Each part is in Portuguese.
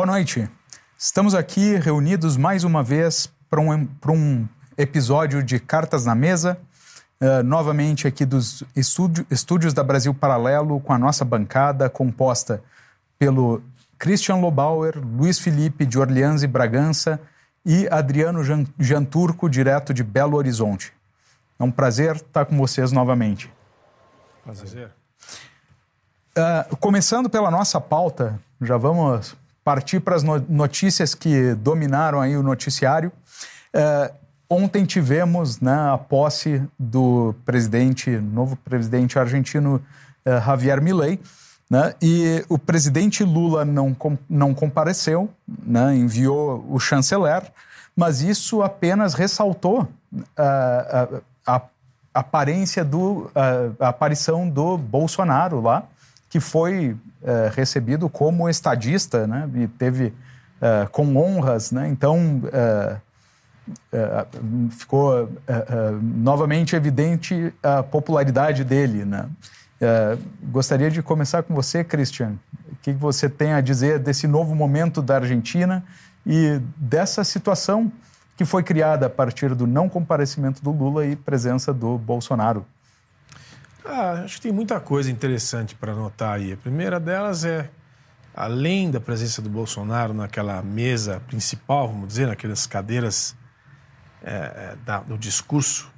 Boa noite. Estamos aqui reunidos mais uma vez para um, para um episódio de Cartas na Mesa, uh, novamente aqui dos estúdio, estúdios da Brasil Paralelo, com a nossa bancada composta pelo Christian Lobauer, Luiz Felipe de Orleans e Bragança e Adriano Janturco, direto de Belo Horizonte. É um prazer estar com vocês novamente. Prazer. Uh, começando pela nossa pauta, já vamos partir para as notícias que dominaram aí o noticiário. Uh, ontem tivemos né, a posse do presidente, novo presidente argentino uh, Javier Milei, né, e o presidente Lula não, não compareceu, né, enviou o chanceler, mas isso apenas ressaltou a, a aparência do, a, a aparição do Bolsonaro lá, que foi uh, recebido como estadista, né? E teve uh, com honras, né? Então uh, ficou novamente evidente a popularidade dele, né? gostaria de começar com você, Christian. O que você tem a dizer desse novo momento da Argentina e dessa situação que foi criada a partir do não comparecimento do Lula e presença do Bolsonaro? Ah, acho que tem muita coisa interessante para notar aí. A primeira delas é, além da presença do Bolsonaro naquela mesa principal, vamos dizer, naquelas cadeiras é, é, da, do discurso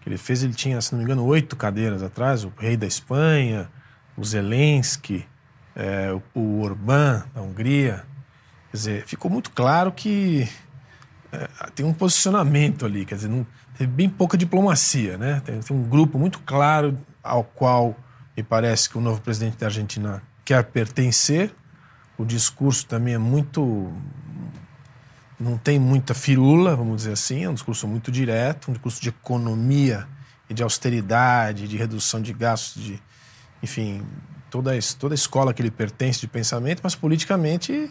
que ele fez, ele tinha, se não me engano, oito cadeiras atrás: o rei da Espanha, o Zelensky, é, o, o Orbán da Hungria. Quer dizer, ficou muito claro que é, tem um posicionamento ali, quer dizer, não, bem pouca diplomacia, né? Tem, tem um grupo muito claro ao qual me parece que o novo presidente da Argentina quer pertencer. O discurso também é muito. não tem muita firula, vamos dizer assim, é um discurso muito direto, um discurso de economia e de austeridade, de redução de gastos, de. enfim, toda, toda a escola que ele pertence de pensamento, mas politicamente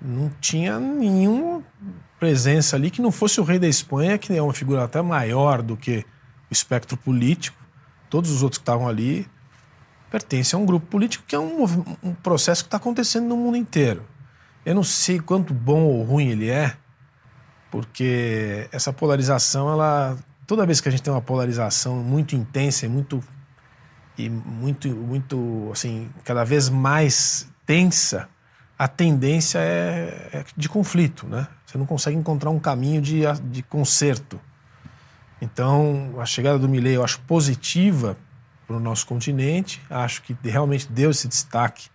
não tinha nenhuma presença ali que não fosse o rei da Espanha, que é uma figura até maior do que o espectro político todos os outros que estavam ali pertencem a um grupo político que é um, um processo que está acontecendo no mundo inteiro. Eu não sei quanto bom ou ruim ele é, porque essa polarização, ela toda vez que a gente tem uma polarização muito intensa e muito e muito muito assim cada vez mais tensa, a tendência é, é de conflito, né? Você não consegue encontrar um caminho de, de conserto. Então, a chegada do Milley eu acho positiva para o nosso continente, acho que realmente deu esse destaque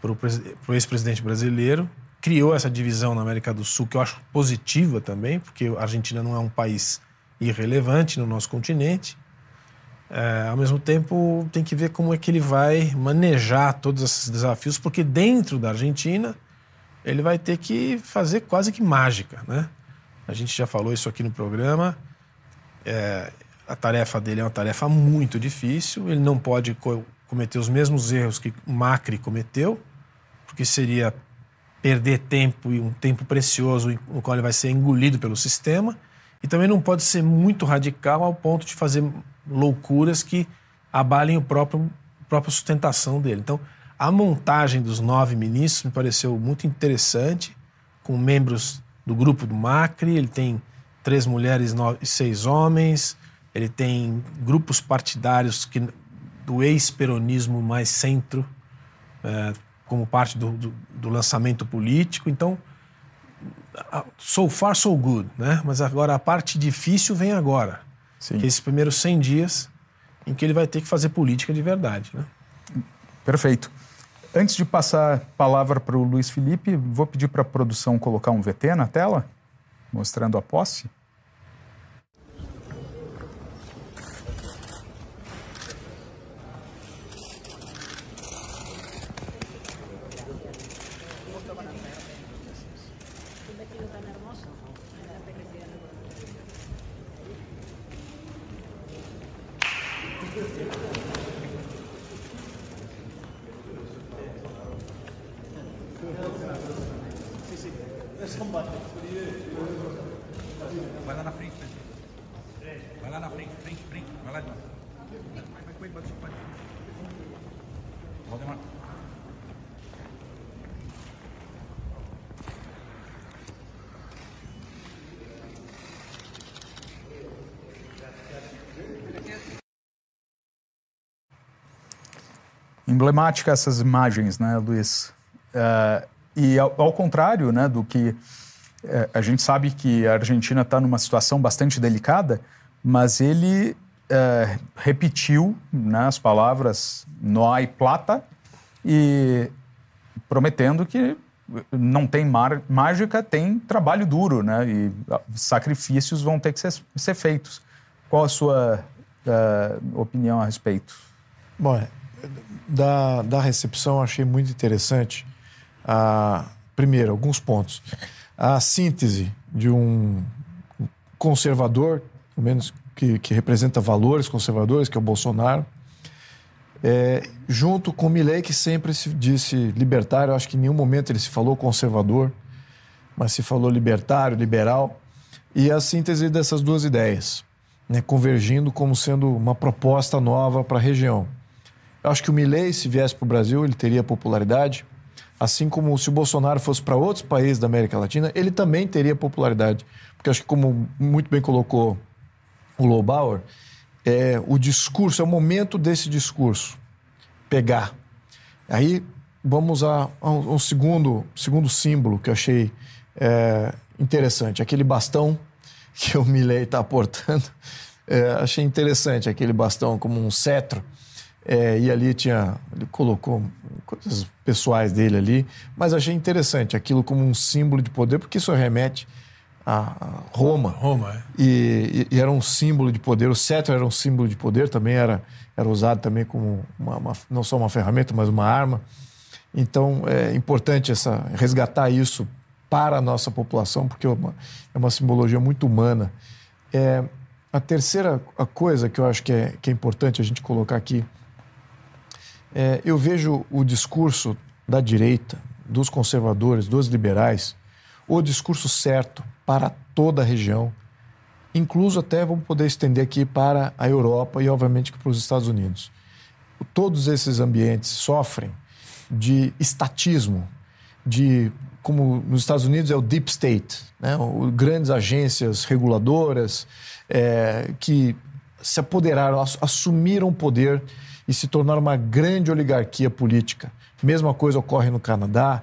para o ex-presidente brasileiro, criou essa divisão na América do Sul, que eu acho positiva também, porque a Argentina não é um país irrelevante no nosso continente. É, ao mesmo tempo, tem que ver como é que ele vai manejar todos esses desafios, porque dentro da Argentina ele vai ter que fazer quase que mágica, né? A gente já falou isso aqui no programa. É, a tarefa dele é uma tarefa muito difícil. Ele não pode co cometer os mesmos erros que Macri cometeu, porque seria perder tempo e um tempo precioso no qual ele vai ser engolido pelo sistema. E também não pode ser muito radical ao ponto de fazer loucuras que abalem o próprio a própria sustentação dele. Então, a montagem dos nove ministros me pareceu muito interessante, com membros do grupo do Macri. Ele tem três mulheres e seis homens. Ele tem grupos partidários que, do ex-peronismo mais centro, é, como parte do, do, do, lançamento político. Então, so far, so good. Né? Mas agora a parte difícil vem agora. Sim. Que é esses primeiros 100 dias em que ele vai ter que fazer política de verdade. Né? Perfeito. Antes de passar a palavra para o Luiz Felipe, vou pedir para a produção colocar um VT na tela mostrando a posse? Emblemática essas imagens, né, Luiz? Uh, e ao, ao, contrário né, do que uh, a gente sabe que a Argentina está numa situação bastante delicada, mas ele uh, repetiu né, as palavras no hay plata e prometendo que não tem mágica, tem trabalho duro, né? E sacrifícios vão ter que ser, ser feitos. Qual a sua opinião a respeito? Bom, da, da recepção achei muito interessante. A, primeiro, alguns pontos. A síntese de um conservador, pelo menos que, que representa valores conservadores, que é o Bolsonaro, é, junto com Milley, que sempre se disse libertário. Acho que em nenhum momento ele se falou conservador, mas se falou libertário, liberal. E a síntese dessas duas ideias, né, convergindo como sendo uma proposta nova para a região. Eu acho que o Milley, se viesse para o Brasil, ele teria popularidade. Assim como se o Bolsonaro fosse para outros países da América Latina, ele também teria popularidade. Porque acho que, como muito bem colocou o Lobauer, é, o discurso, é o momento desse discurso pegar. Aí vamos a, a um, segundo, segundo símbolo que eu achei é, interessante, aquele bastão que o Milley está aportando. É, achei interessante aquele bastão como um cetro é, e ali tinha. Ele colocou coisas pessoais dele ali, mas achei interessante aquilo como um símbolo de poder, porque isso remete a Roma. Roma, é. E, e, e, era um símbolo de poder. O cetro era um símbolo de poder, também era, era usado também como uma, uma, não só uma ferramenta, mas uma arma. Então é importante essa, resgatar isso para a nossa população, porque é uma, é uma simbologia muito humana. É, a terceira coisa que eu acho que é, que é importante a gente colocar aqui é, eu vejo o discurso da direita, dos conservadores, dos liberais, o discurso certo para toda a região, incluso até vamos poder estender aqui para a Europa e, obviamente, para os Estados Unidos. Todos esses ambientes sofrem de estatismo, de como nos Estados Unidos é o deep state, né? o, grandes agências reguladoras é, que se apoderaram, assumiram o poder e se tornar uma grande oligarquia política. Mesma coisa ocorre no Canadá.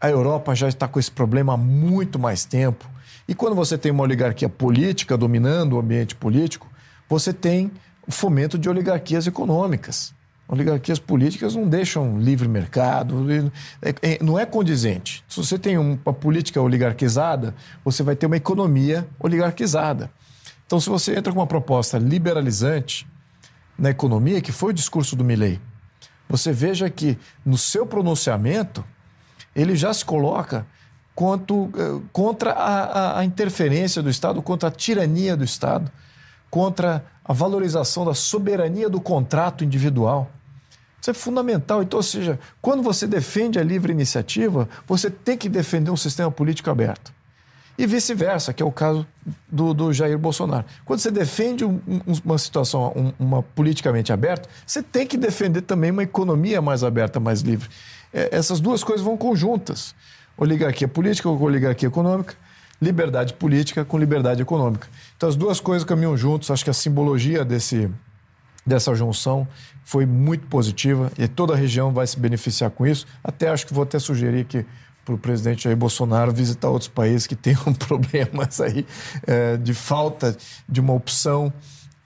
A Europa já está com esse problema há muito mais tempo. E quando você tem uma oligarquia política dominando o ambiente político, você tem o fomento de oligarquias econômicas. Oligarquias políticas não deixam livre mercado, é, é, não é condizente. Se você tem uma política oligarquizada, você vai ter uma economia oligarquizada. Então, se você entra com uma proposta liberalizante, na economia, que foi o discurso do Milley. Você veja que no seu pronunciamento ele já se coloca quanto, eh, contra a, a, interferência do Estado, contra a tirania do Estado, contra a valorização da soberania do contrato individual. Isso é fundamental. Então, ou seja, quando você defende a livre iniciativa, você tem que defender um sistema político aberto e vice-versa, que é o caso do, do, Jair Bolsonaro. Quando você defende um, um, uma situação um, uma politicamente aberta, você tem que defender também uma economia mais aberta, mais livre. É, essas duas coisas vão conjuntas. Oligarquia política com oligarquia econômica, liberdade política com liberdade econômica. Então as duas coisas caminham juntos. Acho que a simbologia desse, dessa junção foi muito positiva e toda a região vai se beneficiar com isso. Até acho que vou até sugerir que para o presidente Jair Bolsonaro visitar outros países que tenham problemas aí é, de falta de uma opção,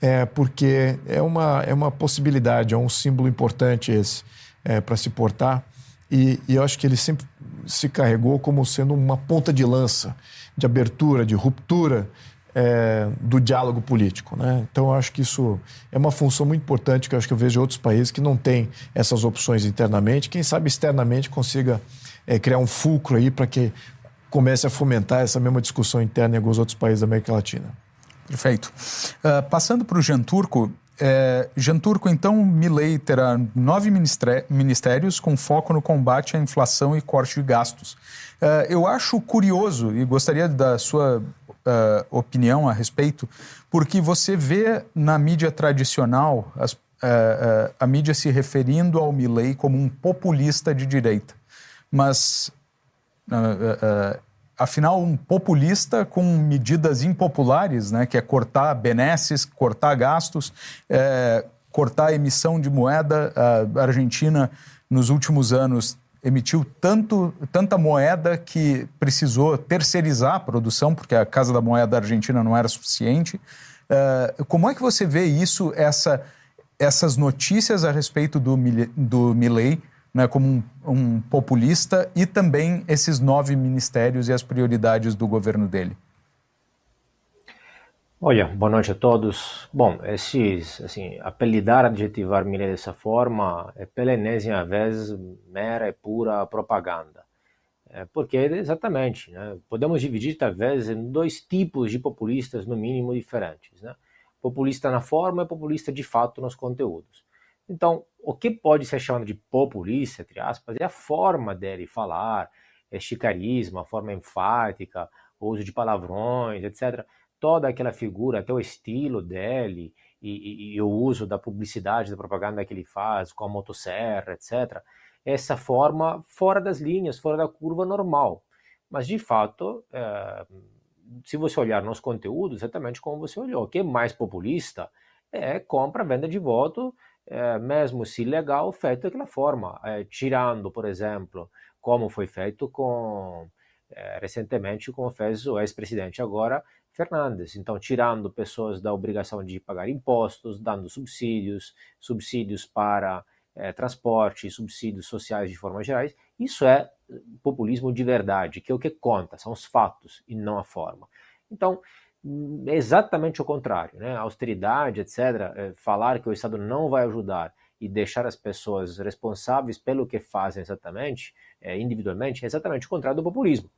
é, porque é uma, é uma possibilidade, é um símbolo importante esse é, para se portar. E, e eu acho que ele sempre se carregou como sendo uma ponta de lança, de abertura, de ruptura é, do diálogo político. Né? Então, eu acho que isso é uma função muito importante que eu acho que eu vejo outros países que não têm essas opções internamente. Quem sabe externamente consiga é, criar um fulcro aí para que comece a fomentar essa mesma discussão interna em alguns outros países da América Latina. Perfeito. Uh, passando para o Jean Turco, é, Jean Turco, então, Milley terá nove ministérios com foco no combate à inflação e corte de gastos. Uh, eu acho curioso e gostaria da sua uh, opinião a respeito, porque você vê na mídia tradicional as, uh, a mídia se referindo ao Milley como um populista de direita mas uh, uh, afinal um populista com medidas impopulares, né, que é cortar benesses, cortar gastos, é, cortar a emissão de moeda. A Argentina, nos últimos anos, emitiu tanto, tanta moeda que precisou terceirizar a produção, porque a Casa da Moeda Argentina não era suficiente. Uh, como é que você vê isso, essa, essas notícias a respeito do, do Milley, né, como um, um populista, e também esses nove ministérios e as prioridades do governo dele? Olha, boa noite a todos. Bom, esses, assim, apelidar, adjetivar Milley dessa forma é pela enésima vez mera e pura propaganda. É porque, exatamente, né, podemos dividir talvez em dois tipos de populistas, no mínimo, diferentes. Né? Populista na forma e populista de fato nos conteúdos. Então, o que pode ser chamado de populista, entre aspas, é a forma dele falar, é chicarismo, a forma enfática, o uso de palavrões, etc toda aquela figura, até o estilo dele e, e, e, o uso da publicidade, da propaganda que ele faz com a motosserra, etc. Essa forma fora das linhas, fora da curva normal. Mas, de fato, é, se você olhar nos conteúdos, exatamente como você olhou, o que é mais populista é compra, venda de voto, é, mesmo se legal, feito daquela forma, é, tirando, por exemplo, como foi feito com é, recentemente, como fez o ex-presidente agora, Fernandes. Então, tirando pessoas da obrigação de pagar impostos, dando subsídios, subsídios para transporte, subsídios sociais de forma geral. Isso é populismo de verdade, que é o que conta, são os fatos e não a forma. Então, exatamente o contrário. Né? austeridade, etc., é, falar que o Estado não vai ajudar e deixar as pessoas responsáveis pelo que fazem exatamente, é, individualmente, é exatamente o contrário do populismo.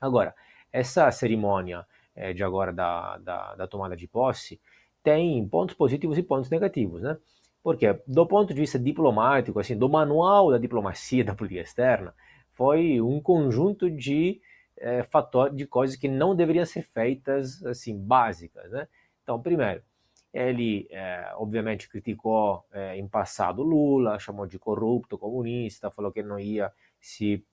Agora, essa cerimônia é, de agora da, da, da, tomada de posse, tem pontos positivos e pontos negativos, né? Porque, do ponto de vista diplomático, assim, do manual da diplomacia da política externa, foi um conjunto de é, fatores, de coisas que não deveriam ser feitas, assim, básicas, né? Então, primeiro, ele, é, obviamente, criticou é, em passado Lula, chamou de corrupto, comunista, falou que não ia se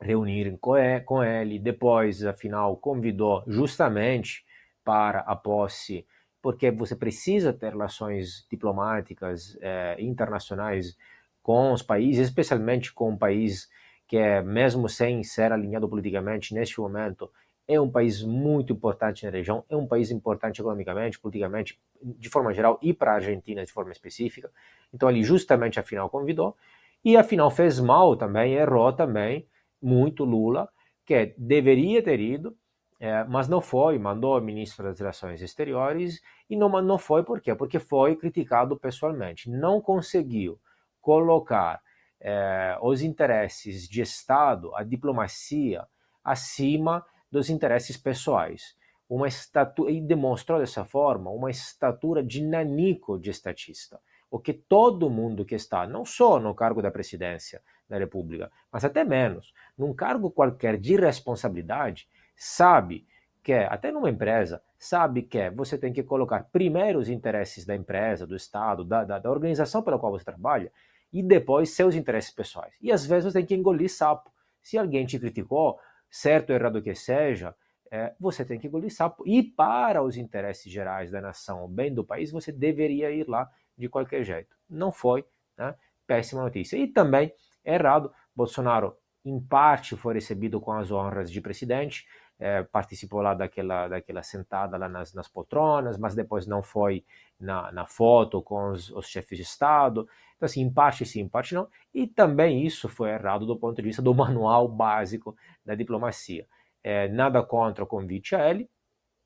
reunirem com ele. Depois, afinal, convidou justamente para a posse, porque você precisa ter relações diplomáticas eh, internacionais com os países, especialmente com um país que é, mesmo sem ser alinhado politicamente neste momento, é um país muito importante na região, é um país importante economicamente, politicamente, de forma geral, e para a Argentina de forma específica. Então, ele justamente, afinal, convidou, e afinal fez mal também, errou também, muito Lula, que deveria ter ido, é, mas não foi, mandou o ministro das Relações Exteriores e não, não foi por quê? Porque foi criticado pessoalmente. Não conseguiu colocar é, os interesses de Estado, a diplomacia, acima dos interesses pessoais. Uma estatura, e demonstrou dessa forma uma estatura de nanico de estatista. O que todo mundo que está, não só no cargo da presidência, da República, mas até menos, num cargo qualquer de responsabilidade, sabe que, até numa empresa, sabe que você tem que colocar primeiro os interesses da empresa, do Estado, da, da, da organização pela qual você trabalha, e depois seus interesses pessoais. E às vezes você tem que engolir sapo. Se alguém te criticou, certo ou errado que seja, é, você tem que engolir sapo. E para os interesses gerais da nação, o bem do país, você deveria ir lá de qualquer jeito. Não foi, né? péssima notícia. E também errado. Bolsonaro, em parte, foi recebido com as honras de presidente, é, participou lá daquela, daquela sentada lá nas, nas poltronas, mas depois não foi na, na foto com os, os, chefes de Estado. Então, assim, em parte sim, em parte não. E também isso foi errado do ponto de vista do manual básico da diplomacia. É, nada contra o convite a ele,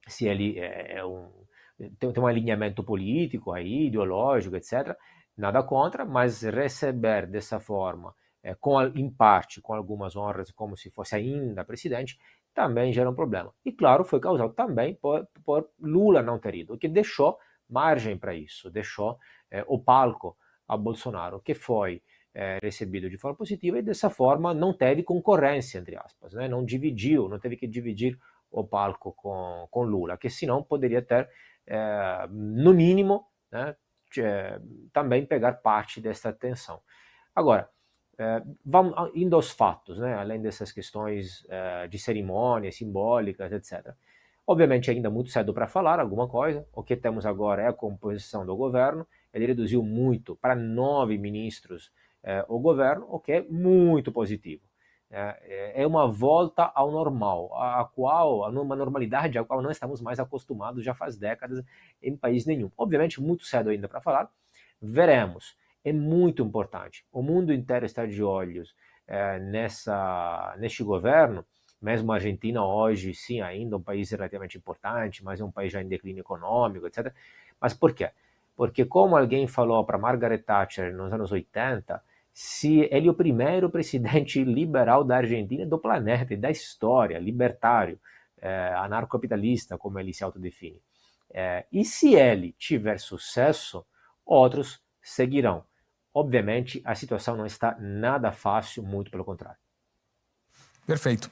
se ele é, é um, tem, tem um alinhamento político aí, ideológico, etc., nada contra, mas receber dessa forma é, com, em parte com algumas honras, como se fosse ainda presidente, também gera um problema. E claro, foi causado também por, por Lula não ter ido, que deixou margem para isso, deixou é, o palco a Bolsonaro, que foi é, recebido de forma positiva e dessa forma não teve concorrência, entre aspas, né? não dividiu, não teve que dividir o palco com, com Lula, que senão poderia ter, é, no mínimo, né, também pegar parte dessa tensão. Agora, é, vamos indo aos fatos, né? além dessas questões é, de cerimônias simbólicas, etc. Obviamente, ainda muito cedo para falar alguma coisa. O que temos agora é a composição do governo ele reduziu muito para nove ministros eh, o governo, o que é muito positivo. É, é uma volta ao normal, a qual, a uma normalidade a qual não estamos mais acostumados já faz décadas em país nenhum. Obviamente, muito cedo ainda para falar, veremos. É muito importante. O mundo inteiro está de olhos é, nessa, neste governo, mesmo a Argentina hoje, sim, ainda um país relativamente importante, mas é um país já em declínio econômico, etc. Mas por quê? Porque, como alguém falou para Margaret Thatcher nos anos 80, se ele é o primeiro presidente liberal da Argentina do planeta e da história, libertário, é, anarcocapitalista, como ele se autodefine. É, e se ele tiver sucesso, outros seguirão. Obviamente, a situação não está nada fácil, muito pelo contrário. Perfeito.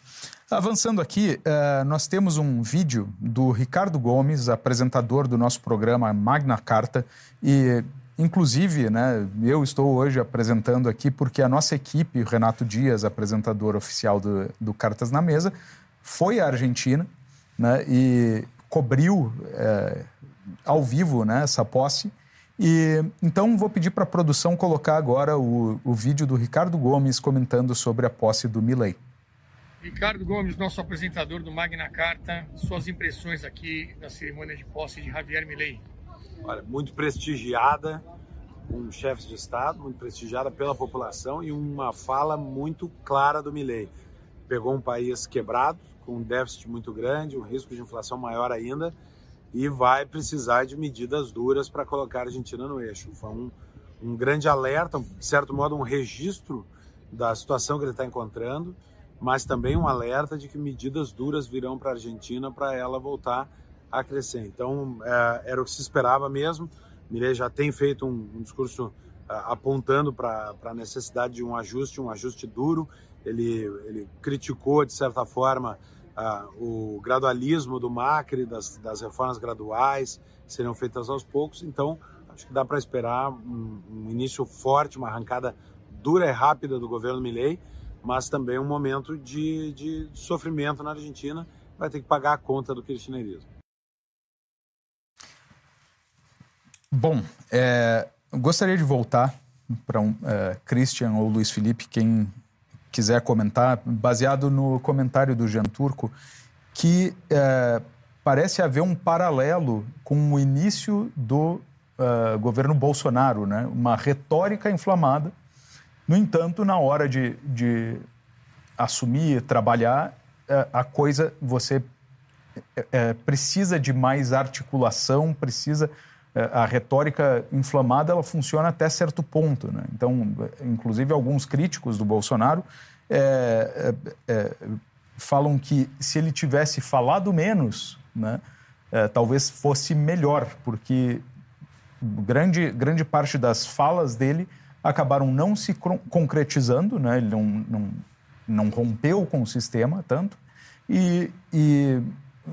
Avançando aqui, uh, nós temos um vídeo do Ricardo Gomes, apresentador do nosso programa Magna Carta, e Inclusive, né, eu estou hoje apresentando aqui porque a nossa equipe, Renato Dias, apresentador oficial do, do Cartas na Mesa, foi à Argentina né, e cobriu é, ao vivo né, essa posse. E então vou pedir para a produção colocar agora o, o vídeo do Ricardo Gomes comentando sobre a posse do Milley. Ricardo Gomes, nosso apresentador do Magna Carta, suas impressões aqui da cerimônia de posse de Javier Milei. Olha, muito prestigiada com chefes de Estado, muito prestigiada pela população e uma fala muito clara do Milley. Pegou um país quebrado, com um déficit muito grande, um risco de inflação maior ainda, e vai precisar de medidas duras para colocar a Argentina no eixo. Foi um, um grande alerta, de certo modo, um registro da situação que ele está encontrando, mas também um alerta de que medidas duras virão para a Argentina para ela voltar a crescer. Então, é, era o que se esperava mesmo. Mirei já tem feito um, um discurso é, apontando para a necessidade de um ajuste, um ajuste duro. Ele, ele criticou, de certa forma, o gradualismo do Macri, das, das reformas graduais, seriam feitas aos poucos. Então, acho que dá para esperar um, um, início forte, uma arrancada dura e rápida do governo Milei, mas também um momento de, de sofrimento na Argentina. Vai ter que pagar a conta do kirchnerismo. Bom, é, gostaria de voltar para um, é, Christian ou Luiz Felipe, quem quiser comentar, baseado no comentário do Jean Turco, que é, parece haver um paralelo com o início do uh, governo Bolsonaro, né? uma retórica inflamada. No entanto, na hora de, de assumir, trabalhar, uh, a coisa você uh, precisa de mais articulação, precisa é, a retórica inflamada ela funciona até certo ponto. Né? Então, inclusive, alguns críticos do Bolsonaro é, é, é, falam que se ele tivesse falado menos, né, é, talvez fosse melhor, porque grande, grande parte das falas dele acabaram não se concretizando, né? ele não, não, não rompeu com o sistema tanto, e, e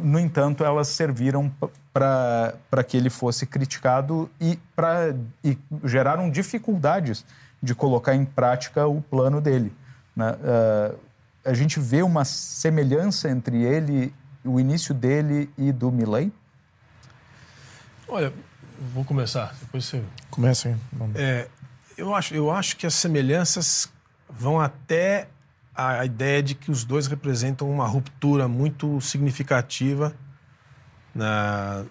no entanto, elas serviram para que ele fosse criticado e, pra, e geraram dificuldades de colocar em prática o plano dele. Né? Uh, a gente vê uma semelhança entre ele, o início dele e do Milley? Olha, vou começar, depois você... Começa aí. É, eu, acho, eu acho que as semelhanças vão até a ideia de que os dois representam uma ruptura muito significativa na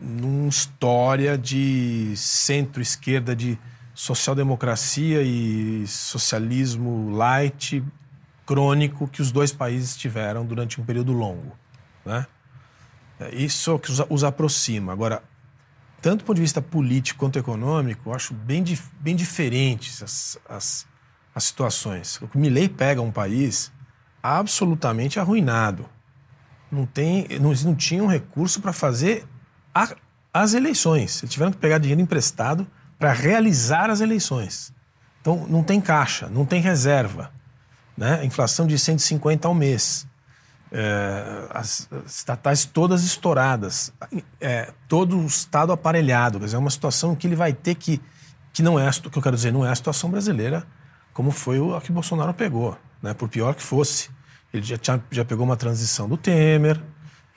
numa história de centro-esquerda, de social-democracia e socialismo light crônico que os dois países tiveram durante um período longo. Né? É isso que os, aproxima. Agora, tanto do ponto de vista político quanto econômico, eu acho bem, bem diferentes as, as, as situações. O Milley pega um país absolutamente arruinado não, tem, não, não tinham recurso para fazer a, as eleições. Eles tiveram que pegar dinheiro emprestado para realizar as eleições. Então, não tem caixa, não tem reserva. Né? Inflação de 150 ao mês. É, as, as, estatais todas estouradas. É, todo o Estado aparelhado. Quer dizer, é uma situação que ele vai ter que. Que não é, que eu quero dizer, não é a situação brasileira como foi a que Bolsonaro pegou. Né? Por pior que fosse. Ele já, tinha, já pegou uma transição do Temer,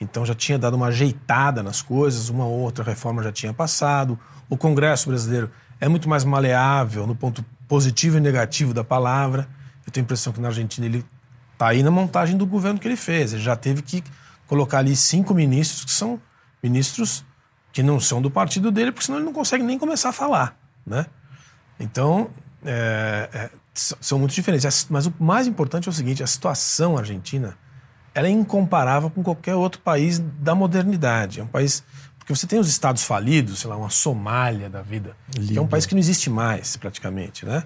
Então já tinha dado uma ajeitada nas coisas, uma ou outra reforma já tinha passado. O Congresso brasileiro é muito mais maleável no ponto positivo e negativo da palavra. Eu tenho a impressão que na Argentina ele está aí na montagem do governo que ele fez. Ele já teve que colocar ali cinco ministros que são ministros que não são do partido dele, porque senão ele não consegue nem começar a falar, né? Então, é, é, são muito diferentes. Mas o mais importante é o seguinte, a situação argentina ela é incomparável com qualquer outro país da modernidade. É um país... Porque você tem os estados falidos, sei lá, uma Somália da vida, que é um país que não existe mais, praticamente, né?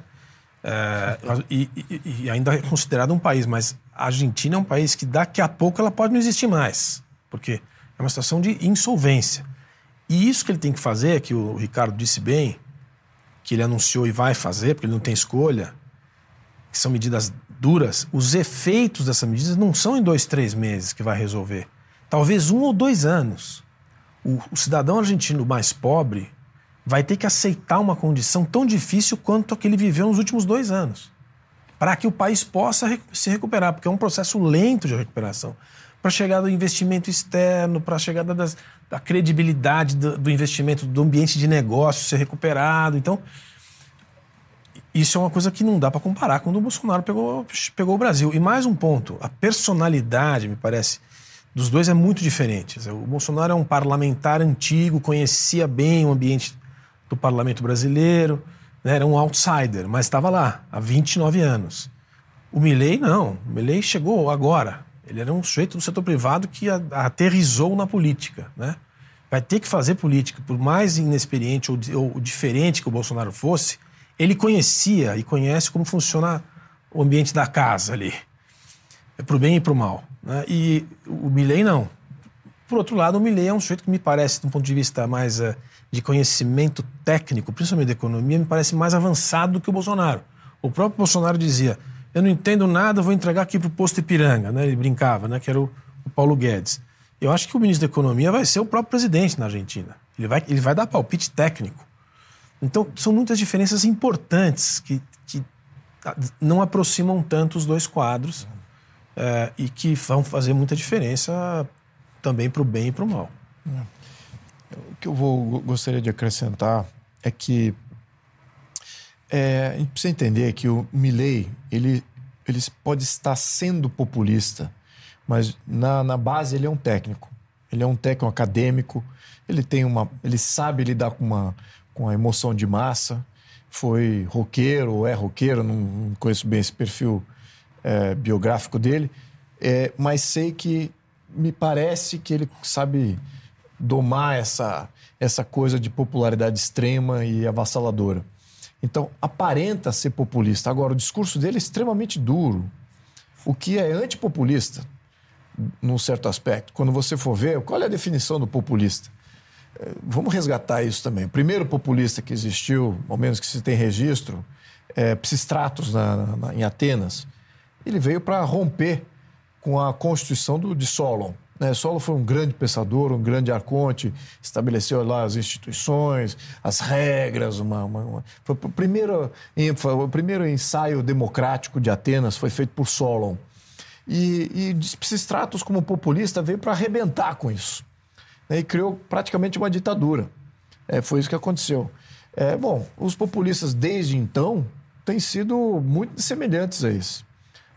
É, e, e, e, ainda é considerado um país, mas a Argentina é um país que daqui a pouco ela pode não existir mais, porque é uma situação de insolvência. E isso que ele tem que fazer, que o Ricardo disse bem, que ele anunciou e vai fazer, porque ele não tem escolha, que são medidas duras, os efeitos dessas medidas não são em dois, três meses que vai resolver. Talvez um ou dois anos. O, o cidadão argentino mais pobre vai ter que aceitar uma condição tão difícil quanto a que ele viveu nos últimos dois anos, para que o país possa se recuperar, porque é um processo lento de recuperação para a chegada do investimento externo, para a chegada das, da credibilidade do, do, investimento, do ambiente de negócio ser recuperado. Então, isso é uma coisa que não dá para comparar quando o Bolsonaro pegou, pegou o Brasil. E mais um ponto: a personalidade, me parece, dos dois é muito diferente. O Bolsonaro é um parlamentar antigo, conhecia bem o ambiente do parlamento brasileiro, né? era um outsider, mas estava lá há 29 anos. O Milley não, o Milley chegou agora, ele era um sujeito do setor privado que aterrizou na política, né? Vai ter que fazer política, por mais inexperiente ou, ou diferente que o Bolsonaro fosse, ele conhecia e conhece como funciona o ambiente da casa ali, é para o bem e para o mal. Né? E o Milley não. Por outro lado, o Milley é um sujeito que me parece, de um ponto de vista mais uh, de conhecimento técnico, principalmente da economia, me parece mais avançado do que o Bolsonaro. O próprio Bolsonaro dizia: eu não entendo nada, vou entregar aqui para o posto Ipiranga, né? Ele brincava, né? Que era o, o, Paulo Guedes. Eu acho que o ministro da Economia vai ser o próprio presidente na Argentina. Ele vai, ele vai dar palpite técnico. Então, são muitas diferenças importantes que, que não aproximam tanto os dois quadros é, e que vão fazer muita diferença também para o bem e para o mal. O que eu vou, gostaria de acrescentar é que é, a gente precisa entender que o Milley, ele, ele pode estar sendo populista, mas na, na base ele é um técnico. Ele é um técnico acadêmico, ele tem uma, ele sabe lidar com uma com a emoção de massa. Foi roqueiro ou é roqueiro, não, não conheço bem esse perfil é, biográfico dele, é, mas sei que me parece que ele sabe domar essa, essa coisa de popularidade extrema e avassaladora. Então, aparenta ser populista. Agora, o discurso dele é extremamente duro, o que é antipopulista, num certo aspecto. Quando você for ver, qual é a definição do populista? É, vamos resgatar isso também. O primeiro populista que existiu, ao menos que se tem registro, é Psistratos, na, na, em Atenas. Ele veio para romper com a constituição do, de Solon. Né? Solo foi um grande pensador, um grande arconte, estabeleceu lá as instituições, as regras. Uma, uma, uma... Foi o, primeiro, o primeiro ensaio democrático de Atenas foi feito por Solon. E, e Psistratos, como populista, veio para arrebentar com isso. Né? E criou praticamente uma ditadura. É, foi isso que aconteceu. É, bom, os populistas desde então têm sido muito semelhantes a isso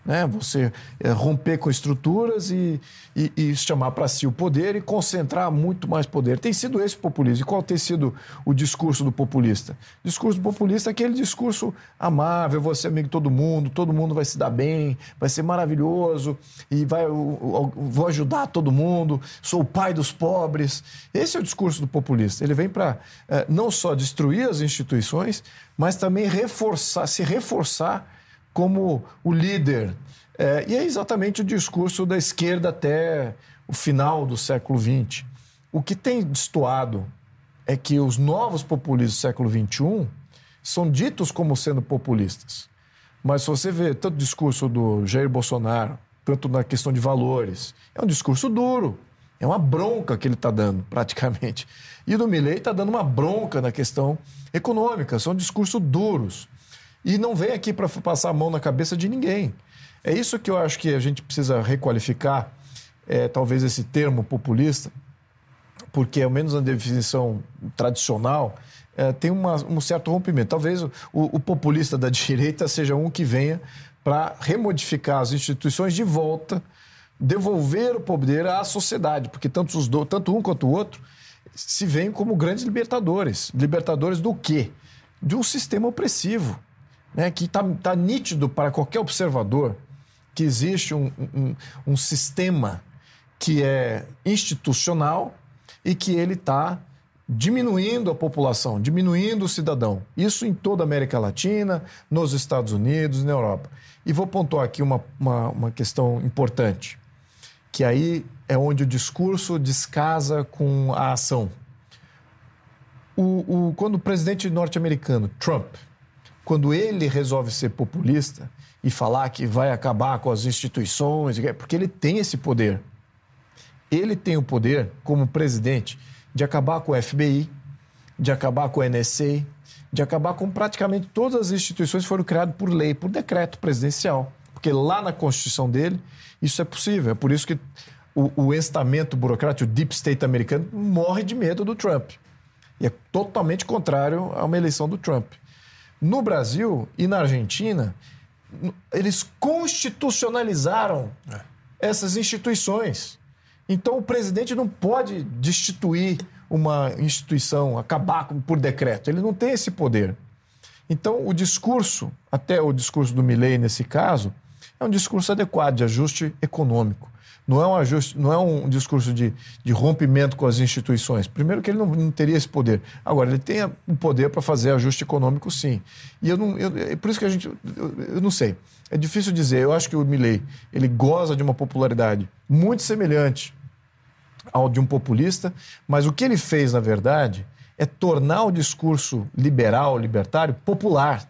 né? Você é, romper com estruturas e, e, e chamar para si o poder e concentrar muito mais poder. Tem sido esse o populismo. E qual tem sido o discurso do populista? O discurso populista é aquele discurso amável, você é amigo de todo mundo, todo mundo vai se dar bem, vai ser maravilhoso e vai, eu, eu, vou ajudar todo mundo, sou o pai dos pobres. Esse é o discurso do populista. Ele vem para é, não só destruir as instituições, mas também reforçar, se reforçar como o líder. É, e é exatamente o discurso da esquerda até o final do século XX. O que tem destoado é que os novos populistas do século XXI são ditos como sendo populistas. Mas se você vê tanto o discurso do Jair Bolsonaro, tanto na questão de valores, é um discurso duro. É uma bronca que ele está dando, praticamente. E do Milley está dando uma bronca na questão econômica. São discursos duros. E não vem aqui para passar a mão na cabeça de ninguém. É isso que eu acho que a gente precisa requalificar é, talvez esse termo populista, porque, ao menos na definição tradicional, é, tem uma, um certo rompimento. Talvez o, o, populista da direita seja um que venha para remodificar as instituições de volta, devolver o poder à sociedade, porque tanto, os do, tanto um quanto o outro se veem como grandes libertadores. Libertadores do quê? De um sistema opressivo, né, que está tá nítido para qualquer observador que existe um, um, um sistema que é institucional e que ele está diminuindo a população, diminuindo o cidadão. Isso em toda a América Latina, nos Estados Unidos, na Europa. E vou pontuar aqui uma, uma, uma questão importante, que aí é onde o discurso descasa com a ação. O, o, quando o presidente norte-americano, Trump, quando ele resolve ser populista e falar que vai acabar com as instituições, porque ele tem esse poder. Ele tem o poder, como presidente, de acabar com o FBI, de acabar com o NSA, de acabar com praticamente todas as instituições que foram criadas por lei, por decreto presidencial. Porque lá na Constituição dele, isso é possível. É por isso que o, o estamento burocrático, o deep state americano, morre de medo do Trump. E é totalmente contrário a uma eleição do Trump. No Brasil e na Argentina, eles constitucionalizaram é. essas instituições. Então o presidente não pode destituir uma instituição, acabar por decreto. Ele não tem esse poder. Então o discurso, até o discurso do Milley nesse caso, é um discurso adequado de ajuste econômico. Não é um, ajuste, não é um discurso de, de rompimento com as instituições. Primeiro que ele não, não teria esse poder. Agora, ele tem o poder para fazer ajuste econômico, sim. E eu não, eu, é por isso que a gente. Eu, eu, não sei. É difícil dizer. Eu acho que o Milley ele goza de uma popularidade muito semelhante ao de um populista, mas o que ele fez, na verdade, é tornar o discurso liberal, libertário, popular.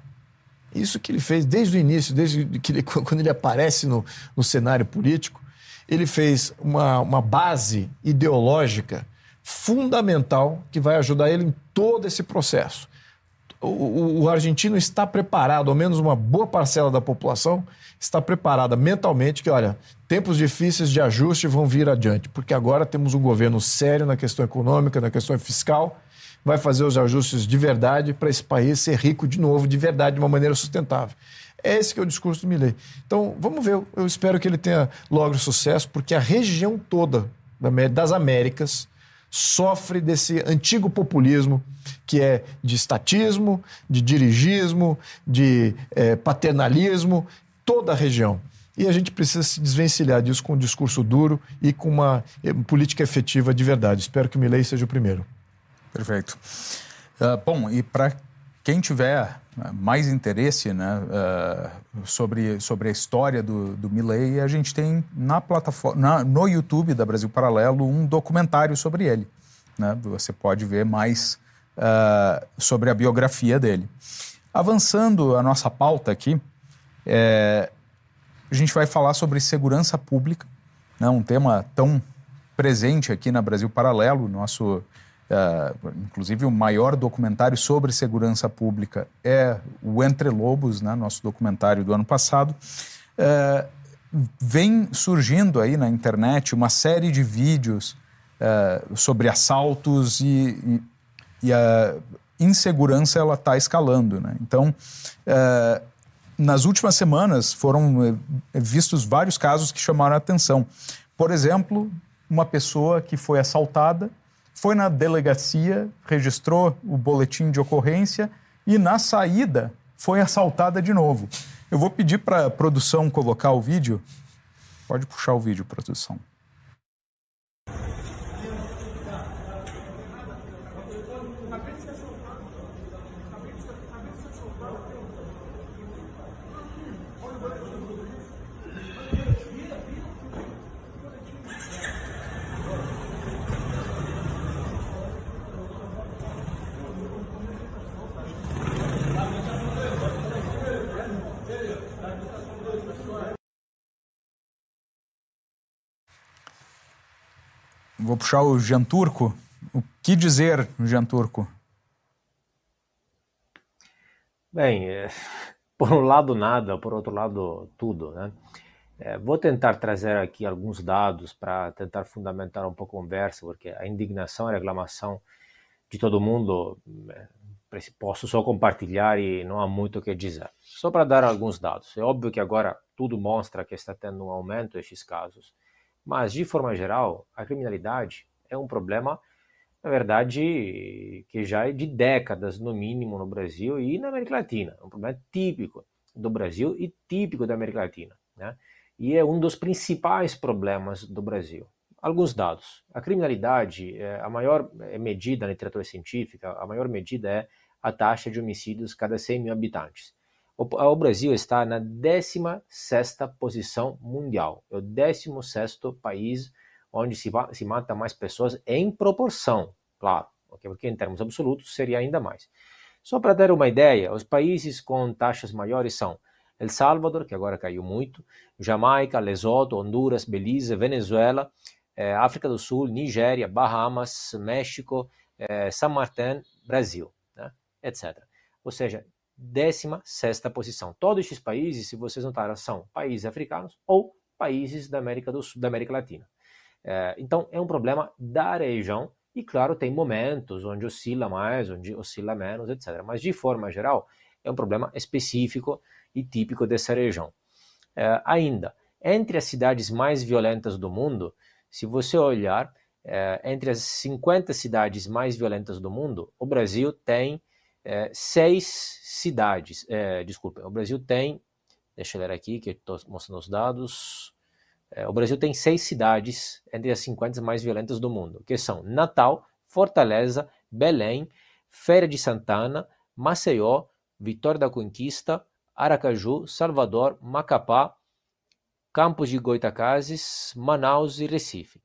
Isso que ele fez desde o início, desde que ele, quando ele aparece no, no cenário político, ele fez uma, uma base ideológica fundamental que vai ajudar ele em todo esse processo. O, o, o, argentino está preparado, ao menos uma boa parcela da população está preparada mentalmente que, olha, tempos difíceis de ajuste vão vir adiante, porque agora temos um governo sério na questão econômica, na questão fiscal, vai fazer os ajustes de verdade para esse país ser rico de novo, de verdade, de uma maneira sustentável. É esse que é o discurso do Milley. Então, vamos ver. Eu espero que ele tenha logo sucesso, porque a região toda das Américas sofre desse antigo populismo que é de estatismo, de dirigismo, de é, paternalismo, toda a região. E a gente precisa se desvencilhar disso com um discurso duro e com uma eh, política efetiva de verdade. Espero que o Milley seja o primeiro. Perfeito. Uh, bom, e para quem tiver mais interesse né, uh, sobre, sobre a história do, do Milley, a gente tem na plataforma, na, no YouTube da Brasil Paralelo um documentário sobre ele. Né? Você pode ver mais uh, sobre a biografia dele. Avançando a nossa pauta aqui, é, a gente vai falar sobre segurança pública, né, um tema tão presente aqui na Brasil Paralelo, nosso Uh, inclusive, o maior documentário sobre segurança pública é o Entre Lobos, né, nosso documentário do ano passado. Uh, vem surgindo aí na internet uma série de vídeos uh, sobre assaltos e, e, e, a insegurança ela está escalando. Né? Então, nas últimas semanas foram vistos vários casos que chamaram a atenção. Por exemplo, uma pessoa que foi assaltada foi na delegacia, registrou o boletim de ocorrência e na saída foi assaltada de novo. Eu vou pedir para a produção colocar o vídeo. Pode puxar o vídeo, produção. Vou puxar o Jean Turco. O que dizer, Jean Turco? Bem, é, por um lado nada, por outro lado tudo, né? É, vou tentar trazer aqui alguns dados para tentar fundamentar um pouco a conversa, porque a indignação e a reclamação de todo mundo é, posso só compartilhar e não há muito o que dizer. Só para dar alguns dados. É óbvio que agora tudo mostra que está tendo um aumento desses casos, mas de forma geral, a criminalidade é um problema, na verdade, que já é de décadas, no mínimo, no Brasil e na América Latina. É um problema típico do Brasil e típico da América Latina. Né? e é um dos principais problemas do Brasil. Alguns dados. A criminalidade, é, a maior é, medida na literatura científica, a maior medida é a taxa de homicídios cada 100 mil habitantes. O, Brasil está na 16 posição mundial. É o 16 país onde se, se mata mais pessoas em proporção, claro, porque em termos absolutos seria ainda mais. Só para dar uma ideia, os países com taxas maiores são El Salvador, que agora caiu muito, Jamaica, Lesoto, Honduras, Belize, Venezuela, eh, África do Sul, Nigéria, Bahamas, México, eh, San Martín, Brasil, né? etc. Ou seja, 16 posição. Todos esses países, se vocês notaram, são países africanos ou países da América do Sul, da América Latina. Eh, então, é um problema da região e, claro, tem momentos onde oscila mais, onde oscila menos, etc. Mas, de forma geral, é um problema específico e típico dessa região. É, ainda, entre as cidades mais violentas do mundo, se você olhar, é, entre as 50 cidades mais violentas do mundo, o Brasil tem é, seis cidades. É, desculpa, o Brasil tem, deixa eu ler aqui que estou mostrando os dados. É, o Brasil tem seis cidades entre as 50 mais violentas do mundo, que são Natal, Fortaleza, Belém, Feira de Santana, Maceió, Vitória da Conquista, Aracaju, Salvador, Macapá, Campos de Goitacazes, Manaus e Recife.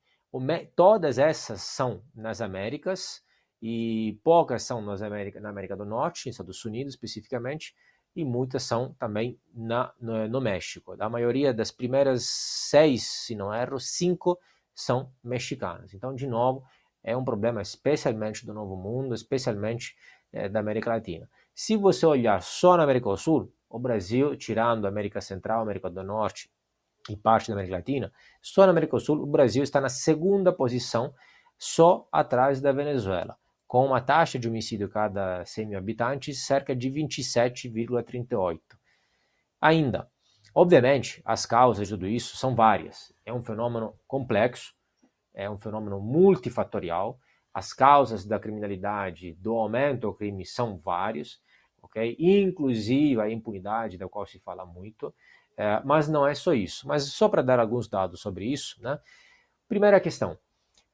Todas essas são nas Américas e poucas são nas América, na América do Norte, nos Estados Unidos especificamente, e muitas são também na, no, no, México. A maioria das primeiras seis, se não erro, cinco são mexicanas. Então, de novo, é um problema especialmente do Novo Mundo, especialmente é, da América Latina. Se você olhar só na América do Sul, o Brasil, tirando a América Central, América do Norte e parte da América Latina, só na América do Sul o Brasil está na segunda posição, só atrás da Venezuela, com uma taxa de homicídio cada 100 mil habitantes cerca de 27,38. Ainda, obviamente, as causas de tudo isso são várias. É um fenômeno complexo, é um fenômeno multifatorial. As causas da criminalidade, do aumento do crime são várias ok? Inclusive a impunidade, da qual se fala muito, é, mas não é só isso. Mas só para dar alguns dados sobre isso, né? Primeira questão.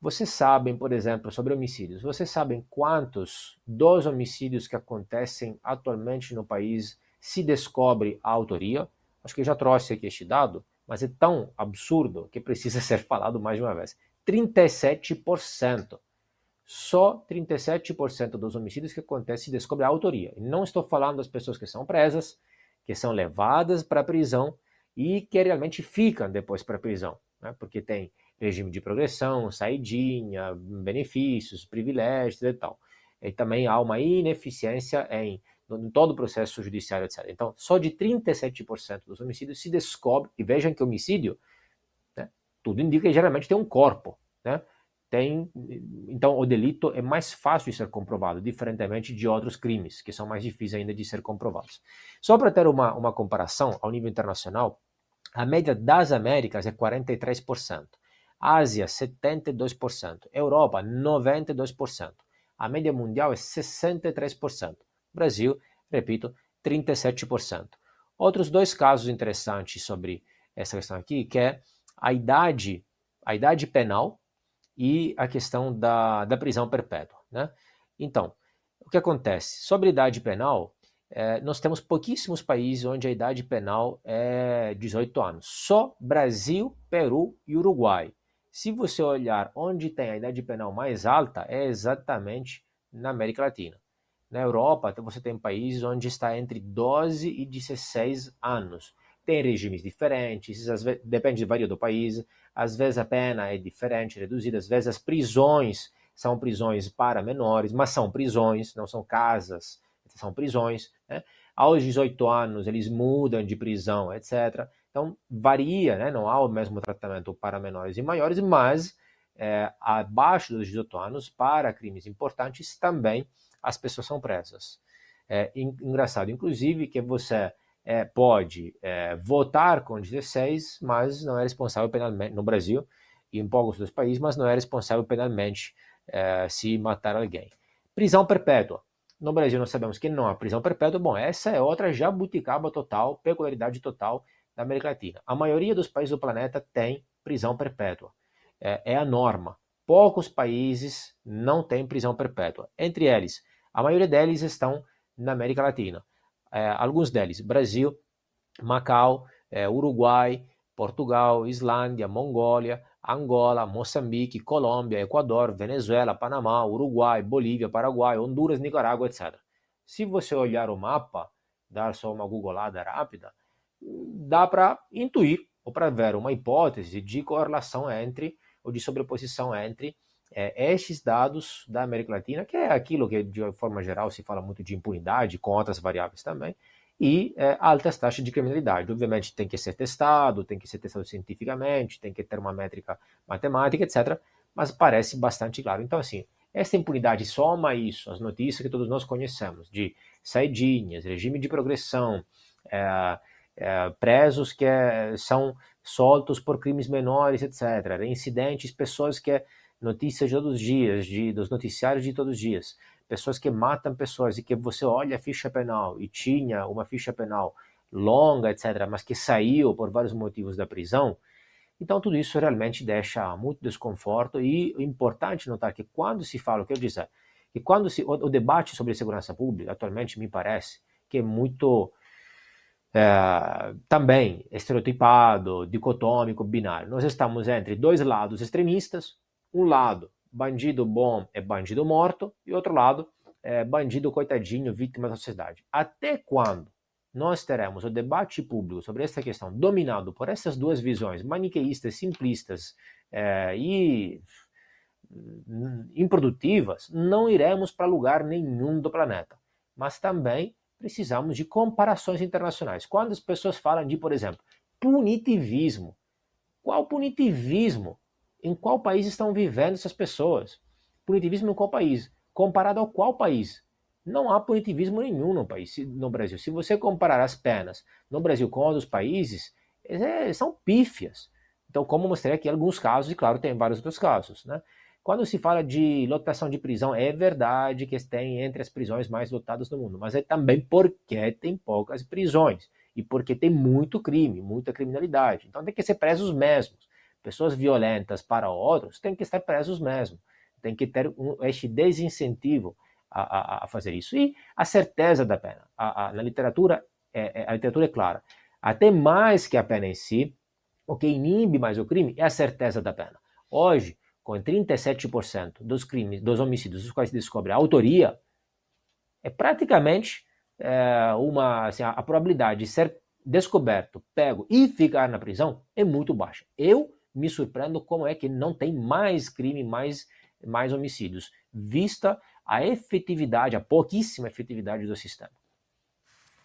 Vocês sabem, por exemplo, sobre homicídios, vocês sabem quantos dos homicídios que acontecem atualmente no país se descobre a autoria? Acho que eu já trouxe aqui este dado, mas é tão absurdo que precisa ser falado mais de uma vez. 37% só 37% dos homicídios que acontecem descobre a autoria. não estou falando das pessoas que são presas, que são levadas para a prisão e que realmente ficam depois para a prisão, né? porque tem regime de progressão, saidinha, benefícios, privilégios e tal. E também há uma ineficiência em, em todo o processo judiciário, etc. Então, só de 37% dos homicídios se descobre, e vejam que homicídio, né, tudo indica que geralmente tem um corpo, né? tem, então o delito é mais fácil de ser comprovado, diferentemente de outros crimes, que são mais difíceis ainda de ser comprovados. Só para ter uma, uma comparação ao nível internacional, a média das Américas é 43%, Ásia 72%, Europa 92%, a média mundial é 63%, Brasil, repito, 37%. Outros dois casos interessantes sobre essa questão aqui, que é a idade, a idade penal e a questão da, da prisão perpétua. Né? Então, o que acontece? Sobre idade penal, é, nós temos pouquíssimos países onde a idade penal é 18 anos. Só Brasil, Peru e Uruguai. Se você olhar onde tem a idade penal mais alta, é exatamente na América Latina. Na Europa, você tem países onde está entre 12 e 16 anos. Tem regimes diferentes, às vezes, depende varia do país, às vezes a pena é diferente, reduzida, às vezes as prisões são prisões para menores, mas são prisões, não são casas, são prisões. Né? Aos 18 anos eles mudam de prisão, etc. Então, varia, né? não há o mesmo tratamento para menores e maiores, mas é, abaixo dos 18 anos, para crimes importantes, também as pessoas são presas. É engraçado, inclusive, que você é, pode é, votar com 16, mas não é responsável penalmente no Brasil e em poucos outros países, mas não é responsável penalmente é, se matar alguém. Prisão perpétua. No Brasil nós sabemos que não há prisão perpétua. Bom, essa é outra jabuticaba total, peculiaridade total da América Latina. A maioria dos países do planeta tem prisão perpétua. É, é a norma. Poucos países não têm prisão perpétua. Entre eles, a maioria deles estão na América Latina. É, alguns deles, Brasil, Macau, é, Uruguai, Portugal, Islândia, Mongólia, Angola, Moçambique, Colômbia, Equador, Venezuela, Panamá, Uruguai, Bolívia, Paraguai, Honduras, Nicarágua, etc. Se você olhar o mapa, dar só uma googolada rápida, dá para intuir ou para ver uma hipótese de correlação entre ou de sobreposição entre é, estes dados da América Latina, que é aquilo que de forma geral se fala muito de impunidade, com outras variáveis também, e é, altas taxas de criminalidade. Obviamente tem que ser testado, tem que ser testado cientificamente, tem que ter uma métrica matemática, etc. Mas parece bastante claro. Então, assim, essa impunidade soma isso, as notícias que todos nós conhecemos, de saidinhas, regime de progressão, é, presos que é, são soltos por crimes menores, etc. Incidentes, pessoas que notícias de todos os dias, de, dos noticiários de todos os dias, pessoas que matam pessoas e que você olha a ficha penal e tinha uma ficha penal longa, etc., mas que saiu por vários motivos da prisão, então tudo isso realmente deixa muito desconforto e é importante notar que quando se fala, o que eu dizer, que quando se, o, o debate sobre segurança pública atualmente me parece que é muito é, também estereotipado, dicotômico, binário. Nós estamos entre dois lados extremistas, um lado, bandido bom é bandido morto, e outro lado, é bandido coitadinho, vítima da sociedade. Até quando nós teremos o debate público sobre essa questão dominado por essas duas visões maniqueístas, simplistas é, e hum, improdutivas, não iremos para lugar nenhum do planeta. Mas também precisamos de comparações internacionais. Quando as pessoas falam de, por exemplo, punitivismo, qual punitivismo? em qual país estão vivendo essas pessoas. Punitivismo em qual país? Comparado ao qual país? Não há punitivismo nenhum no, país, no Brasil. Se você comparar as penas no Brasil com outros países, é, são pífias. Então, como mostrei aqui alguns casos, e claro, tem vários outros casos. Né? Quando se fala de lotação de prisão, é verdade que tem entre as prisões mais lotadas do mundo, mas é também porque tem poucas prisões e porque tem muito crime, muita criminalidade. Então tem que ser presos os mesmos pessoas violentas para outros têm que estar presos mesmo. Tem que ter um, este desincentivo a, a, a, fazer isso. E a certeza da pena. A, a, na literatura, é, é, a literatura é clara. Até mais que a pena em si, o que inibe mais o crime é a certeza da pena. Hoje, com 37% dos crimes, dos homicídios dos quais se descobre a autoria, é praticamente é, uma assim, a, probabilidade de ser descoberto, pego e ficar na prisão é muito baixa. Eu me surpreendo como é que não tem mais crime, mais, mais homicídios, vista a efetividade, a pouquíssima efetividade do sistema.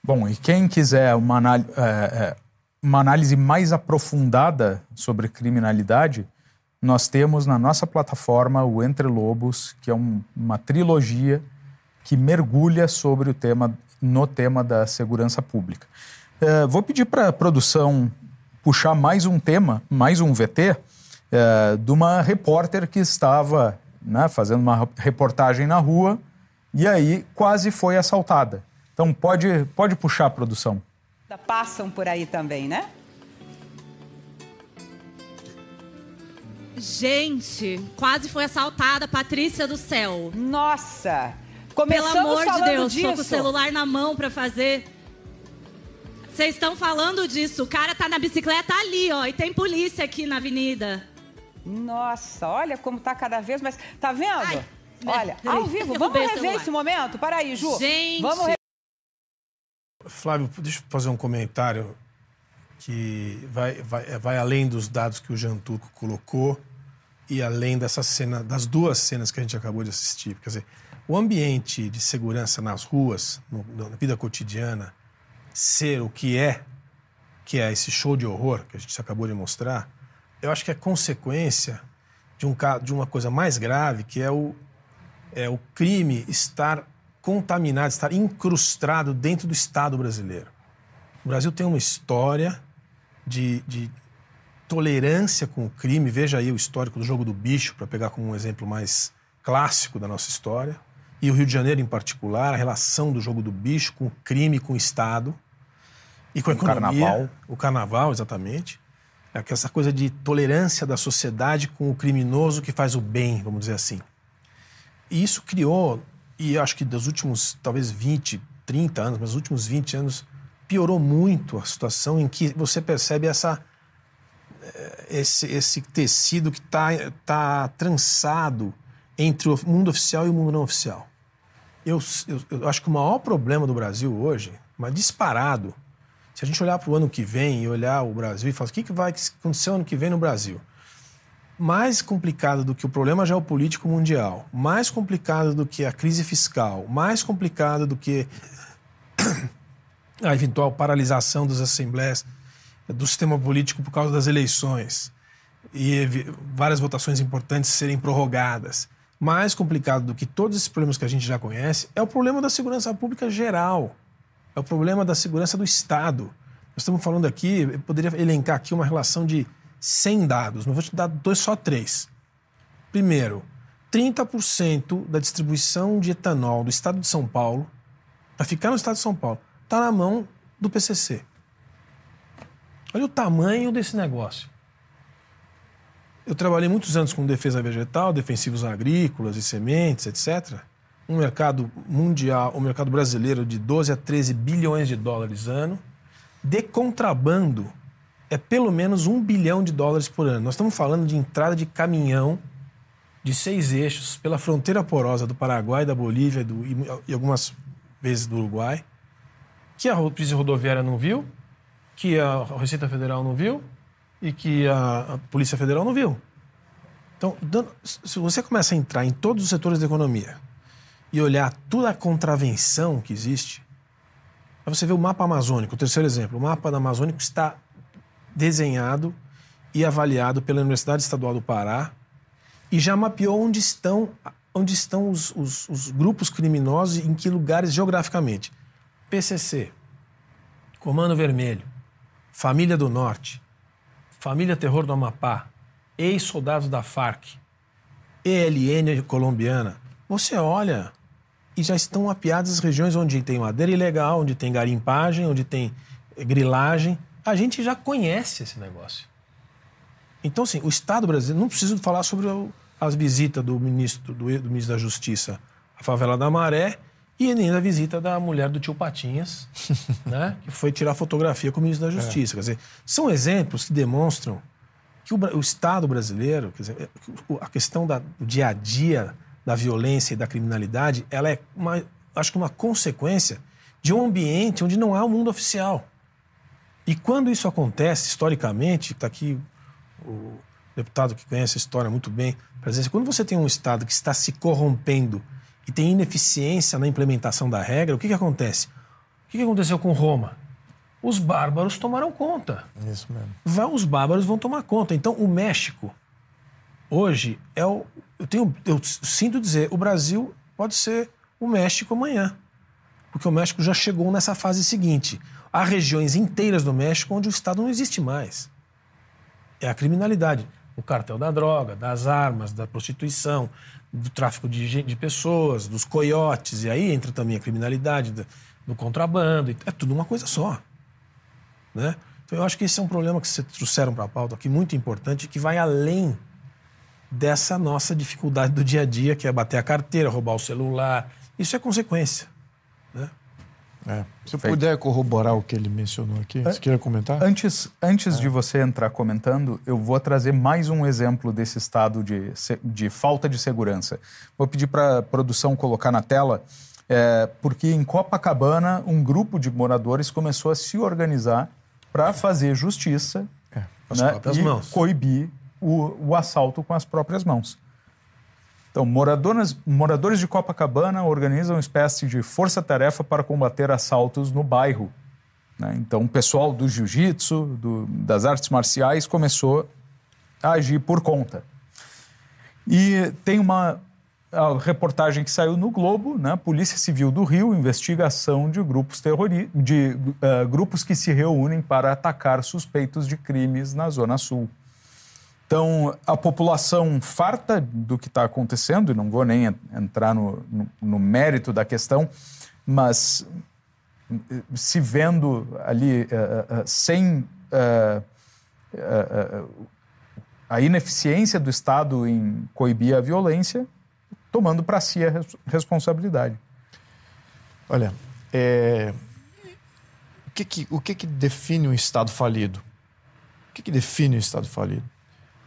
Bom, e quem quiser uma, é, é, uma análise mais aprofundada sobre criminalidade, nós temos na nossa plataforma o Entre Lobos, que é um, uma trilogia que mergulha sobre o tema no tema da segurança pública. É, vou pedir para a produção puxar mais um tema, mais um VT, é, de uma repórter que estava né, fazendo uma reportagem na rua e aí quase foi assaltada. Então pode, pode puxar produção. Passam por aí também, né? Gente, quase foi assaltada Patrícia do Céu. Nossa! Começamos Pelo amor de Deus, disso. tô com o celular na mão para fazer vocês estão falando disso. O cara tá na bicicleta ali, ó, e tem polícia aqui na avenida. Nossa, olha como tá cada vez mais. Tá vendo? Ai, olha, ao vivo. Vamos rever esse momento? Para aí, Ju. Gente. Vamos. Flávio, deixa eu fazer um comentário que vai, vai, vai além dos dados que o Jean Turco colocou e além dessa cena, das duas cenas que a gente acabou de assistir. Quer dizer, o ambiente de segurança nas ruas, no, na vida cotidiana, ser o que é, que é esse show de horror que a gente acabou de mostrar, eu acho que é consequência de, um, de uma coisa mais grave, que é o, é o crime estar contaminado, estar incrustado dentro do Estado brasileiro. O Brasil tem uma história de, de tolerância com o crime. Veja aí o histórico do jogo do bicho, para pegar como um exemplo mais clássico da nossa história. E o Rio de Janeiro, em particular, a relação do jogo do bicho com o crime, com o Estado e com a economia. O carnaval. O carnaval, exatamente. É essa coisa de tolerância da sociedade com o criminoso que faz o bem, vamos dizer assim. E isso criou, e acho que dos últimos, talvez 20, 30 anos, mas nos últimos 20 anos, piorou muito a situação em que você percebe essa eh, esse, esse tecido que está tá trançado entre o mundo oficial e o mundo não oficial. Eu, eu, eu acho que o maior problema do Brasil hoje, mas disparado, se a gente olhar para o ano que vem e olhar o Brasil e falar o que, que vai acontecer ano que vem no Brasil, mais complicado do que o problema geopolítico mundial, mais complicado do que a crise fiscal, mais complicado do que a eventual paralisação das assembleias do sistema político por causa das eleições e várias votações importantes serem prorrogadas. Mais complicado do que todos esses problemas que a gente já conhece é o problema da segurança pública geral. É o problema da segurança do Estado. Nós estamos falando aqui, eu poderia elencar aqui uma relação de 100 dados, mas vou te dar dois, só três. Primeiro, 30% da distribuição de etanol do Estado de São Paulo, para ficar no Estado de São Paulo, está na mão do PCC. Olha o tamanho desse negócio. Eu trabalhei muitos anos com defesa vegetal, defensivos agrícolas e sementes, etc. Um mercado mundial, o um mercado brasileiro de 12 a 13 bilhões de dólares ano. De contrabando é pelo menos um bilhão de dólares por ano. Nós estamos falando de entrada de caminhão de seis eixos pela fronteira porosa do Paraguai, da Bolívia do, e, algumas vezes do Uruguai, que a Polícia Rodoviária não viu, que a Receita Federal não viu e que a, Polícia Federal não viu. Então, se você começa a entrar em todos os setores da economia e olhar toda a contravenção que existe, aí você vê o mapa amazônico, o terceiro exemplo. O mapa Amazônico está desenhado e avaliado pela Universidade Estadual do Pará e já mapeou onde estão, onde estão os, os, os grupos criminosos e em que lugares geograficamente. PCC, Comando Vermelho, Família do Norte, Família Terror do Amapá, ex-soldados da Farc, ELN colombiana. Você olha e já estão mapeadas as regiões onde tem madeira ilegal, onde tem garimpagem, onde tem grilagem, a gente já conhece esse negócio. Então, assim, o Estado brasileiro, não preciso falar sobre as visitas do ministro, do, do ministro da Justiça à favela da Maré e nem da visita da mulher do tio Patinhas, né, que foi tirar fotografia com o ministro da é. Justiça. É. Quer dizer, são exemplos que demonstram que o, o Estado brasileiro, quer dizer, a questão da, do dia a dia da violência e da criminalidade, ela é, uma, acho que uma consequência de um ambiente onde não há o um mundo oficial. E quando isso acontece, historicamente, está aqui o deputado que conhece a história muito bem, para dizer, quando você tem um Estado que está se corrompendo e tem ineficiência na implementação da regra, o que, que acontece? O que, que aconteceu com Roma? Os bárbaros tomaram conta. Isso mesmo. Os bárbaros vão tomar conta. Então, o México, hoje, é o. Eu, tenho, eu sinto dizer, o Brasil pode ser o México amanhã. Porque o México já chegou nessa fase seguinte. Há regiões inteiras do México onde o Estado não existe mais. É a criminalidade. O cartel da droga, das armas, da prostituição, do tráfico de, de pessoas, dos coiotes, e aí entra também a criminalidade do, do contrabando. É tudo uma coisa só. Né? Então eu acho que esse é um problema que vocês trouxeram para a pauta aqui, muito importante, que vai além dessa nossa dificuldade do dia a dia, que é bater a carteira, roubar o celular. Isso é consequência. É. Se Feito. puder corroborar o que ele mencionou aqui, você queria comentar? Antes, antes é. de você entrar comentando, eu vou trazer mais um exemplo desse estado de, de falta de segurança. Vou pedir para a produção colocar na tela, é, porque em Copacabana, um grupo de moradores começou a se organizar para fazer justiça é, né, e mãos. coibir o, o assalto com as próprias mãos. Então, moradores, moradores de Copacabana organizam uma espécie de força-tarefa para combater assaltos no bairro. Né? Então, o pessoal do jiu-jitsu, das artes marciais, começou a agir por conta. E tem uma reportagem que saiu no Globo, né? Polícia Civil do Rio, investigação de grupos terroristas, de uh, grupos que se reúnem para atacar suspeitos de crimes na Zona Sul. Então, a população farta do que está acontecendo, e não vou nem entrar no, no, no mérito da questão, mas se vendo ali uh, uh, sem uh, a ineficiência do Estado em coibir a violência, tomando para si a res responsabilidade. Olha, é... o, que, que, o que, que define um Estado falido? O que, que define um Estado falido?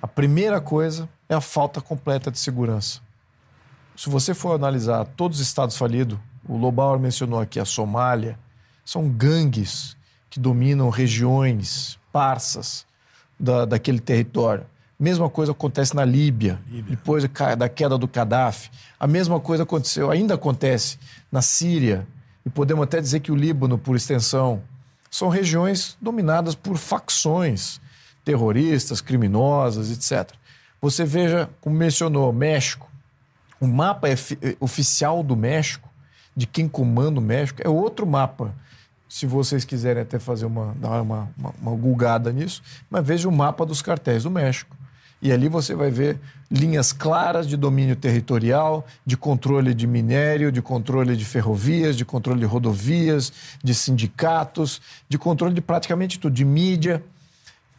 A primeira coisa é a falta completa de segurança. Se você for analisar todos os Estados falidos, o Lobauer mencionou aqui a Somália, são gangues que dominam regiões parsas da, daquele território. Mesma coisa acontece na Líbia, Líbia, depois da queda do Gaddafi. A mesma coisa aconteceu, ainda acontece na Síria. E podemos até dizer que o Líbano, por extensão, são regiões dominadas por facções terroristas, criminosas, etc. Você veja, como mencionou, México. O mapa oficial do México, de quem comanda o México, é outro mapa se vocês quiserem até fazer uma, dar uma, uma, uma gulgada nisso, mas veja o mapa dos cartéis do México. E ali você vai ver linhas claras de domínio territorial, de controle de minério, de controle de ferrovias, de controle de rodovias, de sindicatos, de controle de praticamente tudo, de mídia.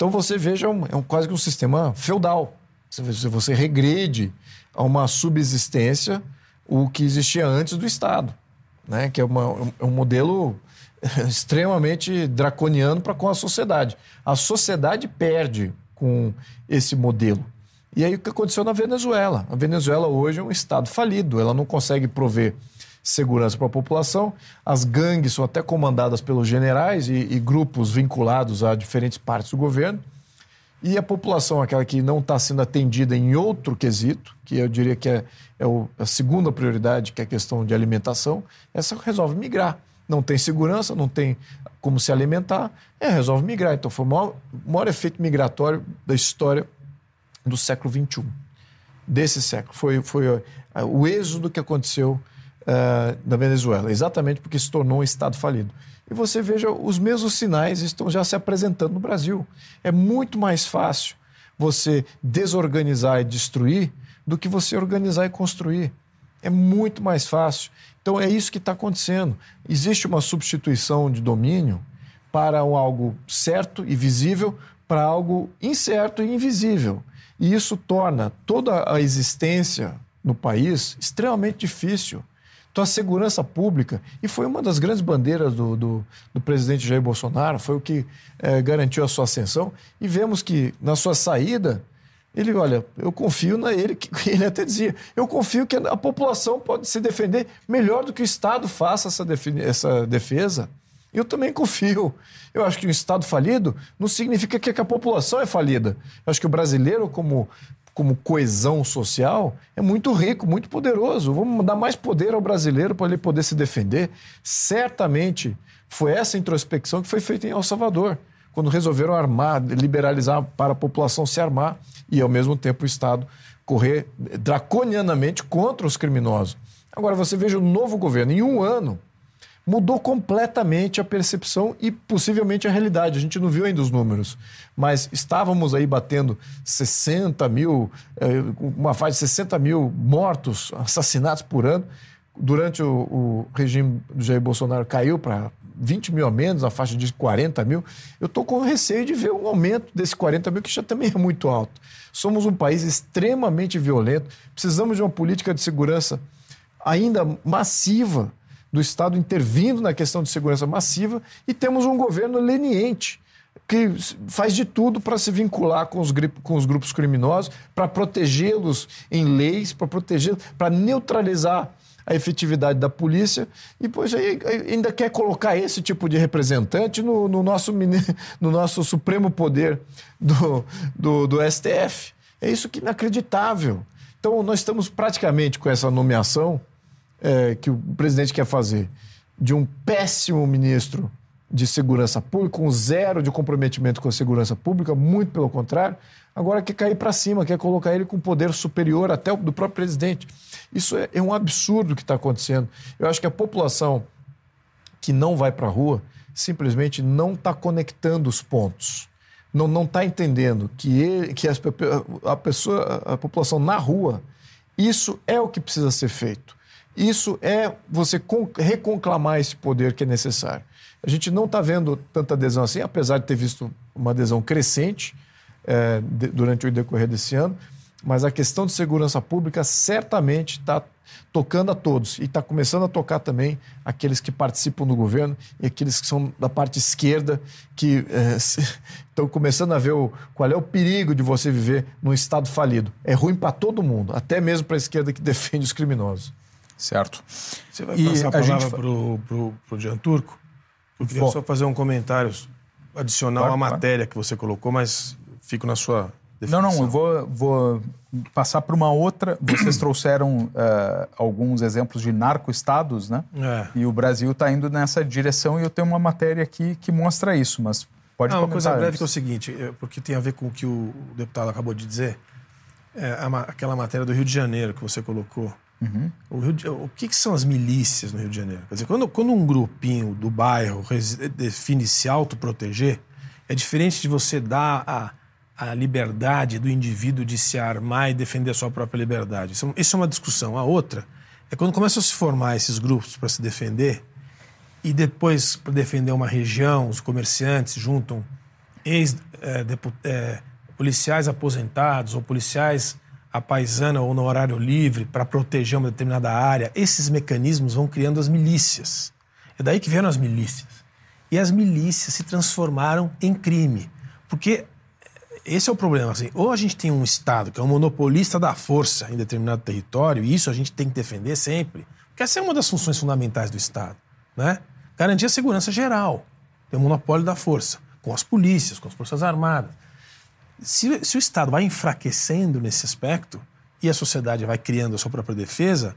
Então você veja, é é um quase que um sistema feudal. Você, você regrede a uma subsistência o que existia antes do Estado, né? que é, uma, é um modelo extremamente draconiano para com a sociedade. A sociedade perde com esse modelo. E aí o que aconteceu na Venezuela? A Venezuela hoje é um estado falido, ela não consegue prover segurança para a população. As gangues são até comandadas pelos generais e, e, grupos vinculados a diferentes partes do governo. E a população, aquela que não está sendo atendida em outro quesito, que eu diria que é, é o, a segunda prioridade, que é a questão de alimentação, essa resolve migrar não tem segurança, não tem como se alimentar, é, resolve migrar. Então foi o maior, maior efeito migratório da história do século XXI. Desse século. Foi, foi uh, o êxodo que aconteceu uh, na Venezuela, exatamente porque se tornou um Estado falido. E você veja, os mesmos sinais estão já se apresentando no Brasil. É muito mais fácil você desorganizar e destruir do que você organizar e construir. É muito mais fácil. Então é isso que está acontecendo. Existe uma substituição de domínio para um algo certo e visível para algo incerto e invisível. E isso torna toda a existência no país extremamente difícil. Então, a segurança pública, e foi uma das grandes bandeiras do, do, do presidente Jair Bolsonaro, foi o que é, garantiu a sua ascensão, e vemos que na sua saída ele, olha, eu confio na ele, que ele até dizia, eu confio que a população pode se defender melhor do que o Estado faça essa, essa defesa. Eu também confio. Eu acho que um Estado falido não significa que a população é falida. Eu acho que o brasileiro, como, como coesão social, é muito rico, muito poderoso. Vamos dar mais poder ao brasileiro para ele poder se defender. Certamente foi essa introspecção que foi feita em El Salvador, quando resolveram armar, liberalizar para a população se armar e, ao mesmo tempo, o Estado correr draconianamente contra os criminosos. Agora, você veja o novo governo, em um ano, mudou completamente a percepção e possivelmente a realidade. A gente não viu ainda os números, mas estávamos aí batendo 60 mil, eh, uma faixa de 60 mil mortos, assassinatos por ano. Durante o, o regime do Jair Bolsonaro caiu para 20 mil a menos, a faixa de 40 mil. Eu estou com receio de ver um aumento desse 40 mil, que já também é muito alto. Somos um país extremamente violento, precisamos de uma política de segurança ainda massiva, do Estado intervindo na questão de segurança massiva, e temos um governo leniente que faz de tudo para se vincular com os, com os grupos criminosos, para protegê-los em leis, para protegê-los, para neutralizar a efetividade da polícia e pois aí ainda quer colocar esse tipo de representante no, no nosso, no nosso supremo poder do, do, do STF. É isso que é inacreditável. Então, nós estamos praticamente com essa nomeação é, que o presidente quer fazer de um péssimo ministro de segurança pública, com zero de comprometimento com a segurança pública, muito pelo contrário, agora quer cair para cima, quer colocar ele com poder superior até o do próprio presidente. Isso é, é um absurdo que está acontecendo. Eu acho que a população que não vai para a rua simplesmente não está conectando os pontos. Não está entendendo que, ele, que a, pessoa, a população na rua, isso é o que precisa ser feito. Isso é você reconclamar esse poder que é necessário. A gente não está vendo tanta adesão assim, apesar de ter visto uma adesão crescente é, de, durante o decorrer desse ano, mas a questão de segurança pública certamente está tocando a todos e está começando a tocar também aqueles que participam do governo e aqueles que são da parte esquerda que é, estão começando a ver o, qual é o perigo de você viver num estado falido. É ruim para todo mundo, até mesmo para a esquerda que defende os criminosos. Certo. Você vai e passar a palavra gente... para o Jean Turco? Eu queria só fazer um comentário adicional claro, à matéria claro. que você colocou, mas fico na sua definição. Não, não, eu vou, vou passar para uma outra. Vocês trouxeram uh, alguns exemplos de narco-estados, né? É. E o Brasil está indo nessa direção e eu tenho uma matéria aqui que mostra isso, mas pode Não, Uma coisa breve que é o seguinte, é, porque tem a ver com o que o deputado acabou de dizer, é, aquela matéria do Rio de Janeiro que você colocou. Uhum. O, de, o que, que, são as milícias no Rio de Janeiro? Quer dizer, quando, quando um grupinho do bairro define se autoproteger, é diferente de você dar a, a liberdade do indivíduo de se armar e defender a sua própria liberdade. Isso, isso é uma discussão. A outra é quando começam a se formar esses grupos para se defender e depois, para defender uma região, os comerciantes juntam ex, é, é, policiais aposentados ou policiais a paisana ou no horário livre para proteger uma determinada área, esses mecanismos vão criando as milícias. É daí que vieram as milícias. E as milícias se transformaram em crime. Porque esse é o problema. Assim, ou a gente tem um Estado que é um monopolista da força em determinado território, e isso a gente tem que defender sempre, porque essa é uma das funções fundamentais do Estado. Né? Garantir a segurança geral. Tem o monopólio da força, com as polícias, com as Forças Armadas. Se, se o Estado vai enfraquecendo nesse aspecto e a sociedade vai criando a sua própria defesa,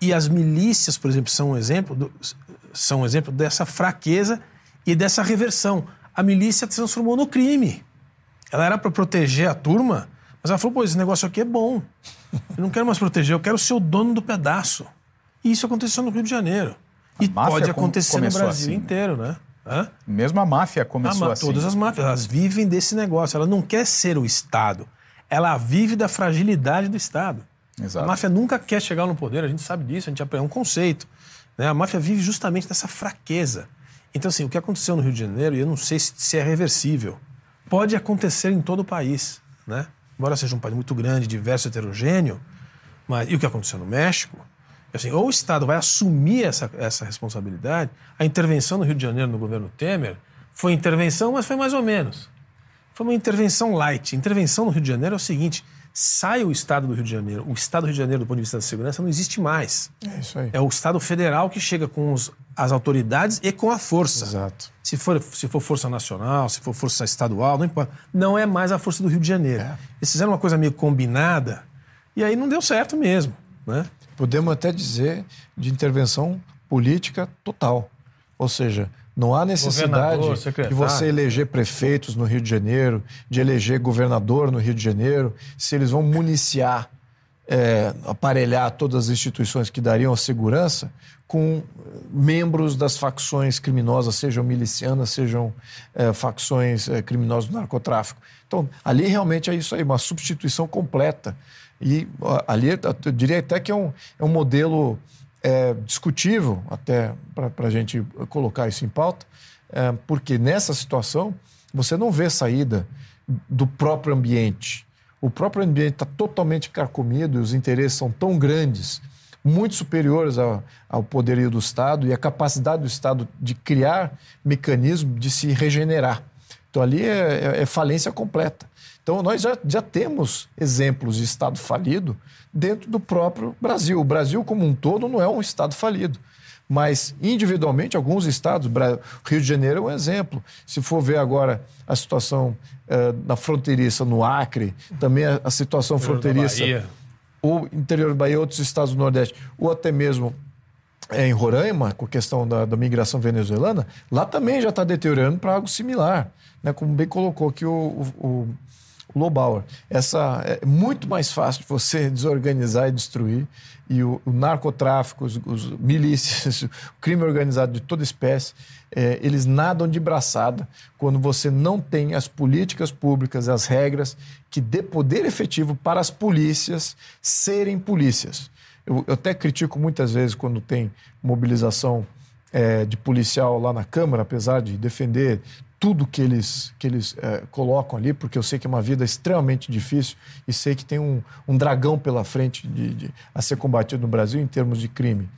e as milícias, por exemplo, são um exemplo, do, são um exemplo dessa fraqueza e dessa reversão. A milícia se transformou no crime. Ela era para proteger a turma, mas ela falou: pô, esse negócio aqui é bom. Eu não quero mais proteger, eu quero ser o dono do pedaço. E isso aconteceu no Rio de Janeiro. A e pode acontecer no Brasil assim. inteiro, né? Hã? Mesmo a máfia começou a, assim. Todas as máfias, elas vivem desse negócio. Ela não quer ser o Estado. Ela vive da fragilidade do Estado. Exato. A máfia nunca quer chegar no poder, a gente sabe disso, a gente aprende. É um conceito. Né? A máfia vive justamente dessa fraqueza. Então, assim, o que aconteceu no Rio de Janeiro, e eu não sei se, se é reversível, pode acontecer em todo o país. Né? Embora seja um país muito grande, diverso, heterogêneo, mas e o que aconteceu no México? Assim, ou o Estado vai assumir essa, essa responsabilidade. A intervenção no Rio de Janeiro no governo Temer foi intervenção, mas foi mais ou menos. Foi uma intervenção light. Intervenção no Rio de Janeiro é o seguinte: sai o Estado do Rio de Janeiro. O Estado do Rio de Janeiro, do ponto de vista da segurança, não existe mais. É isso aí. É o Estado federal que chega com os, as autoridades e com a força. Exato. Se for, se for força nacional, se for força estadual, não importa. Não é mais a força do Rio de Janeiro. É. Eles fizeram uma coisa meio combinada e aí não deu certo mesmo. Né? Podemos até dizer de intervenção política total. Ou seja, não há necessidade de você eleger prefeitos no Rio de Janeiro, de eleger governador no Rio de Janeiro, se eles vão municiar, é, aparelhar todas as instituições que dariam a segurança com membros das facções criminosas, sejam milicianas, sejam é, facções é, criminosas do narcotráfico. Então, ali realmente é isso aí, uma substituição completa e ali eu diria até que é um, é um modelo é, discutível, até para a gente colocar isso em pauta, é, porque nessa situação você não vê saída do próprio ambiente. O próprio ambiente está totalmente carcomido e os interesses são tão grandes, muito superiores ao, ao poderio do Estado e a capacidade do Estado de criar mecanismos de se regenerar. Então ali é, é, é falência completa. Então, nós já, já temos exemplos de Estado falido dentro do próprio Brasil. O Brasil, como um todo, não é um Estado falido. Mas, individualmente, alguns estados, Rio de Janeiro é um exemplo. Se for ver agora a situação eh, na fronteiriça, no Acre, também a, a situação fronteiriça, ou interior do Bahia, outros estados do Nordeste, ou até mesmo é, em Roraima, com a questão da, da migração venezuelana, lá também já está deteriorando para algo similar, né? como bem colocou aqui o, o, o Lobauer. Essa, é muito mais fácil de você desorganizar e destruir, e o, o narcotráfico, os, os, milícias, o crime organizado de toda espécie, é, eles nadam de braçada quando você não tem as políticas públicas, as regras que dê poder efetivo para as polícias serem polícias. Eu, eu até critico muitas vezes quando tem mobilização é, de policial lá na Câmara, apesar de defender tudo que eles, que eles é, colocam ali, porque eu sei que é uma vida extremamente difícil e sei que tem um, um dragão pela frente de, de, a ser combatido no Brasil em termos de crime.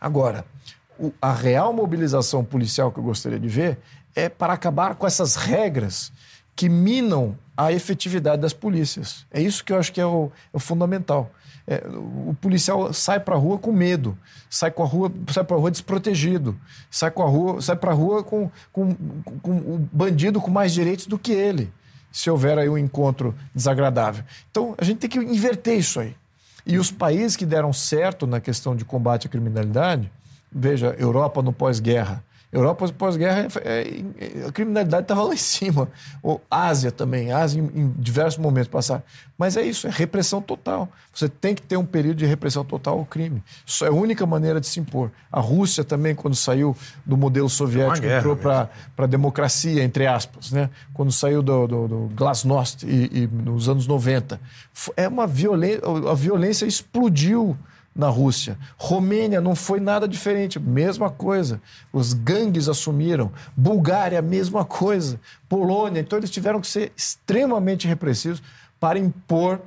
Agora, o, a real mobilização policial que eu gostaria de ver é para acabar com essas regras que minam a efetividade das polícias. É isso que eu acho que é o, é o fundamental. É, o policial sai para a rua com medo, sai com a rua, sai para a rua desprotegido, sai com a rua, sai para a rua com, com, com o bandido com mais direitos do que ele, se houver aí um encontro desagradável. Então a gente tem que inverter isso aí. E os países que deram certo na questão de combate à criminalidade, veja, Europa no pós-guerra, Europa pós-guerra, é, é, a criminalidade estava lá em cima. Ou Ásia também, Ásia em, em, diversos momentos passaram. Mas é isso, é repressão total. Você tem que ter um período de repressão total ao crime. Isso é a única maneira de se impor. A Rússia também, quando saiu do modelo soviético, é entrou para a democracia, entre aspas. Né? Quando saiu do, do, do Glasnost e, e nos anos 90. É uma violência, a violência explodiu na Rússia. Romênia não foi nada diferente, mesma coisa. Os gangues assumiram. Bulgária, mesma coisa. Polônia. Então eles tiveram que ser extremamente repressivos para impor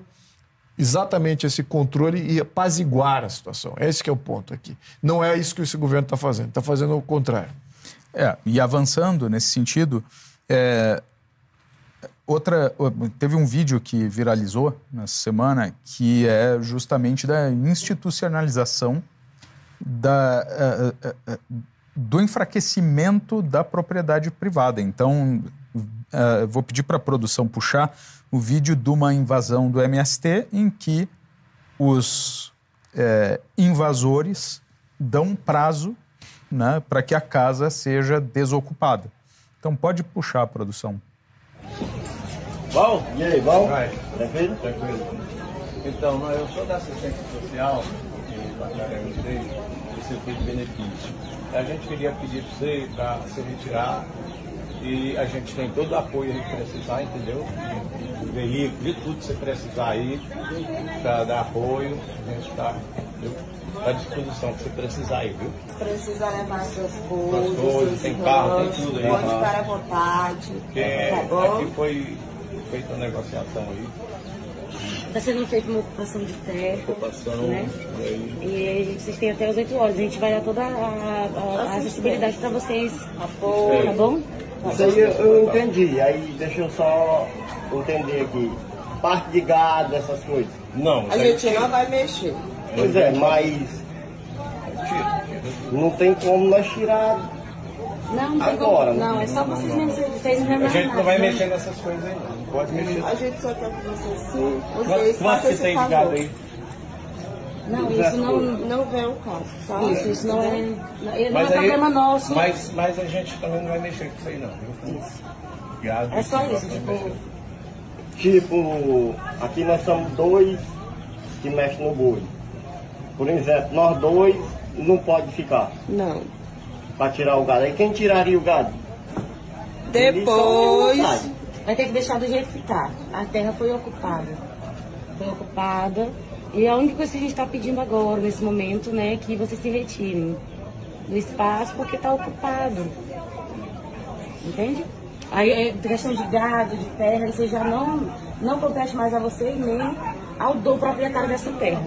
exatamente esse controle e apaziguar a situação. Esse é o ponto aqui. Não é isso que esse governo está fazendo. Está fazendo o contrário. É, e avançando nesse sentido, é, Outra, teve um vídeo que viralizou nessa semana que é justamente da institucionalização da, uh, uh, uh, do enfraquecimento da propriedade privada. Então, vou pedir para a produção puxar o vídeo de uma invasão do MST em que os invasores dão prazo né, para que a casa seja desocupada. Então, pode puxar a produção. Bom? E aí, bom? Vai. Tranquilo? Tranquilo. Então, eu sou da assistência social e batalhei do circuito de benefício. A gente queria pedir para você para se retirar e a gente tem todo o apoio que precisar, entendeu? De veículo, de tudo que você precisar aí, para dar apoio, a gente está à disposição que você precisar aí, viu? Precisa levar suas coisas, suas coisas tem carro, tem tudo aí. Pode estar à vontade. Porque tá bom? aqui foi feita a negociação aí. Está sendo feita uma ocupação de terra. Ocupação, né? E vocês têm até as 8 horas. A gente vai dar toda a, a, a acessibilidade para vocês. Apoio. Tá bom? Isso aí eu, eu entendi. Aí deixa eu só entender aqui. Parte de gado, essas coisas. Não. A gente não vai mexer. Pois é, mas. Não tem como nós tirar não, não Agora, como, não, é só vocês mesmos, vocês não A gente não vai mexer nessas coisas aí, não. Pode mexer. A gente só quer que vocês sim. Vocês Quanto que tem de aí? Não, isso não, não vem o caso, tá? Isso, isso não é, não é mas problema nosso. Mas, mas a gente também não vai mexer com isso aí, não, viu? Isso. Gado, é só isso, tipo... Tipo, aqui nós somos dois que mexem no boi. Por exemplo, nós dois não pode ficar. Não para tirar o gado. Aí quem tiraria o gado? Depois. Vai ter que deixar do jeito que está. A terra foi ocupada. Foi ocupada. E a única coisa que a gente está pedindo agora, nesse momento, né, é que vocês se retirem do espaço porque está ocupado. Entende? Aí é questão de gado, de terra, isso já não, não compete mais a você nem ao do proprietário dessa terra.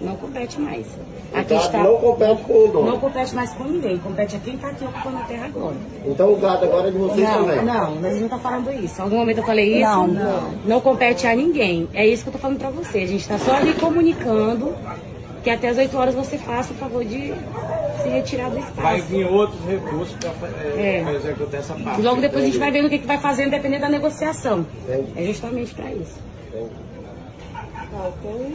Não compete mais. Aqui está, não compete com o dono. Não compete mais com ninguém, compete a quem está aqui ocupando a terra agora. Então o gado agora é de vocês não, também? Não, mas a gente não está falando isso. Em algum momento eu falei isso? Não, não. Não compete a ninguém. É isso que eu estou falando para você. A gente está só ali comunicando que até as 8 horas você faça o favor de se retirar do espaço. Vai vir outros recursos para é, é. executar essa parte. Logo depois a gente vai vendo o que, que vai fazendo, dependendo da negociação. Entendi. É justamente para isso. Tá, ok?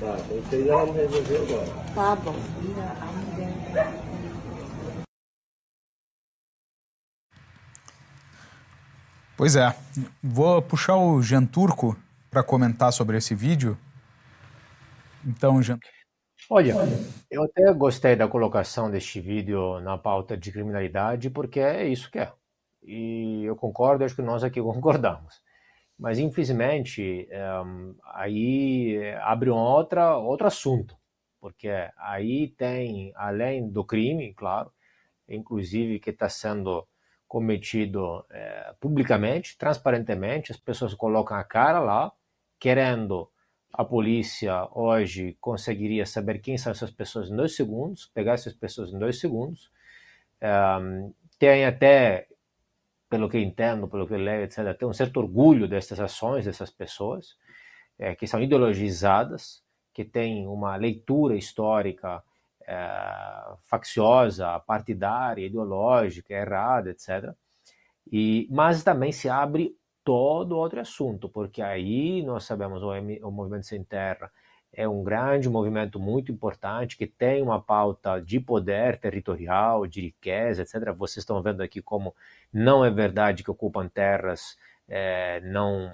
Tá, vocês vão resolver agora. Tá bom. Pois é. Vou puxar o Jean Turco para comentar sobre esse vídeo. Então, Jean. Olha, eu até gostei da colocação deste vídeo na pauta de criminalidade, porque é isso que é. E eu concordo, acho que nós aqui concordamos. Mas, infelizmente, um, aí abre um outra, outro assunto, porque aí tem, além do crime, claro, inclusive que está sendo cometido é, publicamente, transparentemente, as pessoas colocam a cara lá, querendo a polícia hoje conseguiria saber quem são essas pessoas em dois segundos, pegar essas pessoas em dois segundos. Tem até, pelo que entendo, pelo que leio, etc., tem um certo orgulho dessas ações dessas pessoas, é, que são ideologizadas, que têm uma leitura histórica é, facciosa, partidária, ideológica, errada, etc. E, mas também se abre todo outro assunto, porque aí nós sabemos o, o Movimento Sem Terra é um grande movimento muito importante que tem uma pauta de poder territorial, de riqueza, etc. Vocês estão vendo aqui como não é verdade que ocupam terras é, não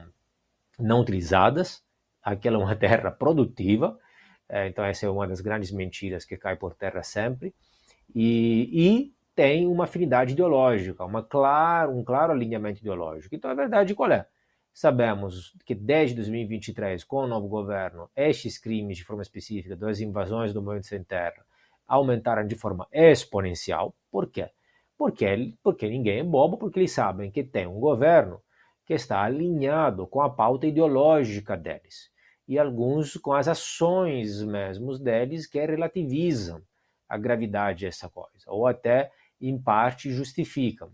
não utilizadas. Aquela é uma terra produtiva, é, então, essa é uma das grandes mentiras que cai por terra sempre. E, e tem uma afinidade ideológica, uma claro, um claro alinhamento ideológico. Então, a verdade qual é? Sabemos que desde 2023, com o novo governo, estes crimes de forma específica, das invasões do movimento sem terra, aumentaram de forma exponencial. Por quê? Porque, porque ninguém é bobo, porque eles sabem que tem um governo que está alinhado com a pauta ideológica deles e alguns com as ações mesmos deles que relativizam a gravidade dessa coisa, ou até, em parte, justificam.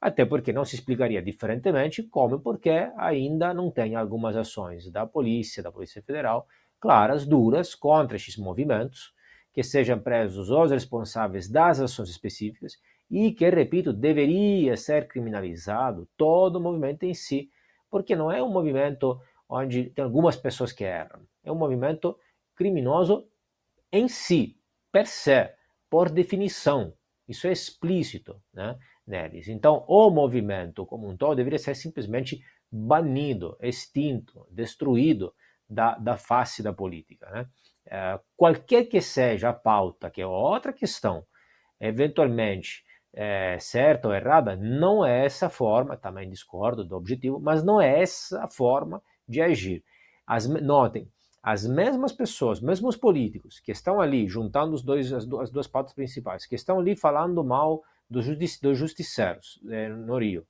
Até porque não se explicaria diferentemente como porque ainda não tem algumas ações da polícia, da Polícia Federal, claras, duras, contra esses movimentos, que sejam presos os responsáveis das ações específicas e que, repito, deveria ser criminalizado todo o movimento em si, porque não é um movimento onde tem algumas pessoas que erram. É um movimento criminoso em si, per se, por definição. Isso é explícito né, neles. Então, o movimento como um todo deveria ser simplesmente banido, extinto, destruído da, da face da política. Né? É, qualquer que seja a pauta, que é outra questão, eventualmente é, certa ou errada, não é essa forma, também discordo do objetivo, mas não é essa forma de agir. As, notem, as mesmas pessoas, mesmos políticos que estão ali juntando os dois, as, duas, as duas pautas principais, que estão ali falando mal dos, judici, dos justiceiros é, no Rio,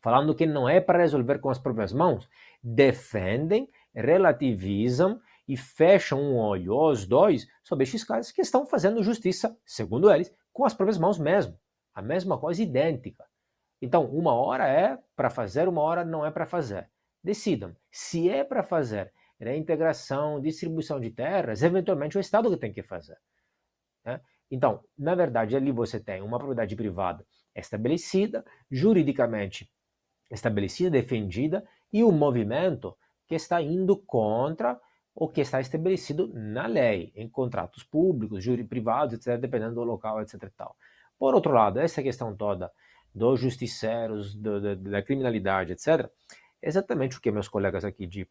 falando que não é para resolver com as próprias mãos, defendem, relativizam e fecham um olho, os dois, sobre esses caras que estão fazendo justiça, segundo eles, com as próprias mãos mesmo. A mesma coisa idêntica. Então, uma hora é para fazer, uma hora não é para fazer decidam. Se é para fazer reintegração, distribuição de terras, eventualmente o Estado que tem que fazer. Né? Então, na verdade, ali você tem uma propriedade privada estabelecida, juridicamente estabelecida, defendida, e um movimento que está indo contra o que está estabelecido na lei, em contratos públicos, júri privados, etc., dependendo do local, etc. Tal. Por outro lado, essa questão toda dos justiceiros, do, do, da criminalidade, etc., exatamente o que meus colegas aqui de,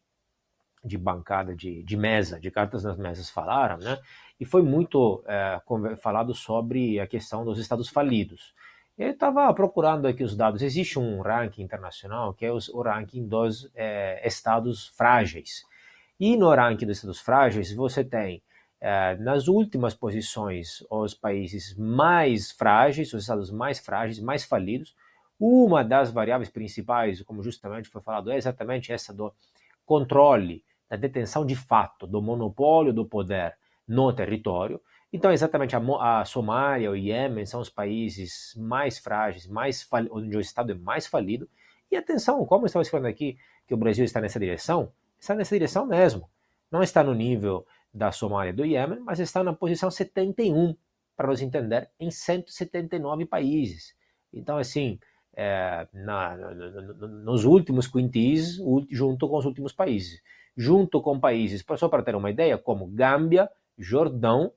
de bancada, de, de mesa, de cartas nas mesas falaram, né? E foi muito é, falado sobre a questão dos estados falidos. Eu estava procurando aqui os dados. Existe um ranking internacional que é os, o ranking dos é, estados frágeis. E no ranking dos estados frágeis você tem é, nas últimas posições os países mais frágeis, os estados mais frágeis, mais falidos, uma das variáveis principais, como justamente foi falado, é exatamente essa do controle, da detenção de fato, do monopólio do poder no território. Então, exatamente a, a Somália, o Iêmen são os países mais frágeis, mais onde o Estado é mais falido. E atenção, como estava falando aqui, que o Brasil está nessa direção, está nessa direção mesmo. Não está no nível da Somália e do Iêmen, mas está na posição 71, para nos entender, em 179 países. Então, assim, é, na, nos últimos quintis, junto com os últimos países. Junto com países, só para ter uma ideia, como Gâmbia, Jordão,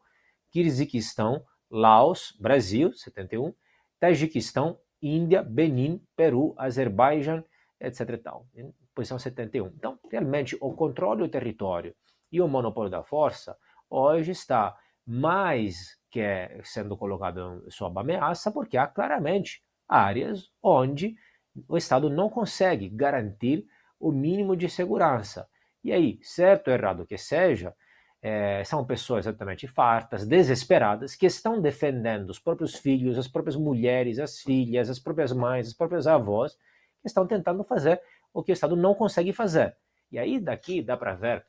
Kirguistão, Laos, Brasil, 71, Tajiquistão, Índia, Benin, Peru, Azerbaijão, etc. Tal, em posição 71. Então, realmente, o controle do território e o monopólio da força hoje está mais que sendo colocado sob ameaça, porque há claramente áreas onde o Estado não consegue garantir o mínimo de segurança. E aí, certo ou errado que seja, é, são pessoas exatamente fartas, desesperadas, que estão defendendo os próprios filhos, as próprias mulheres, as filhas, as próprias mães, as próprias avós, que estão tentando fazer o que o Estado não consegue fazer. E aí, daqui dá para ver,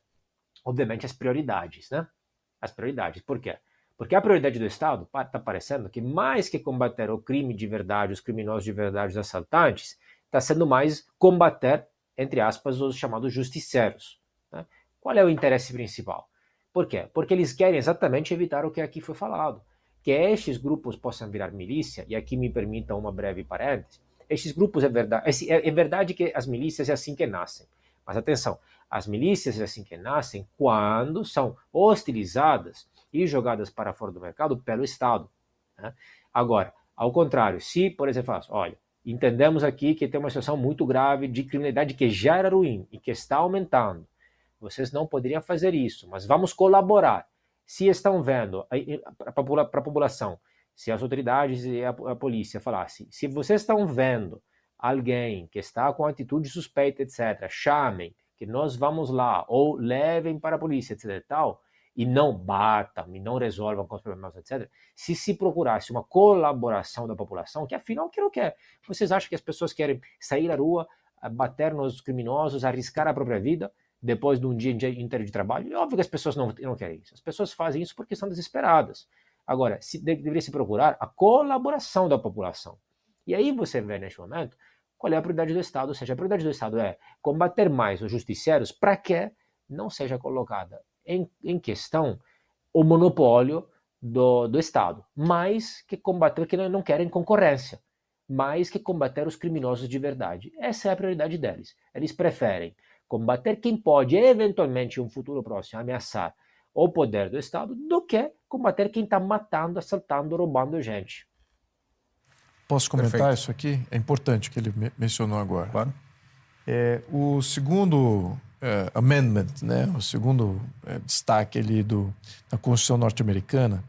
obviamente, as prioridades, né? As prioridades. Por quê? Porque a prioridade do Estado está parecendo que mais que combater o crime de verdade, os criminosos de verdade, os assaltantes, está sendo mais combater, entre aspas, os chamados justiceiros. Qual é o interesse principal? Por quê? Porque eles querem exatamente evitar o que aqui foi falado, que estes grupos possam virar milícia, e aqui me permitam uma breve parêntese, estes grupos é verdade, é, é verdade que as milícias é assim que nascem, mas atenção, as milícias é assim que nascem quando são hostilizadas e jogadas para fora do mercado pelo Estado. Né? Agora, ao contrário, se, por exemplo, olha, entendemos aqui que tem uma situação muito grave de criminalidade que já era ruim e que está aumentando, vocês não poderiam fazer isso, mas vamos colaborar. Se estão vendo para a população, se as autoridades e a, a polícia falassem, se vocês estão vendo alguém que está com atitude suspeita, etc., chamem, que nós vamos lá, ou levem para a polícia, etc. tal, e não batam, e não resolvam com os problemas, etc. Se se procurasse uma colaboração da população, que afinal, que não quer? Vocês acham que as pessoas querem sair à rua, bater nos criminosos, arriscar a própria vida? Depois de um dia inteiro de trabalho. É óbvio que as pessoas não, não querem isso. As pessoas fazem isso porque estão desesperadas. Agora, se, deveria se procurar a colaboração da população. E aí você vê neste momento qual é a prioridade do Estado. Ou seja, a prioridade do Estado é combater mais os justiceiros para que não seja colocada em, em questão o monopólio do, do Estado, mais que combater que não, não querem concorrência, mais que combater os criminosos de verdade. Essa é a prioridade deles. Eles preferem combater quem pode, eventualmente, em um futuro próximo, ameaçar o poder do Estado, do que combater quem está matando, assaltando, roubando gente. Posso comentar Perfeito. isso aqui? É importante o que ele mencionou agora. Claro. É, o segundo é, amendment, né, o segundo é, destaque ali do, da Constituição norte-americana,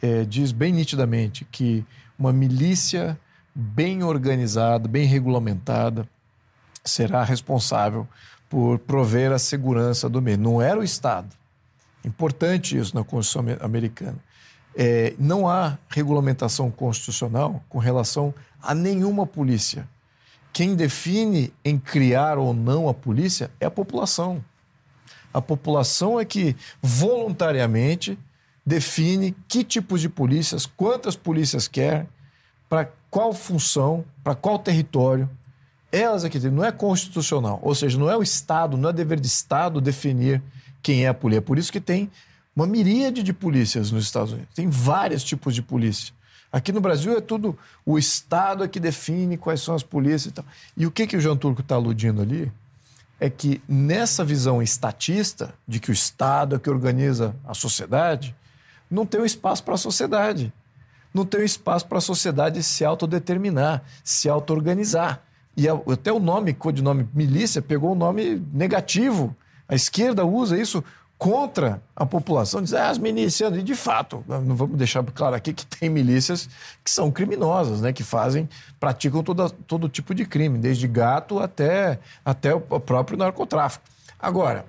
é, diz bem nitidamente que uma milícia bem organizada, bem regulamentada, será responsável por prover a segurança do meio. Não era o Estado. Importante isso na Constituição americana. É, não há regulamentação constitucional com relação a nenhuma polícia. Quem define em criar ou não a polícia é a população. A população é que voluntariamente define que tipos de polícias, quantas polícias quer, para qual função, para qual território, elas aqui, não é constitucional. Ou seja, não é o Estado, não é dever de Estado definir quem é a polícia. É por isso que tem uma miríade de polícias nos Estados Unidos. Tem vários tipos de polícia. Aqui no Brasil é tudo o Estado é que define quais são as polícias e tal. E o que, que o João Turco está aludindo ali é que nessa visão estatista de que o Estado é que organiza a sociedade, não tem um espaço para a sociedade. Não tem um espaço para a sociedade se autodeterminar, se auto-organizar. E até o nome, codinome milícia, pegou o um nome negativo. A esquerda usa isso contra a população, diz, ah, as milícias, e de fato, não vamos deixar claro aqui que tem milícias que são criminosas, né, que fazem, praticam toda, todo tipo de crime, desde gato até, até o próprio narcotráfico. Agora,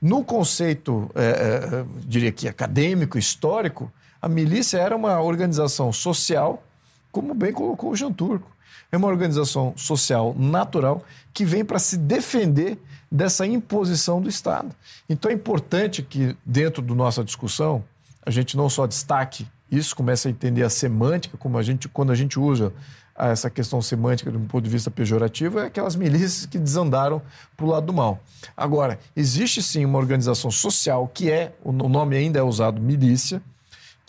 no conceito, é, é, diria que acadêmico, histórico, a milícia era uma organização social, como bem colocou o Jean Turco é uma organização social natural que vem para se defender dessa imposição do Estado. Então é importante que, dentro da nossa discussão, a gente não só destaque isso, comece a entender a semântica, como a gente, quando a gente usa essa questão semântica de um ponto de vista pejorativo, é aquelas milícias que desandaram para o lado do mal. Agora, existe sim uma organização social que é, o nome ainda é usado milícia,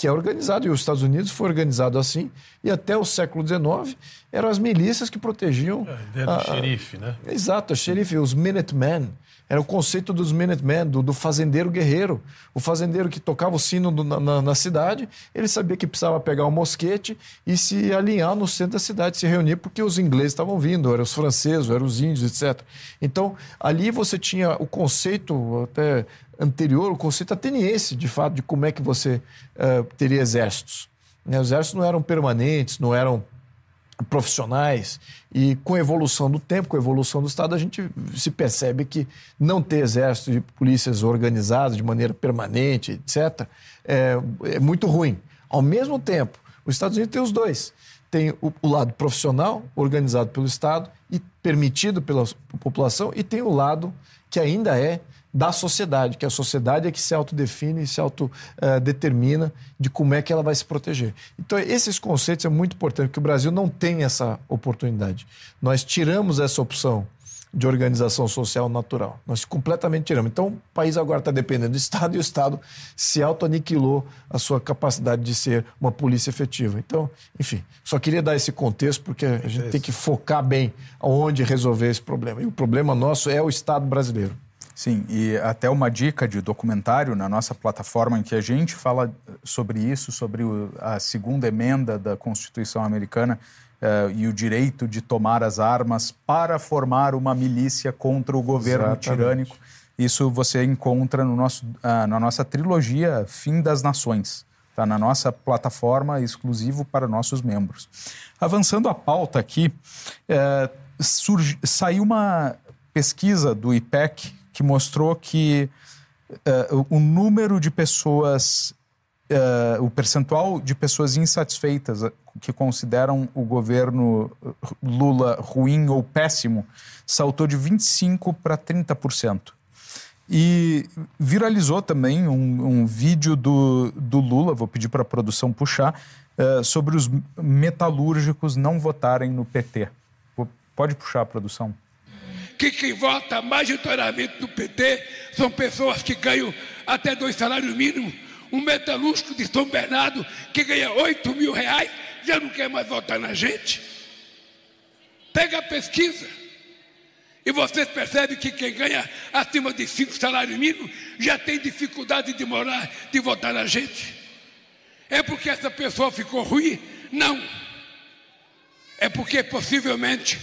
que é organizado, e os Estados Unidos foi organizado assim, e até o século XIX eram as milícias que protegiam... A ideia do a- xerife, né? Exato, a xerife, os Minutemen. Era o conceito dos Minutemen, do, do fazendeiro guerreiro. O fazendeiro que tocava o sino do- na, na- cidade, ele sabia que precisava pegar um mosquete e se alinhar no centro da cidade, se reunir, porque os ingleses estavam vindo, eram os franceses, eram os índios, etc. Então, ali você tinha o conceito até anterior, o conceito ateniense, de fato, de como é que você eh, teria exércitos. Né, Os exércitos não eram permanentes, não eram profissionais e com a evolução do tempo, com a evolução do Estado, a gente se percebe que não ter exército de polícias organizadas de maneira permanente, etc., é, é muito ruim. Ao mesmo tempo, os Estados Unidos tem os dois. Tem o, o lado profissional, organizado pelo Estado e permitido pela população, e tem o lado que ainda é da sociedade, que a sociedade é que se autodefine e se autodetermina de como é que ela vai se proteger. Então, esses conceitos é muito importante, porque o Brasil não tem essa oportunidade. Nós tiramos essa opção de organização social natural. Nós completamente tiramos. Então, o país agora está dependendo do Estado e o Estado se auto-aniquilou a sua capacidade de ser uma polícia efetiva. Então, enfim, só queria dar esse contexto porque a gente tem que focar bem aonde resolver esse problema. E o problema nosso é o Estado brasileiro. Sim, e até uma dica de documentário na nossa plataforma em que a gente fala sobre isso, sobre o- a segunda emenda da Constituição Americana eh, e o direito de tomar as armas para formar uma milícia contra o governo Exatamente. tirânico. Isso você encontra no nosso, ah, na nossa trilogia Fim das Nações. Está na nossa plataforma exclusivo para nossos membros. Avançando a pauta aqui, eh, surgi- saiu uma pesquisa do IPEC que mostrou que eh, o- número de pessoas, eh, o percentual de pessoas insatisfeitas eh, que consideram o governo Lula ruim ou péssimo saltou de 25% para 30%. E viralizou também um, um vídeo do, do Lula, vou pedir para a produção puxar, eh, sobre os metalúrgicos não votarem no PT. Pode puxar a produção. Que quem vota majoritariamente no PT são pessoas que ganham até dois salários mínimos. Um metalúrgico de São Bernardo que ganha 8 mil reais já não quer mais votar na gente. Pega a pesquisa e vocês percebem que quem ganha acima de cinco salários mínimos já tem dificuldade de morar, de votar na gente. É porque essa pessoa ficou ruim? Não. É porque possivelmente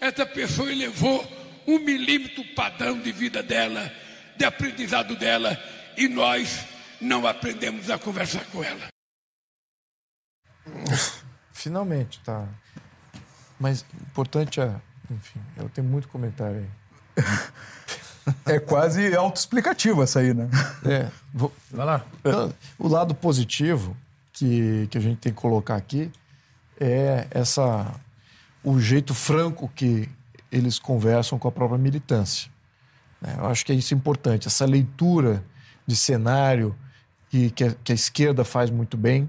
essa pessoa elevou um milímetro o padrão de vida dela, de aprendizado dela, e nós não aprendemos a conversar com ela. Finalmente, tá. Mas importante é. Enfim, eu tenho muito comentário aí. É quase autoexplicativo essa aí, né? É. Vou... Vai lá. Não, O lado positivo que, que a gente tem que colocar aqui é essa o jeito franco que eles conversam com a própria militância. né? Eu acho que é isso importante, essa leitura de cenário que, que, que a esquerda faz muito bem,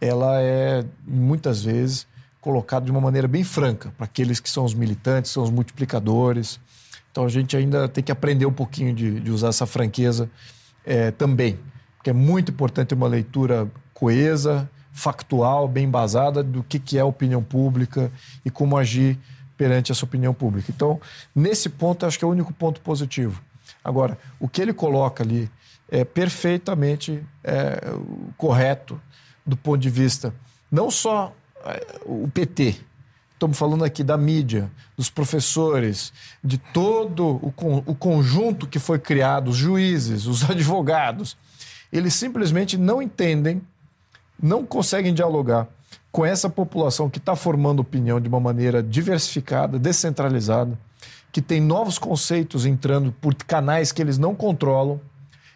ela é muitas vezes colocada de uma maneira bem franca para aqueles que são os militantes, são os multiplicadores. Então a gente ainda tem que aprender um pouquinho de, de usar essa franqueza eh, também, porque é muito importante uma leitura coesa, factual, bem embasada do que, que é opinião pública e como agir perante essa opinião pública. Então, nesse ponto, acho que é o único ponto positivo. Agora, o que ele coloca ali é perfeitamente é, correto do ponto de vista não só é, o PT, estamos falando aqui da mídia, dos professores, de todo o, con- o conjunto que foi criado, os juízes, os advogados, eles simplesmente não entendem, não conseguem dialogar com essa população que está formando opinião de uma maneira diversificada, descentralizada, que tem novos conceitos entrando por canais que eles não controlam,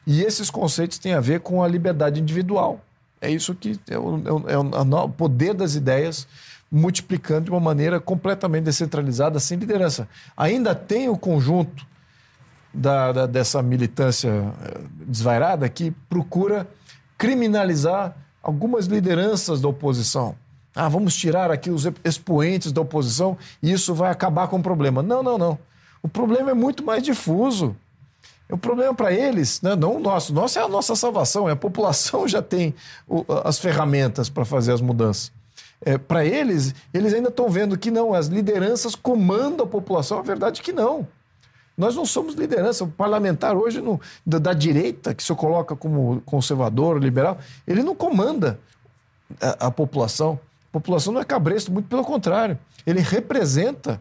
e esses conceitos têm a ver com a liberdade individual. É isso que é o, é o- é poder das ideias multiplicando de uma maneira completamente descentralizada, sem liderança. Ainda tem o conjunto da, da- dessa militância eh, desvairada que procura criminalizar algumas lideranças da oposição. Ah, vamos tirar aqui os expoentes da oposição e isso vai acabar com o problema. Não, não, não. O problema é muito mais difuso. O problema para eles, né, não o nosso, nosso é a nossa salvação, é a população já tem o, as ferramentas para fazer as mudanças. É, para eles, eles ainda estão vendo que não, as lideranças comandam a população. A verdade é que não. Nós não somos liderança. O parlamentar hoje, no, da, da, direita, que se coloca como conservador, liberal, ele não comanda a, a população. A população não é cabresto, muito pelo contrário. Ele representa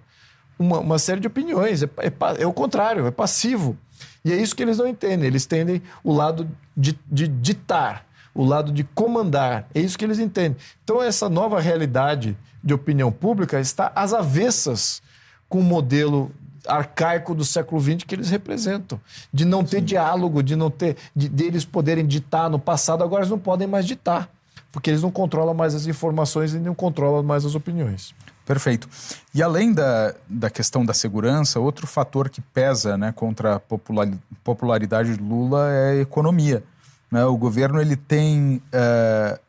uma, uma série de opiniões. É, é, é, o contrário, é passivo. E é isso que eles não entendem. Eles tendem o lado de, de ditar, o lado de comandar. É isso que eles entendem. Então, essa nova realidade de opinião pública está às avessas com o modelo arcaico do século XX que eles representam. De não ter Sim. diálogo, de não ter. De, de eles poderem ditar no passado, agora eles não podem mais ditar. Porque eles não controlam mais as informações e não controlam mais as opiniões. Perfeito. E além da, da questão da segurança, outro fator que pesa né, contra a popularidade de Lula é a economia. Né? O governo ele tem é,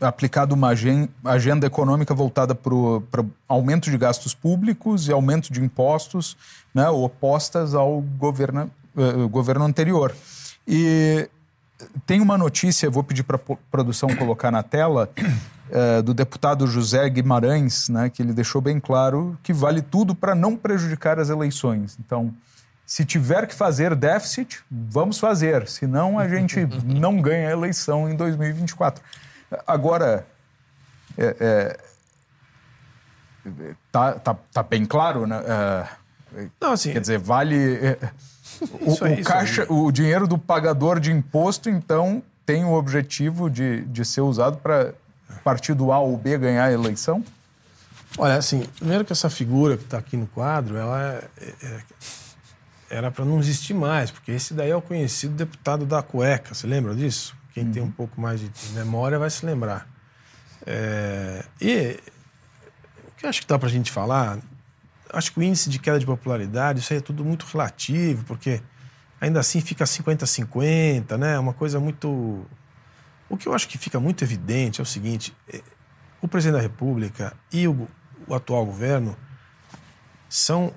aplicado uma agenda econômica voltada para aumento de gastos públicos e aumento de impostos, né, opostas ao governo, uh, governo anterior. E tem uma notícia, vou pedir para a produção colocar na tela, uh, do deputado José Guimarães, né, que ele deixou bem claro que vale tudo para não prejudicar as eleições. Então, se tiver que fazer déficit, vamos fazer, senão a gente não ganha a eleição em 2024. Agora, é, é, tá, tá, tá bem claro, né? É, não, assim, quer dizer, vale. É, o, aí, o caixa, o dinheiro do pagador de imposto, então, tem o objetivo de, de ser usado para partido A ou B ganhar a eleição? Olha, assim, primeiro que essa figura que está aqui no quadro, ela é, é, era para não existir mais, porque esse daí é o conhecido deputado da cueca, você lembra disso? Quem uhum. tem um pouco mais de memória vai se lembrar. É, e o que eu acho que dá para a gente falar, acho que o índice de queda de popularidade, isso aí é tudo muito relativo, porque ainda assim fica 50-50, né? Uma coisa muito. O que eu acho que fica muito evidente é o seguinte: é, o presidente da República e o, o atual governo são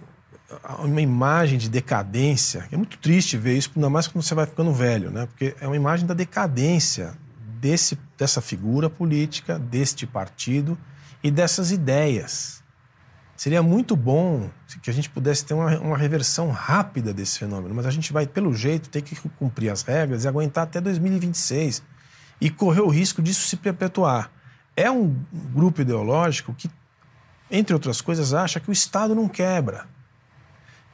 uma imagem de decadência. É muito triste ver isso, ainda mais quando você vai ficando velho, né? Porque é uma imagem da decadência desse, dessa figura política, deste partido e dessas ideias. Seria muito bom que a gente pudesse ter uma, uma reversão rápida desse fenômeno, mas a gente vai, pelo jeito, ter que cumprir as regras e aguentar até 2026 e correr o risco disso se perpetuar. É um grupo ideológico que, entre outras coisas, acha que o Estado não quebra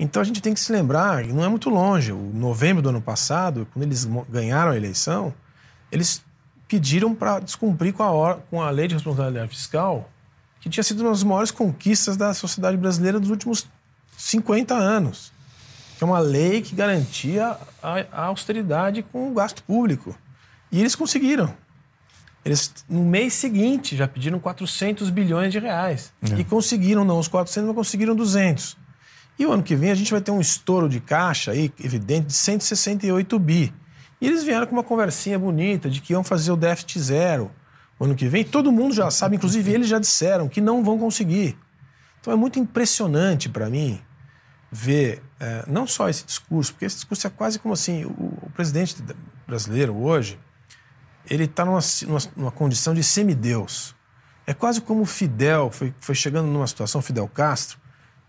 então a gente tem que se lembrar, não é muito longe, o novembro do ano passado, quando eles ganharam a eleição, eles pediram para descumprir com a, com a lei de responsabilidade fiscal, que tinha sido uma das maiores conquistas da sociedade brasileira dos últimos 50 anos. Que é uma lei que garantia a, a austeridade com o gasto público. E eles conseguiram. Eles, no mês seguinte, já pediram 400 bilhões de reais. É. E conseguiram, não os 400, mas conseguiram 200. E o ano que vem a gente vai ter um estouro de caixa aí, evidente, de 168 bi. E eles vieram com uma conversinha bonita de que iam fazer o déficit zero o ano que vem. Todo mundo já sabe, inclusive eles já disseram que não vão conseguir. Então é muito impressionante para mim ver é, não só esse discurso, porque esse discurso é quase como assim: o, o presidente brasileiro hoje ele está numa, numa, numa, condição de semideus. É quase como o Fidel foi, foi chegando numa situação, Fidel Castro,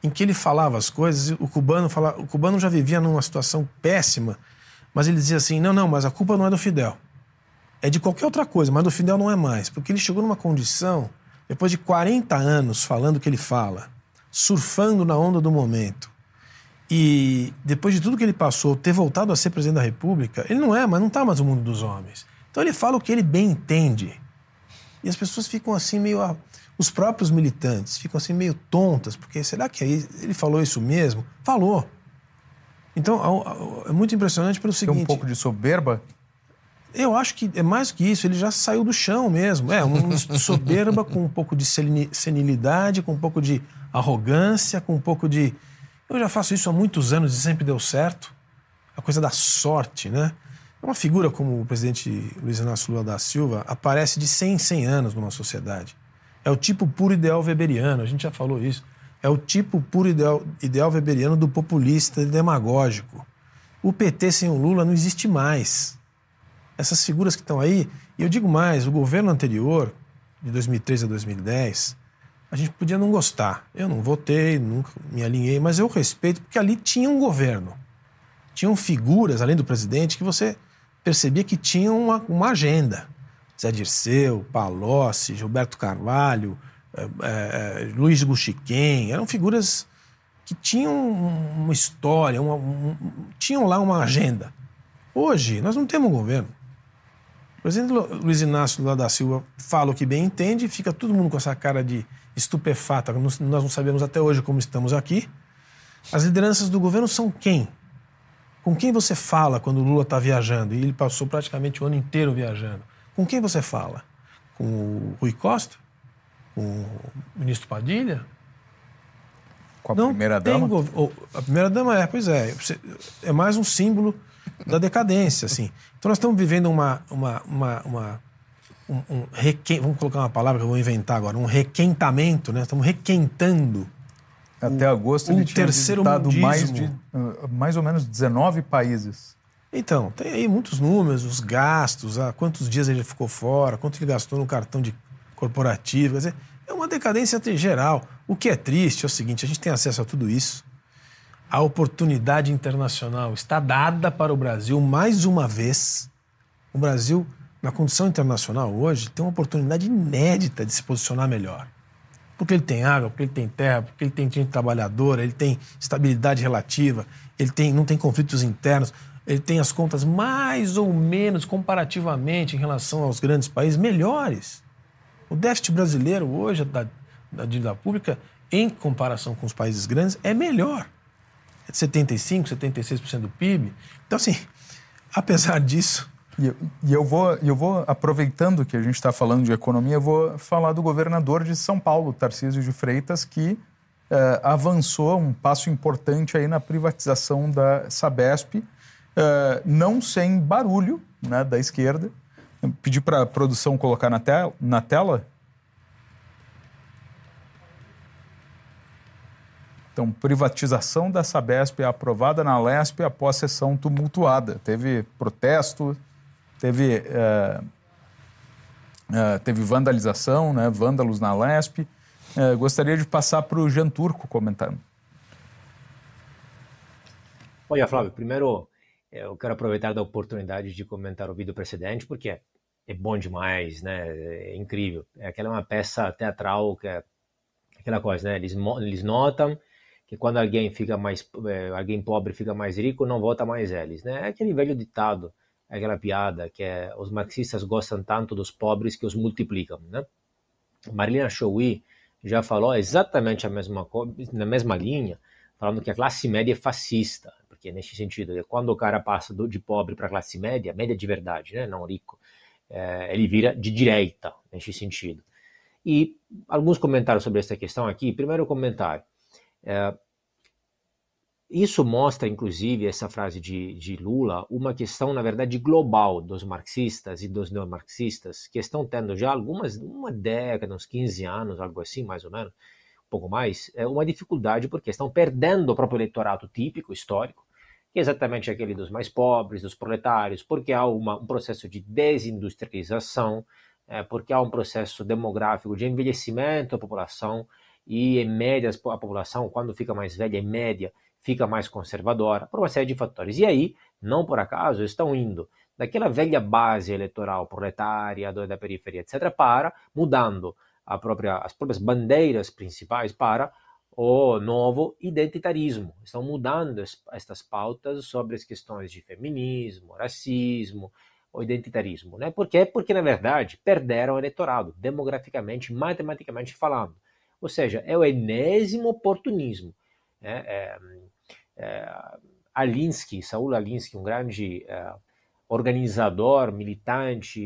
em que ele falava as coisas, o cubano, falava, o cubano já vivia numa situação péssima, mas ele dizia assim: não, não, mas a culpa não é do Fidel. É de qualquer outra coisa, mas do Fidel não é mais. Porque ele chegou numa condição, depois de 40 anos falando o que ele fala, surfando na onda do momento, e depois de tudo que ele passou, ter voltado a ser presidente da República, ele não é, mas não está mais no mundo dos homens. Então ele fala o que ele bem entende. E as pessoas ficam assim meio os próprios militantes ficam assim meio tontas, porque será que ele falou isso mesmo? Falou. Então, é muito impressionante pelo seguinte... Tem um pouco de soberba? Eu acho que é mais que isso, ele já saiu do chão mesmo. É, um soberba com um pouco de senilidade, com um pouco de arrogância, com um pouco de... Eu já faço isso há muitos anos e sempre deu certo. A coisa da sorte, né? Uma figura como o presidente Luiz Inácio Lula da Silva aparece de 100 em 100 anos numa sociedade. É o tipo puro ideal weberiano, a gente já falou isso. É o tipo puro ideal, ideal weberiano do populista e demagógico. O PT sem o Lula não existe mais. Essas figuras que estão aí, e eu digo mais, o governo anterior, de 2003 a 2010, a gente podia não gostar. Eu não votei, nunca me alinhei, mas eu respeito porque ali tinha um governo. Tinham figuras, além do presidente, que você percebia que tinham uma, uma agenda. Zé Dirceu, Palocci, Gilberto Carvalho, é, é, Luiz Guxiquem, eram figuras que tinham uma história, uma, um, tinham lá uma agenda. Hoje, nós não temos um governo. O presidente Luiz Inácio Lula da Silva fala o que bem entende, fica todo mundo com essa cara de estupefata. Nós não sabemos até hoje como estamos aqui. As lideranças do governo são quem? Com quem você fala quando o Lula está viajando? E ele passou praticamente o ano inteiro viajando. Com quem você fala? Com o Rui Costa? Com o ministro Padilha? Com a primeira-dama? A primeira-dama é, pois é. É mais um símbolo da decadência, assim. Então nós estamos vivendo uma, uma, uma, uma um, um requen... vamos colocar uma palavra que eu vou inventar agora, um requentamento, né? Estamos requentando. Até agosto um ele tinha terceiro visitado mais de uh, mais ou menos 19 países. Então, tem aí muitos números, os gastos, há quantos dias ele ficou fora, quanto ele gastou no cartão de corporativo. Quer dizer, é uma decadência geral. O que é triste é o seguinte: a gente tem acesso a tudo isso. A oportunidade internacional está dada para o Brasil mais uma vez. O Brasil na condição internacional hoje, tem uma oportunidade inédita de se posicionar melhor. Porque ele tem água, porque ele tem terra, porque ele tem gente trabalhadora, ele tem estabilidade relativa, ele tem, não tem conflitos internos, ele tem as contas mais ou menos comparativamente em relação aos grandes países melhores. O déficit brasileiro hoje da, da dívida pública, em comparação com os países grandes, é melhor. É de 75%, 76% do PIB. Então, assim, apesar disso, e, e eu, vou, eu vou, aproveitando que a gente está falando de economia, eu vou falar do governador de São Paulo, Tarcísio de Freitas, que eh, avançou um passo importante aí na privatização da Sabesp, eh, não sem barulho né, da esquerda. Eu pedi para a produção colocar na, te na tela. Então, privatização da Sabesp é aprovada na Lesp após sessão tumultuada. Teve protesto, teve, uh, uh, teve vandalização, né, vândalos na Lesp. Uh, gostaria de passar para o Jean Turco comentando. Olha, Flávio, primeiro eu quero aproveitar da oportunidade de comentar o vídeo precedente, porque é bom demais, né? É incrível. É aquela uma peça teatral que é aquela coisa, né? Eles, eles notam que quando alguém fica mais, alguém pobre fica mais rico, não vota mais eles, né? É aquele velho ditado aquela piada que é os marxistas gostam tanto dos pobres que os multiplicam, né? Marilena Chouy já falou exatamente a mesma na mesma linha, falando que a classe média é fascista, porque nesse sentido, quando o cara passa de pobre para classe média, média de verdade, né, não rico, é, ele vira de direita nesse sentido. E alguns comentários sobre essa questão aqui. Primeiro comentário. É, isso mostra, inclusive, essa frase de, de, Lula, uma questão, na verdade, global dos marxistas e dos neomarxistas, que estão tendo já algumas, uma década, uns 15 anos, algo assim, mais ou menos, um pouco mais, é uma dificuldade porque estão perdendo o próprio eleitorado típico, histórico, que é exatamente aquele dos mais pobres, dos proletários, porque há uma, um processo de desindustrialização, é, porque há um processo demográfico de envelhecimento da população, e em média a população, quando fica mais velha, em média, fica mais conservadora, por uma série de fatores. E aí, não por acaso, estão indo daquela velha base eleitoral proletária, da periferia, etc., para mudando própria, as próprias bandeiras principais para o novo identitarismo. Estão mudando estas pautas sobre as questões de feminismo, racismo, o identitarismo. Né? Por quê? Porque, na verdade, perderam o eleitorado, demograficamente, matematicamente falando. Ou seja, é o enésimo oportunismo. Né? É, é, Alinsky, Saul Alinsky, um grande é, organizador, militante,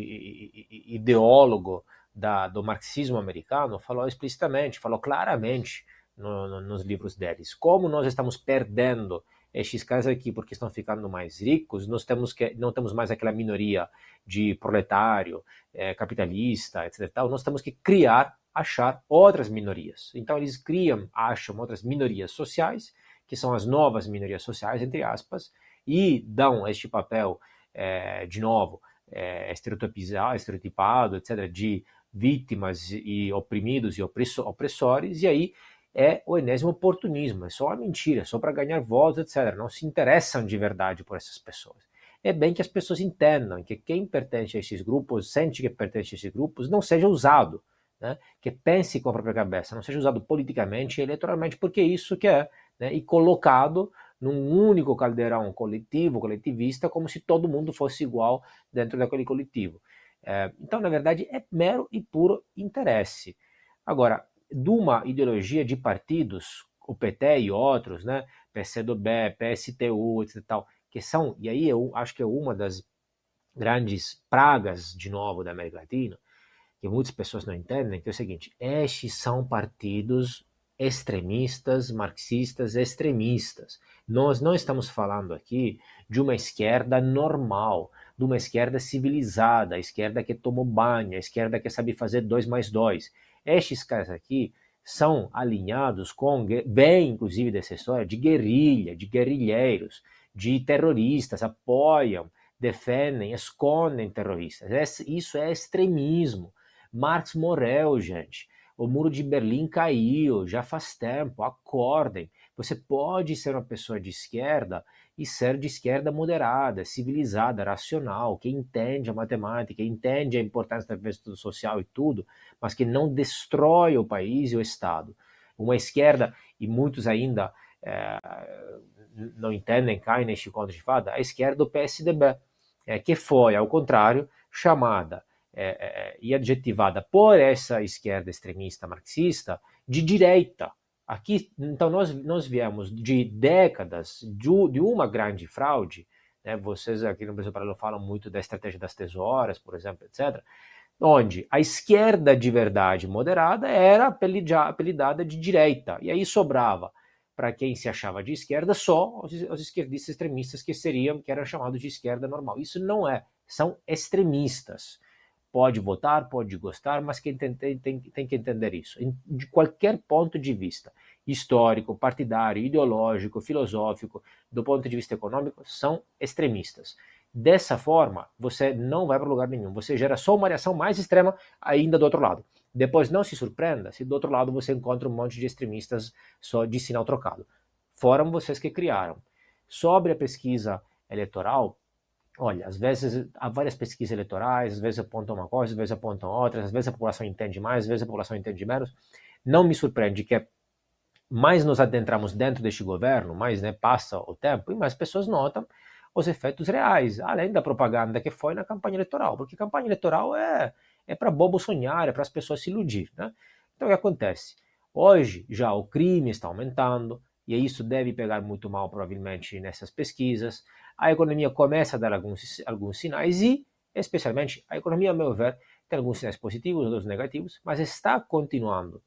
ideólogo da, do marxismo americano, falou explicitamente, falou claramente no, no, nos livros deles, como nós estamos perdendo estes caras aqui porque estão ficando mais ricos, nós temos que não temos mais aquela minoria de proletário, é, capitalista, etc. Tal, nós temos que criar, achar outras minorias. Então eles criam, acham outras minorias sociais que são as novas minorias sociais, entre aspas, e dão este papel, é, de novo, é, estereotipado, etc., de vítimas e oprimidos e opressores, e aí é o enésimo oportunismo, é só uma mentira, só para ganhar votos, etc. Não se interessam de verdade por essas pessoas. É bem que as pessoas entendam que quem pertence a esses grupos, sente que pertence a esses grupos, não seja usado, né? que pense com a própria cabeça, não seja usado politicamente e eleitoralmente, porque isso que é, né? e colocado num único caldeirão coletivo, coletivista, como se todo mundo fosse igual dentro daquele coletivo. É, então, na verdade, é mero e puro interesse. Agora, de uma ideologia de partidos, o PT e outros, né, PCdoB, PSTU, etc. Tal, que são, e aí eu acho que é uma das grandes pragas, de novo, da América Latina, que muitas pessoas não entendem, que é o seguinte, estes são partidos extremistas, marxistas extremistas. Nós não estamos falando aqui de uma esquerda normal, de uma esquerda civilizada, a esquerda que tomou banho, a esquerda que sabe fazer dois mais dois. Estes caras aqui são alinhados com, vem inclusive dessa história, de guerrilha, de guerrilheiros, de terroristas, apoiam, defendem, escondem terroristas. Isso é extremismo. Marx morreu, gente. O muro de Berlim caiu, já faz tempo. Acordem. Você pode ser uma pessoa de esquerda e ser de esquerda moderada, civilizada, racional, que entende a matemática, entende a importância da investida social e tudo, mas que não destrói o país e o Estado. Uma esquerda, e muitos ainda é, não entendem, caem neste conto de fada, a esquerda do PSDB, é, que foi, ao contrário, chamada é, e adjetivada por essa esquerda extremista marxista de direita, Aqui, então, nós, nós viemos de décadas de, de uma grande fraude, né? vocês aqui no Brasil Paralelo falam muito da estratégia das tesouras, por exemplo, etc., onde a esquerda de verdade moderada era apelidada de direita, e aí sobrava para quem se achava de esquerda só os, os, esquerdistas extremistas que seriam, que eram chamados de esquerda normal. Isso não é, são extremistas. Pode votar, pode gostar, mas quem tem, tem, tem, tem que entender isso, de qualquer ponto de vista histórico, partidário, ideológico, filosófico, do ponto de vista econômico, são extremistas. Dessa forma, você não vai para lugar nenhum. Você gera só uma reação mais extrema ainda do outro lado. Depois, não se surpreenda se do outro lado você encontra um monte de extremistas só de sinal trocado. Foram vocês que criaram. Sobre a pesquisa eleitoral, Olha, às vezes há várias pesquisas eleitorais, às vezes apontam uma coisa, às vezes apontam outra, às vezes a população entende mais, às vezes a população entende menos. Não me surpreende que mais nos adentramos dentro deste governo, mais né, passa o tempo, e mais pessoas notam os efeitos reais, além da propaganda que foi na campanha eleitoral, porque campanha eleitoral é, é para bobo sonhar, é para as pessoas se iludir. Né? Então o que acontece? Hoje já o crime está aumentando, e isso deve pegar muito mal, provavelmente, nessas pesquisas a economia começa a dar alguns, alguns sinais e, especialmente, a economia, a meu ver, tem alguns sinais positivos, outros negativos, mas está continuando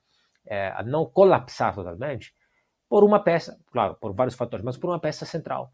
é, a não colapsar totalmente por uma peça, claro, por vários fatores, mas por uma peça central,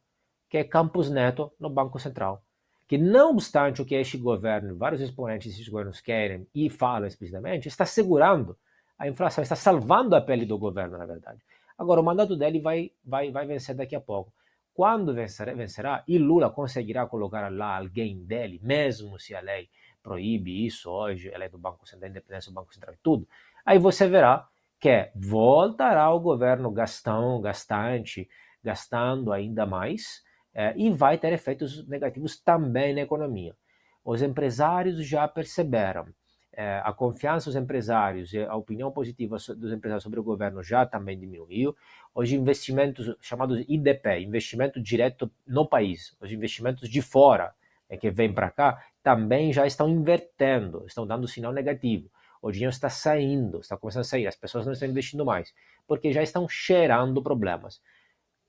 que é Campos Neto no Banco Central. Que não obstante o que este governo, vários exponentes desses governos querem e falam explicitamente, está segurando a inflação, está salvando a pele do governo, na verdade. Agora, o mandato dele vai, vai, vai vencer daqui a pouco. Quando vencerá, vencerá e Lula conseguirá colocar lá alguém dele, mesmo se a lei proíbe isso hoje, a lei do Banco Central, a independência do Banco Central e tudo, aí você verá que voltará o governo gastão, gastante, gastando ainda mais, é, e vai ter efeitos negativos também na economia. Os empresários já perceberam a confiança dos empresários e a opinião positiva dos empresários sobre o governo já também diminuiu. Os investimentos chamados IDP, investimento direto no país, os investimentos de fora é, que vêm para cá, também já estão invertendo, estão dando sinal negativo. O dinheiro está saindo, está começando a sair, as pessoas não estão investindo mais, porque já estão cheirando problemas.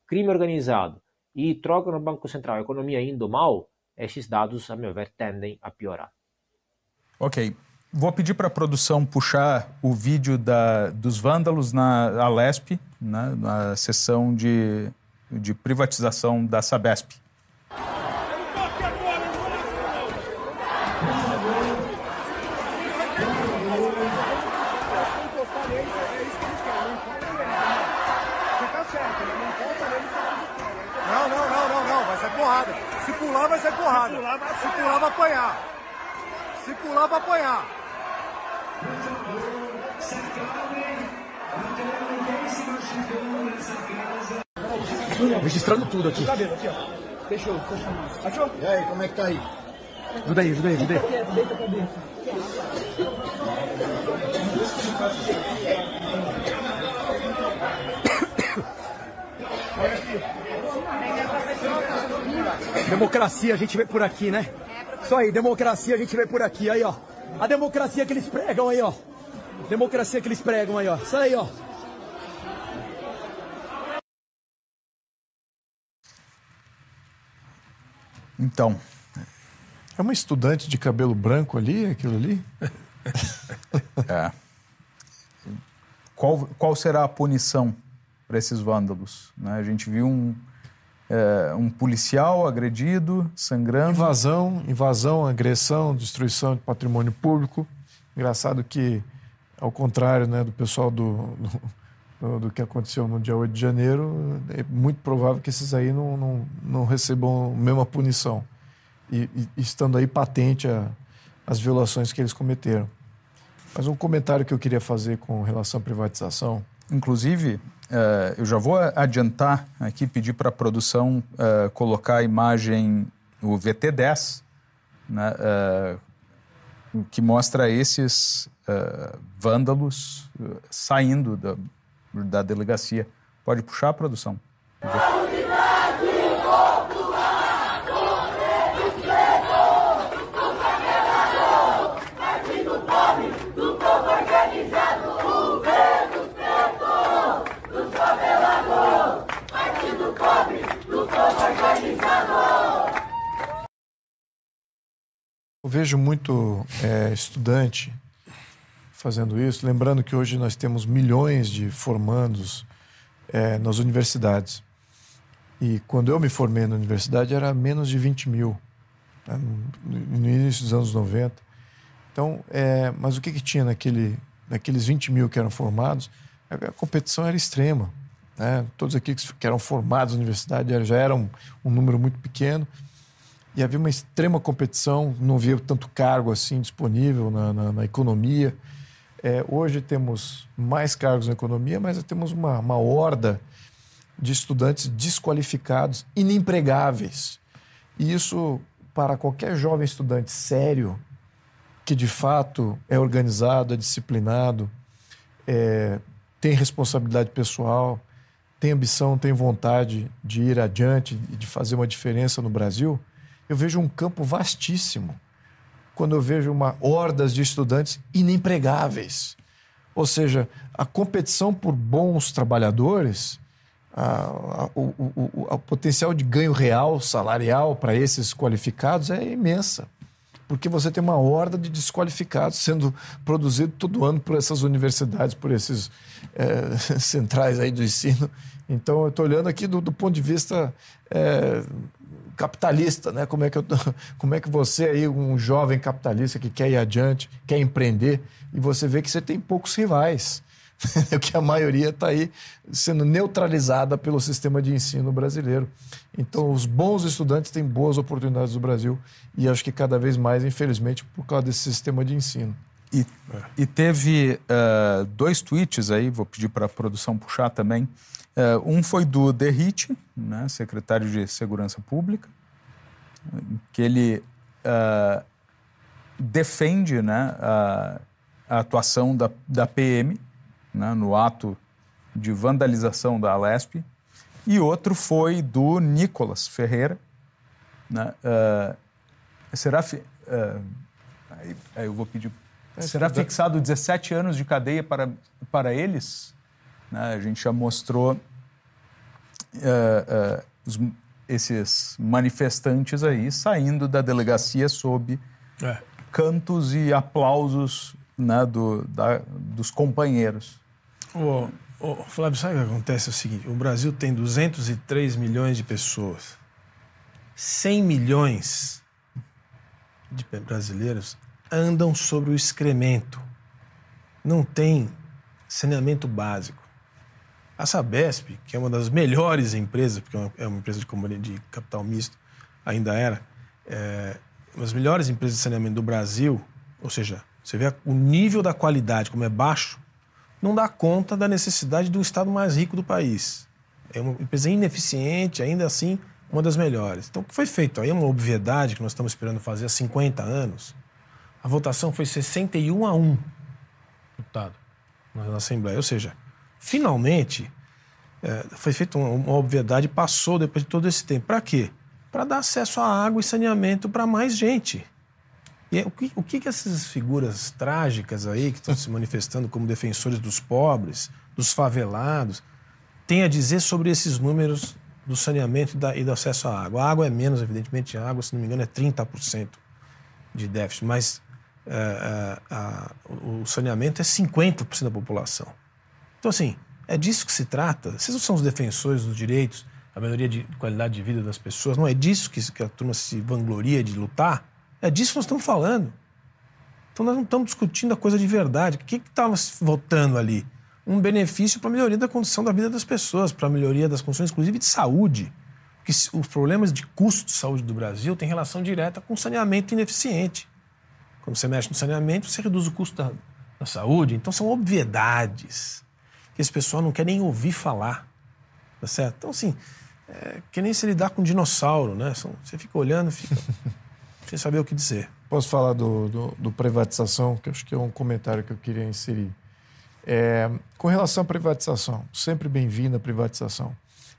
Crime organizado e troca no Banco Central, a economia indo mal, esses dados, a meu ver, tendem a piorar. Ok. Vou pedir para a produção puxar o vídeo da, dos vândalos na Alesp, né, na sessão de, de privatização da Sabesp. Não, não, não, não, não. Vai ser porrada. Se pular, vai ser porrada. Se pular, vai apanhar. Se pular, vai apanhar. Registrando tudo aqui. Cabelo, aqui, ó. Deixa eu, deixa eu. Achou? E aí, como é que tá aí? Ajuda aí, ajuda aí, ajuda aí. Deita a cabeça. Democracia, a gente vê por aqui, né? Isso aí, democracia, a gente vê por aqui, aí, ó. A democracia que eles pregam aí, ó. Democracia que eles pregam aí, ó. Isso aí, ó. Então. É uma estudante de cabelo branco ali, aquilo ali? é. Qual, qual será a punição para esses vândalos? Né? A gente viu um, é, um policial agredido, sangrando. Invasão, invasão, agressão, destruição de patrimônio público. Engraçado que, ao contrário né, do pessoal do, do, do, que aconteceu no dia 8 de janeiro, é muito provável que esses aí não, não, não recebam a mesma punição. E, e estando aí patente a, as violações que eles cometeram. Mas um comentário que eu queria fazer com relação à privatização. Inclusive, uh, eu já vou adiantar aqui, pedir para a produção uh, colocar a imagem, o VT10, né, uh, que mostra esses vândalos saindo da, da delegacia. Pode puxar a produção. Eu vejo muito é, estudante fazendo isso, lembrando que hoje nós temos milhões de formandos é, nas universidades. E quando eu me formei na universidade era menos de 20 mil, né, no, início dos anos 90. Então, é, mas o que, que tinha naquele, naqueles 20 mil que eram formados? A, a competição era extrema. Né? Todos aqueles que eram formados na universidade já eram um número muito pequeno e havia uma extrema competição, não havia tanto cargo assim disponível na, na, na economia. É, hoje temos mais cargos na economia, mas temos uma, uma horda de estudantes desqualificados, inempregáveis. E isso, para qualquer jovem estudante sério, que de fato é organizado, é disciplinado, é, tem responsabilidade pessoal, tem ambição, tem vontade de ir adiante de fazer uma diferença no Brasil, eu vejo um campo vastíssimo quando eu vejo uma hordas de estudantes inempregáveis. Ou seja, a competição por bons trabalhadores, a, a, o, o, o potencial de ganho real, salarial para esses qualificados é imensa. Porque você tem uma horda de desqualificados sendo produzido todo ano por essas universidades, por esses é, centrais aí do ensino. Então, eu estou olhando aqui do, do, ponto de vista é, capitalista, né? Como é que eu, como é que você aí um jovem capitalista que quer ir adiante, quer empreender e você vê que você tem poucos rivais, que a maioria está aí sendo neutralizada pelo sistema de ensino brasileiro. Então, os bons estudantes têm boas oportunidades no Brasil e acho que cada vez mais, infelizmente, por causa desse sistema de ensino. E, e teve uh, dois tweets aí, vou pedir para a produção puxar também. Uh, um foi do Derrite, né, secretário de Segurança Pública, que ele uh, defende né, a, a, atuação da, da PM né, no ato de vandalização da Alesp. E outro foi do Nicolas Ferreira. Né, uh, será. Aí, aí, eu vou pedir. É, será fixado 17 anos de cadeia para, para eles? Né? A gente já mostrou uh, uh, os, esses manifestantes aí saindo da delegacia sob é. cantos e aplausos né, do, da, dos companheiros. Ô, Flávio, sabe o que acontece? É o seguinte: o Brasil tem 203 milhões de pessoas. 100 milhões de brasileiros andam sobre o excremento. Não tem saneamento básico. A Sabesp, que é uma das melhores empresas, porque é uma empresa de, de capital misto, ainda era, é, as melhores empresas de saneamento do Brasil, ou seja, você vê o nível da qualidade como é baixo, não dá conta da necessidade do estado mais rico do país. É uma empresa ineficiente, ainda assim, uma das melhores. Então, o que foi feito aí é uma obviedade que nós estamos esperando fazer há 50 anos. A votação foi 61 a 1, deputado, na Assembleia. Ou seja, finalmente, é, foi feita uma, uma obviedade passou depois de todo esse tempo. Para quê? Para dar acesso à água e saneamento para mais gente. E o que, o que essas figuras trágicas aí, que estão se manifestando como defensores dos pobres, dos favelados, têm a dizer sobre esses números do saneamento e, da, e do acesso à água? A água é menos, evidentemente, a água, se não me engano, é 30% de déficit, mas é, é, a, o saneamento é 50% da população. Então, assim, é disso que se trata. Vocês não são os defensores dos direitos, a melhoria de qualidade de vida das pessoas, não é disso que, que a turma se vangloria de lutar? É disso que nós estamos falando. Então nós não estamos discutindo a coisa de verdade. O que estava votando ali? Um benefício para a melhoria da condição da vida das pessoas, para a melhoria das condições, inclusive de saúde. Porque os problemas de custo de saúde do Brasil têm relação direta com saneamento ineficiente. Quando você mexe no saneamento, você reduz o custo da, da saúde. Então são obviedades que esse pessoal não quer nem ouvir falar. Tá certo? Então, assim, é que nem se lidar com um dinossauro, né? Você fica olhando, fica. sem saber o que dizer. Posso falar do, do, do, privatização, que acho que é um comentário que eu queria inserir. É, com relação à privatização, sempre bem-vinda a privatização.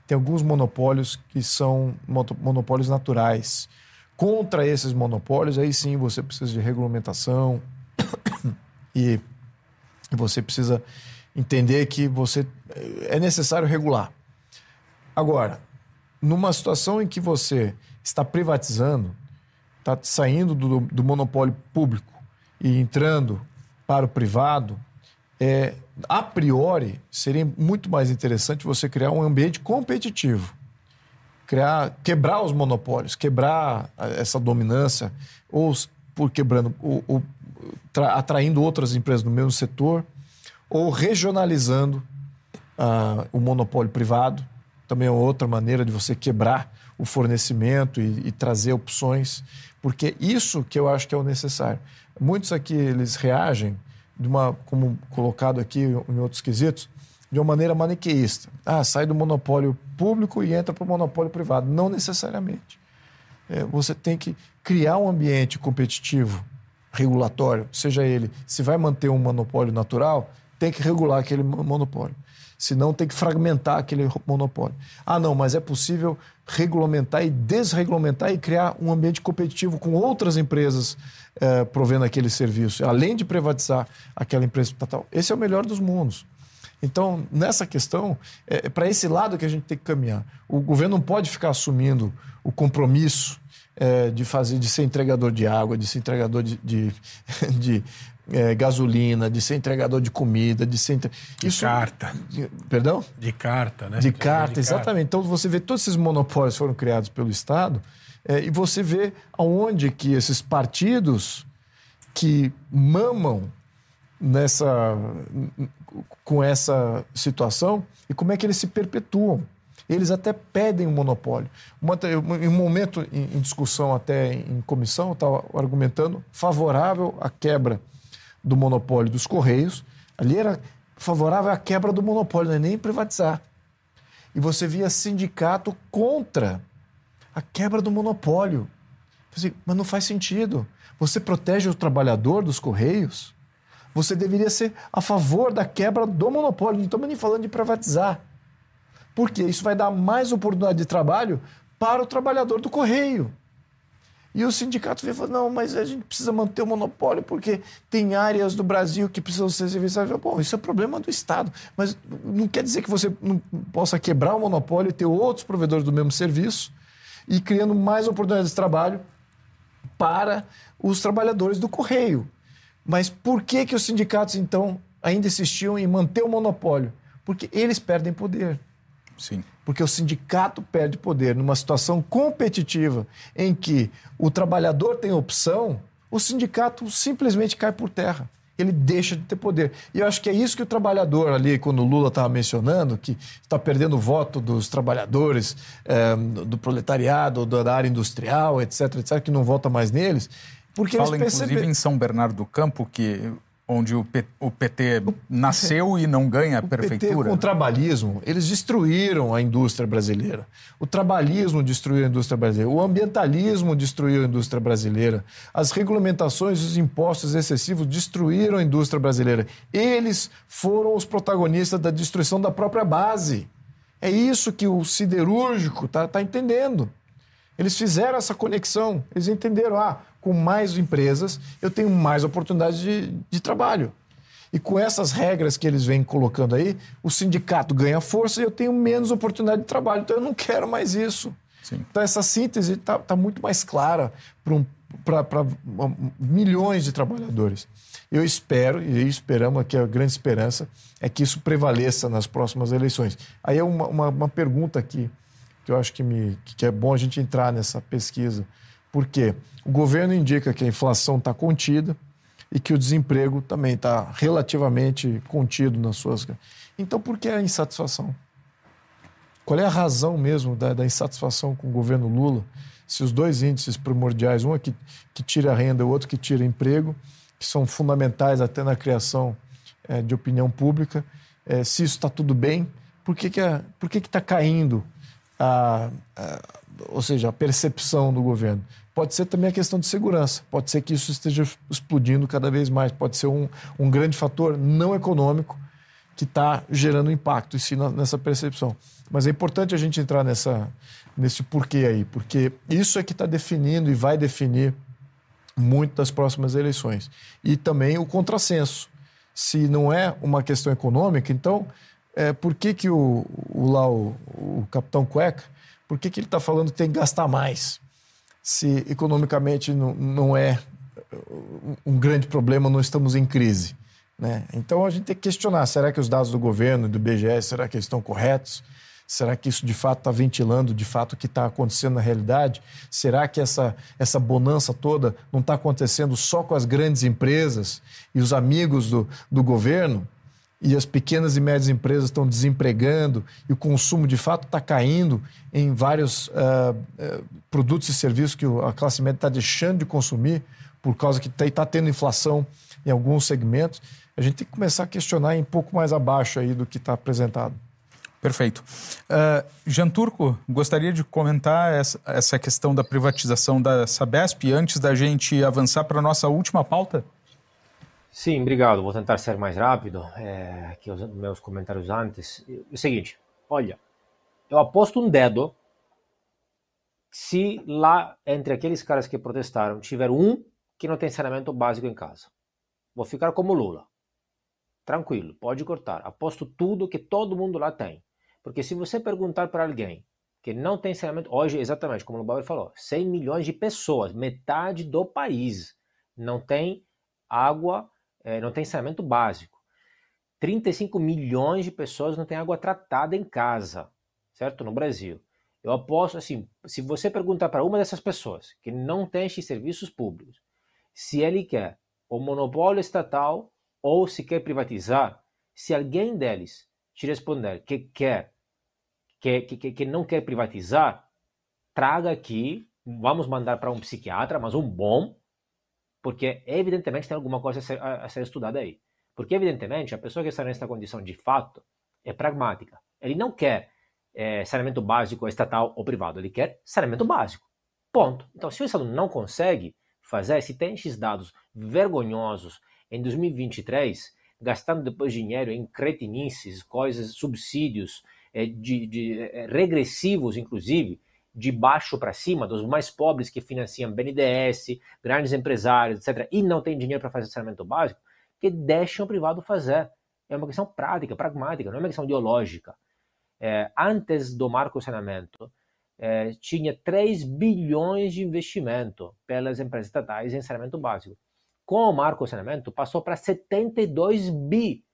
Tem alguns monopólios que são monopólios naturais. Contra esses monopólios, aí sim você precisa de regulamentação e você precisa entender que você é necessário regular. Agora, numa situação em que você está privatizando, está saindo do, do, monopólio público e entrando para o privado, é, a priori seria muito mais interessante você criar um ambiente competitivo, criar, quebrar os monopólios, quebrar essa dominância, ou por quebrando, ou, ou atraindo outras empresas do mesmo setor, ou regionalizando uh, o monopólio privado. Também é outra maneira de você quebrar o fornecimento e, e trazer opções porque isso que eu acho que é o necessário. Muitos aqui eles reagem de uma, como colocado aqui em outros quesitos, de uma maneira maniqueísta. Ah, sai do monopólio público e entra para o monopólio privado. Não necessariamente. É, você tem que criar um ambiente competitivo, regulatório, seja ele, se vai manter um monopólio natural, tem que regular aquele monopólio. Senão tem que fragmentar aquele monopólio. Ah, não, mas é possível regulamentar e desregulamentar e criar um ambiente competitivo com outras empresas eh, provendo aquele serviço, além de privatizar aquela empresa estatal. Esse é o melhor dos mundos. Então, nessa questão, é, é para esse lado que a gente tem que caminhar. O governo não pode ficar assumindo o compromisso é, de fazer, de ser entregador de água, de ser entregador de, de, de é, gasolina, de ser entregador de comida, de ser. Entre... De Isso... carta. Perdão? De carta, né? De carta, de exatamente. Carta. Então você vê todos esses monopólios foram criados pelo Estado é, e você vê aonde que esses partidos que mamam nessa com essa situação e como é que eles se perpetuam. Eles até pedem um monopólio. Uma, em um momento em, em discussão até em comissão, eu estava argumentando favorável à quebra do monopólio dos Correios. Ali era favorável à quebra do monopólio, não é nem privatizar. E você via sindicato contra a quebra do monopólio. Mas não faz sentido. Você protege o trabalhador dos Correios? Você deveria ser a favor da quebra do monopólio. Não estamos nem falando de privatizar. Porque isso vai dar mais oportunidade de trabalho para o trabalhador do Correio. E o sindicato veio e falou: não, mas a gente precisa manter o monopólio porque tem áreas do Brasil que precisam ser serviçadas. Bom, isso é problema do Estado. Mas não quer dizer que você não possa quebrar o monopólio e ter outros provedores do mesmo serviço e criando mais oportunidades de trabalho para os trabalhadores do correio. Mas por que, que os sindicatos, então, ainda insistiam em manter o monopólio? Porque eles perdem poder. Sim. Porque o sindicato perde poder numa situação competitiva em que o trabalhador tem opção, o sindicato simplesmente cai por terra. ele deixa de ter poder. E eu acho que é isso que o trabalhador ali, quando o Lula estava mencionando, que está perdendo o voto dos trabalhadores, é, do proletariado, da área industrial, etc, etc, que não vota mais neles. Porque Fala, eles inclusive, percebem... em São Bernardo do Campo, que onde o, P, o PT nasceu e não ganha a prefeitura. PT, com o trabalhismo, eles destruíram a indústria brasileira. O trabalhismo destruiu a indústria brasileira. O ambientalismo destruiu a indústria brasileira. As regulamentações e os impostos excessivos destruíram a indústria brasileira. Eles foram os protagonistas da destruição da própria base. É isso que o siderúrgico está tá entendendo. Eles fizeram essa conexão. Eles entenderam, ah, com mais empresas, eu tenho mais oportunidades de, de trabalho. E com essas regras que eles vêm colocando aí, o sindicato ganha força e eu tenho menos oportunidade de trabalho. Então eu não quero mais isso. Sim. Então essa síntese está tá muito mais clara para um, milhões de trabalhadores. Eu espero, e esperamos que a grande esperança é que isso prevaleça nas próximas eleições. Aí é uma, uma, uma pergunta aqui que eu acho que, me, que é bom a gente entrar nessa pesquisa. Por quê? O governo indica que a inflação está contida e que o desemprego também está relativamente contido nas suas. Então, por que a insatisfação? Qual é a razão mesmo da, da insatisfação com o governo Lula? Se os dois índices primordiais, um é que, que tira renda, o outro que tira emprego, que são fundamentais até na criação é, de opinião pública, é, se isso está tudo bem, por que está que, que que tá caindo a, a, ou seja, a percepção do governo? Pode ser também a questão de segurança, pode ser que isso esteja explodindo cada vez mais, pode ser um, um grande fator não econômico que está gerando impacto em si nessa percepção. Mas é importante a gente entrar nessa, nesse porquê aí, porque isso é que está definindo e vai definir muito das próximas eleições. E também o contrassenso. Se não é uma questão econômica, então é, por que, que o, o, lá, o, o capitão Cueca, por que, que ele está falando que tem que gastar mais? Se economicamente não, não é um grande problema, não estamos em crise. Né? Então a gente tem que questionar: será que os dados do governo e do BGS será que eles estão corretos? Será que isso de fato está ventilando de fato o que está acontecendo na realidade? Será que essa, essa bonança toda não está acontecendo só com as grandes empresas e os amigos do, do governo? E as pequenas e médias empresas estão desempregando e o consumo de fato está caindo em vários uh, uh, produtos e serviços que a classe média está deixando de consumir por causa que está tá tendo inflação em alguns segmentos, a gente tem que começar a questionar um pouco mais abaixo aí do que está apresentado. Perfeito. Uh, Jean Turco, gostaria de comentar essa, essa questão da privatização da Sabesp antes da gente avançar para a nossa última pauta? Sim, obrigado. Vou tentar ser mais rápido é, que os meus comentários antes. É o seguinte, olha, eu aposto um dedo se lá entre aqueles caras que protestaram tiver um que não tem saneamento básico em casa. Vou ficar como Lula. Tranquilo, pode cortar. Aposto tudo que todo mundo lá tem. Porque se você perguntar para alguém que não tem saneamento, hoje, exatamente como o Bauer falou, 100 milhões de pessoas, metade do país, não tem água é, não tem saneamento básico. 35 milhões de pessoas não têm água tratada em casa, certo? No Brasil. Eu aposto assim, se você perguntar para uma dessas pessoas que não tem esses serviços públicos, se ele quer o monopólio estatal ou se quer privatizar, se alguém deles te responder que quer, que, que, que não quer privatizar, traga aqui, vamos mandar para um psiquiatra, mas um bom, porque evidentemente tem alguma coisa a ser, a ser estudada aí. Porque evidentemente a pessoa que está nesta condição de fato é pragmática. Ele não quer é, saneamento básico estatal ou privado, ele quer saneamento básico. Ponto. Então, se o Estado não consegue fazer, se tem esses dados vergonhosos em 2023, gastando depois dinheiro em cretinices, coisas, subsídios é, de, de é, regressivos, inclusive, de baixo para cima, dos mais pobres que financiam BNDES, grandes empresários, etc., e não tem dinheiro para fazer saneamento básico, que deixam o privado fazer. É uma questão prática, pragmática, não é uma questão ideológica. É, antes do marco saneamento, é, tinha 3 bilhões de investimento pelas empresas estatais em saneamento básico. Com o marco saneamento, passou para 72 bi.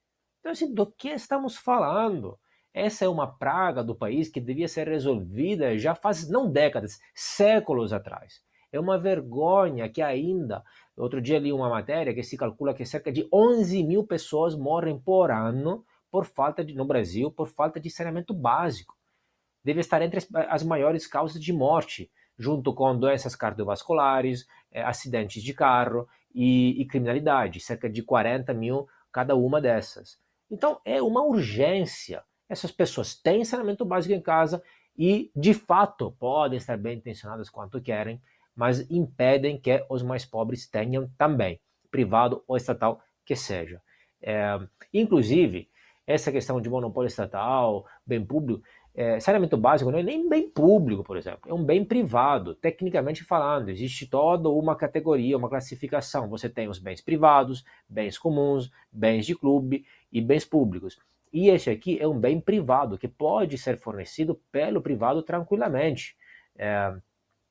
Então, assim, do que estamos falando? Essa é uma praga do país que devia ser resolvida já faz não décadas, séculos atrás. É uma vergonha que ainda. Outro dia li uma matéria que se calcula que cerca de 11 mil pessoas morrem por ano por falta de, no Brasil por falta de saneamento básico. Deve estar entre as, as maiores causas de morte, junto com doenças cardiovasculares, eh, acidentes de carro e, e criminalidade, cerca de 40 mil cada uma dessas. Então é uma urgência. Essas pessoas têm saneamento básico em casa e, de fato, podem estar bem intencionadas quanto querem, mas impedem que os mais pobres tenham também, privado ou estatal que seja. É, inclusive, essa questão de monopólio estatal, bem público, é, saneamento básico não é nem bem público, por exemplo, é um bem privado, tecnicamente falando. Existe toda uma categoria, uma classificação. Você tem os bens privados, bens comuns, bens de clube e bens públicos. E este aqui é um bem privado que pode ser fornecido pelo privado tranquilamente. É,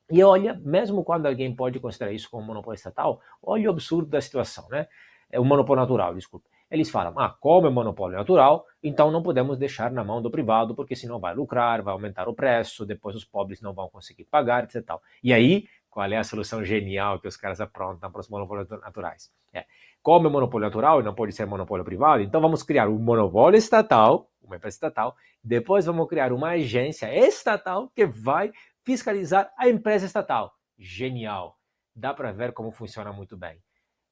e olha, mesmo quando alguém pode considerar isso como monopólio estatal, olha o absurdo da situação, né? É um monopólio natural, desculpa. Eles falam, ah, como é monopólio natural, então não podemos deixar na mão do privado, porque senão vai lucrar, vai aumentar o preço, depois os pobres não vão conseguir pagar, etc. E aí, qual é a solução genial que os caras aprontam para os monopólios naturais? É, como é monopólio natural e não pode ser monopólio privado, então vamos criar um monopólio estatal, uma empresa estatal, depois vamos criar uma agência estatal que vai fiscalizar a empresa estatal. Genial! Dá para ver como funciona muito bem.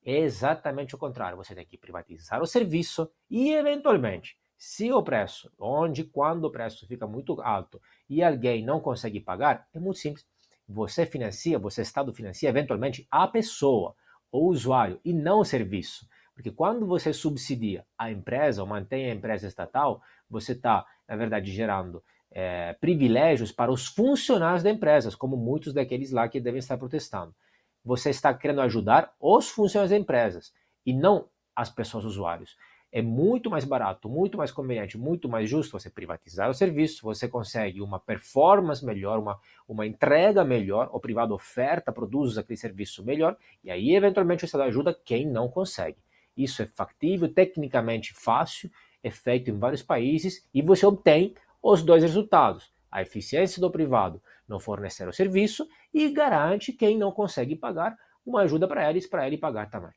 É exatamente o contrário. Você tem que privatizar o serviço e, eventualmente, se o preço, onde quando o preço fica muito alto e alguém não consegue pagar, é muito simples. Você financia, você Estado financia eventualmente a pessoa, o usuário, e não o serviço. Porque quando você subsidia a empresa ou mantém a empresa estatal, você está, na verdade, gerando é, privilégios para os funcionários da empresa, como muitos daqueles lá que devem estar protestando você está querendo ajudar os funcionários das empresas e não as pessoas usuários. É muito mais barato, muito mais conveniente, muito mais justo você privatizar o serviço, você consegue uma performance melhor, uma, uma entrega melhor, o privado oferta, produz aquele serviço melhor, e aí eventualmente o Estado ajuda quem não consegue. Isso é factível, tecnicamente fácil, é feito em vários países e você obtém os dois resultados: a eficiência do privado não fornecer o serviço e garante quem não consegue pagar uma ajuda para eles, para ele pagar também.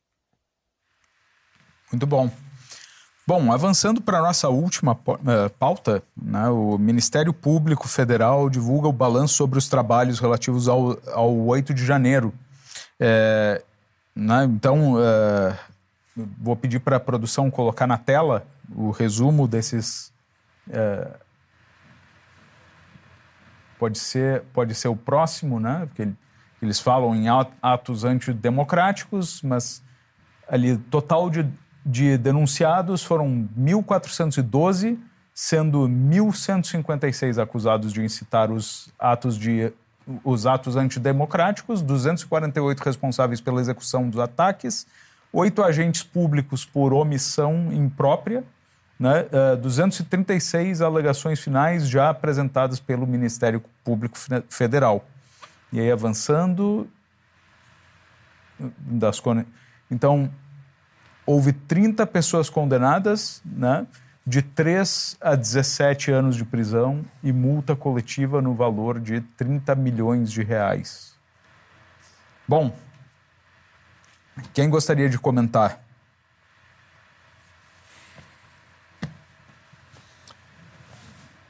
Muito bom. Bom, avançando para a nossa última eh, pauta, né, o Ministério Público Federal divulga o balanço sobre os trabalhos relativos ao, ao 8 de janeiro. É, né, então, é, vou pedir para a produção colocar na tela o resumo desses é, pode ser, pode ser o próximo, né? Porque eles falam em atos antidemocráticos, mas ali total de, de denunciados foram 1.412, sendo 1.156 acusados de incitar os atos de os atos antidemocráticos, 248 responsáveis pela execução dos ataques, oito agentes públicos por omissão imprópria, né, uh, eh, 236 alegações finais já apresentadas pelo Ministério Público Federal. E aí, avançando. Das, então, houve 30 pessoas condenadas, né, de 3 a 17 anos de prisão e multa coletiva no valor de 30 milhões de reais. Bom, quem gostaria de comentar?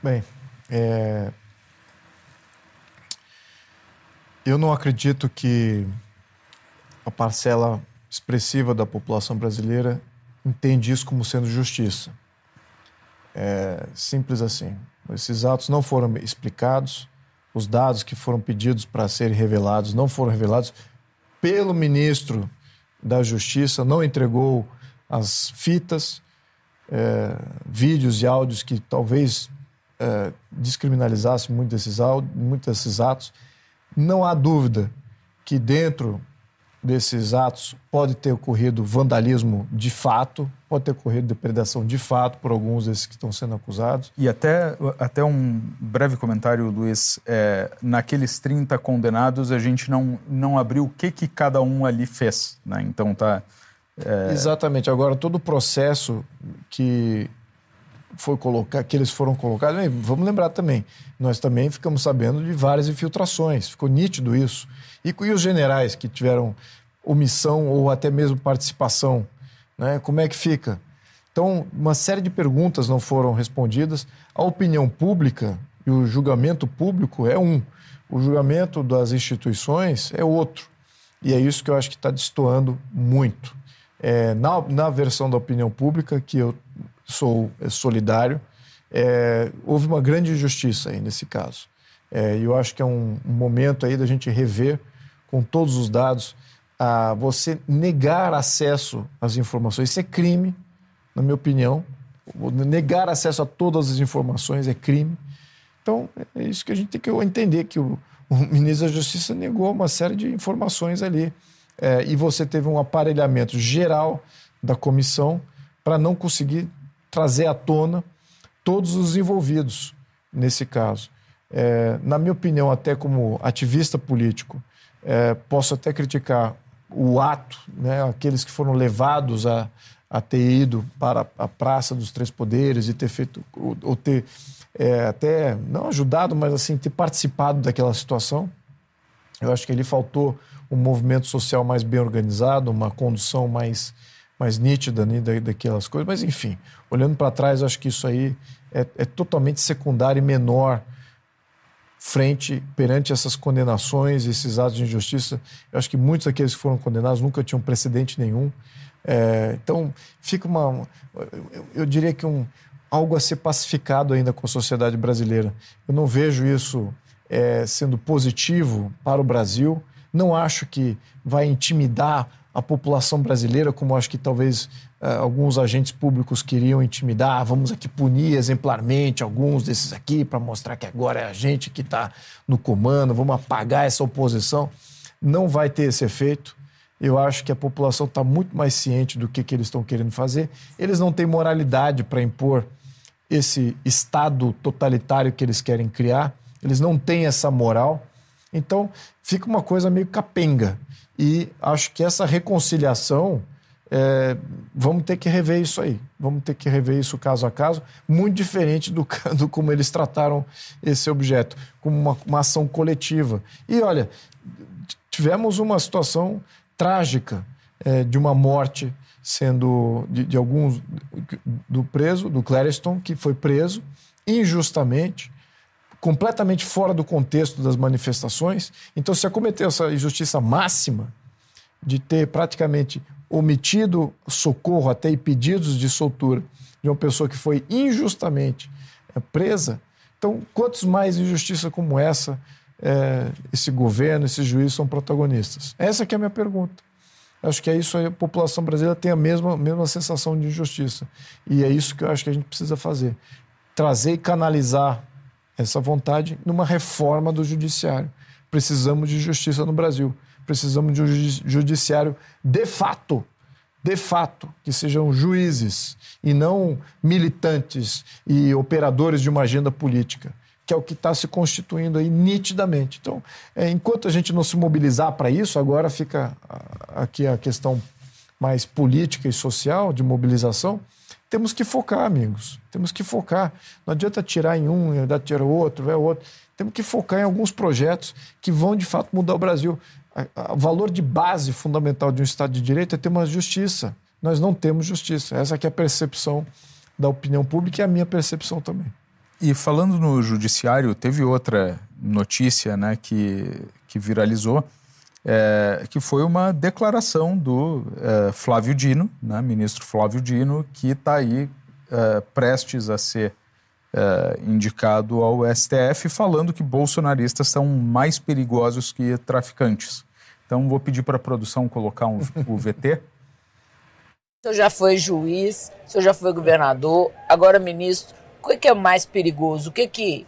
Bem, é... eu não acredito que a parcela expressiva da população brasileira entende isso como sendo justiça. É simples assim. Esses atos não foram explicados, os dados que foram pedidos para serem revelados não foram revelados pelo ministro da Justiça, não entregou as fitas, é, vídeos e áudios que talvez é, descriminalizasse muito desses, muito desses atos, não há dúvida que dentro desses atos pode ter ocorrido vandalismo de fato, pode ter ocorrido depredação de fato por alguns desses que estão sendo acusados. E até, até um breve comentário, Luiz. É, naqueles 30 condenados, a gente não, não abriu o que, que cada um ali fez. Né? Então tá. É... Exatamente. Agora, todo o processo que foi colocar, que eles foram colocados, vamos lembrar também, nós também ficamos sabendo de várias infiltrações, ficou nítido isso. E, e os generais que tiveram omissão ou até mesmo participação, né? como é que fica? Então, uma série de perguntas não foram respondidas. A opinião pública e o julgamento público é um, o julgamento das instituições é outro. E é isso que eu acho que está destoando muito. É, na, na versão da opinião pública, que eu sou solidário, é, houve uma grande injustiça aí nesse caso. É, e eu acho que é um, um, momento aí da gente rever com todos os dados a você negar acesso às informações. Isso é crime, na minha opinião. Negar acesso a todas as informações é crime. Então, é isso que a gente tem que entender, que o, o ministro da Justiça negou uma série de informações ali. É, e você teve um aparelhamento geral da comissão para não conseguir trazer à tona todos os envolvidos nesse caso. É, na minha opinião, até como ativista político, é, posso até criticar o ato, né, aqueles que foram levados a, a ter ido para a Praça dos Três Poderes e ter feito, ou, ou ter é, até, não ajudado, mas assim, ter participado daquela situação. Eu acho que ali faltou um movimento social mais bem organizado, uma condução mais, mais nítida né, daquelas coisas. Mas, enfim, olhando para trás, acho que isso aí é, é, totalmente secundário e menor frente perante essas condenações, esses atos de injustiça. Eu acho que muitos daqueles que foram condenados nunca tinham precedente nenhum. É, então, fica uma. Eu, eu diria que um, algo a ser pacificado ainda com a sociedade brasileira. Eu não vejo isso é, sendo positivo para o Brasil. Não acho que vai intimidar a população brasileira, como acho que talvez alguns agentes públicos queriam intimidar. Ah, vamos aqui punir exemplarmente alguns desses aqui para mostrar que agora é a gente que está no comando, vamos apagar essa oposição. Não vai ter esse efeito. Eu acho que a população está muito mais ciente do que, que eles estão querendo fazer. Eles não têm moralidade para impor esse Estado totalitário que eles querem criar, eles não têm essa moral. Então, fica uma coisa meio capenga. E acho que essa reconciliação, é, vamos ter que rever isso aí. Vamos ter que rever isso caso a caso, muito diferente do, do como eles trataram esse objeto, como uma, uma ação coletiva. E olha, tivemos uma situação trágica é, de uma morte sendo de, de alguns do preso, do Clareston, que foi preso injustamente, completamente fora do contexto das manifestações. Então, se cometeu essa injustiça máxima de ter praticamente omitido socorro até e pedidos de soltura de uma pessoa que foi injustamente é, presa, então, quantos mais injustiça como essa é, esse governo, esses juízes são protagonistas? Essa que é a minha pergunta. Acho que é isso a população brasileira tem a mesma, mesma sensação de injustiça. E é isso que eu acho que a gente precisa fazer. Trazer e canalizar essa vontade numa reforma do judiciário. Precisamos de justiça no Brasil. Precisamos de um judiciário de fato, de fato, que sejam juízes e não militantes e operadores de uma agenda política que é o que está se constituindo aí nitidamente. Então, é, enquanto a gente não se mobilizar para isso, agora fica aqui a questão mais política e social de mobilização. Temos que focar, amigos. Temos que focar. Não adianta tirar em um, ainda tirar outro, é outro. Temos que focar em alguns projetos que vão de fato mudar o Brasil. O valor de base fundamental de um Estado de Direito é ter uma justiça. Nós não temos justiça. Essa é a percepção da opinião pública e a minha percepção também. E falando no judiciário, teve outra notícia né, que, que viralizou, é, que foi uma declaração do é, Flávio Dino, né, ministro Flávio Dino, que está aí é, prestes a ser é, indicado ao STF, falando que bolsonaristas são mais perigosos que traficantes. Então, vou pedir para a produção colocar um, o VT. O senhor já foi juiz, o senhor já foi governador, agora ministro o que é mais perigoso? O que que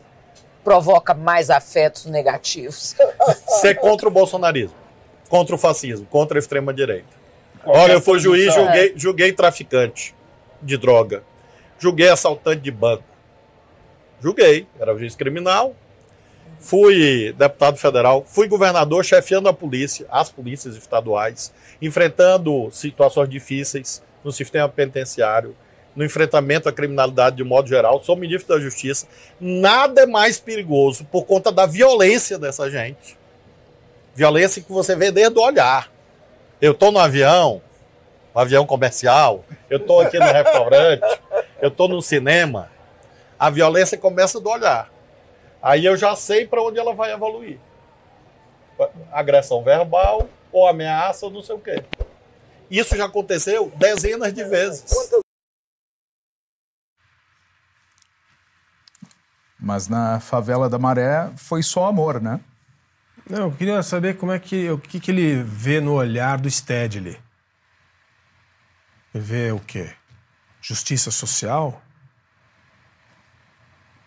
provoca mais afetos negativos? Ser contra o bolsonarismo, contra o fascismo, contra a extrema-direita. Olha, eu fui juiz, julguei, julguei traficante de droga, julguei assaltante de banco. Julguei, era juiz criminal, fui deputado federal, fui governador chefiando a polícia, as polícias estaduais, enfrentando situações difíceis no sistema penitenciário, no enfrentamento à criminalidade de modo geral, sou ministro da Justiça. Nada é mais perigoso por conta da violência dessa gente. Violência que você vê desde o olhar. Eu estou no avião, um avião comercial, eu estou aqui no restaurante, eu estou no cinema. A violência começa do olhar. Aí eu já sei para onde ela vai evoluir. Agressão verbal, ou ameaça, ou não sei o quê. Isso já aconteceu dezenas de vezes. Mas na favela da Maré foi só amor, né? Não, eu queria saber como é que o que, que ele vê no olhar do Stedley. Ele vê o quê? Justiça social?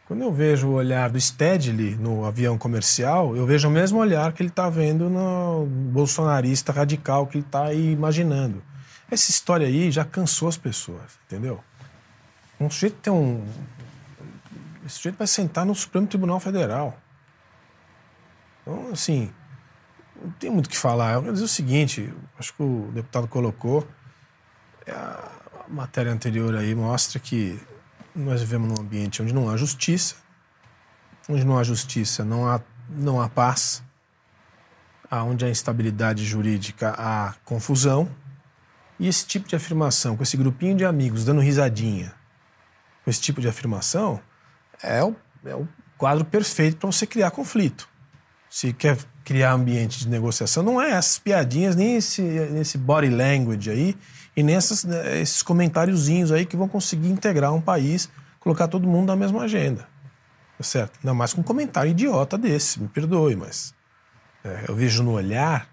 Quando eu vejo o olhar do Stedley no avião comercial, eu vejo o mesmo olhar que ele está vendo no bolsonarista radical que ele está imaginando. Essa história aí já cansou as pessoas, entendeu? Um sujeito tem um. Esse sujeito vai sentar no Supremo Tribunal Federal. Então, assim, não tem muito o que falar. Eu quero dizer o seguinte: acho que o deputado colocou. É, a matéria anterior aí mostra que nós vivemos num ambiente onde não há justiça, onde não há justiça, não há, não há paz, onde há instabilidade jurídica, há confusão. E esse tipo de afirmação, com esse grupinho de amigos dando risadinha, com esse tipo de afirmação, é o, é o quadro perfeito para você criar conflito se quer criar ambiente de negociação, não é essas piadinhas, nem esse, esse body language aí, e nem essas, né, esses comentáriozinhos aí que vão conseguir integrar um país, colocar todo mundo na mesma agenda. Tá certo? Ainda mais com um comentário idiota desse, me perdoe, mas é, eu vejo no olhar.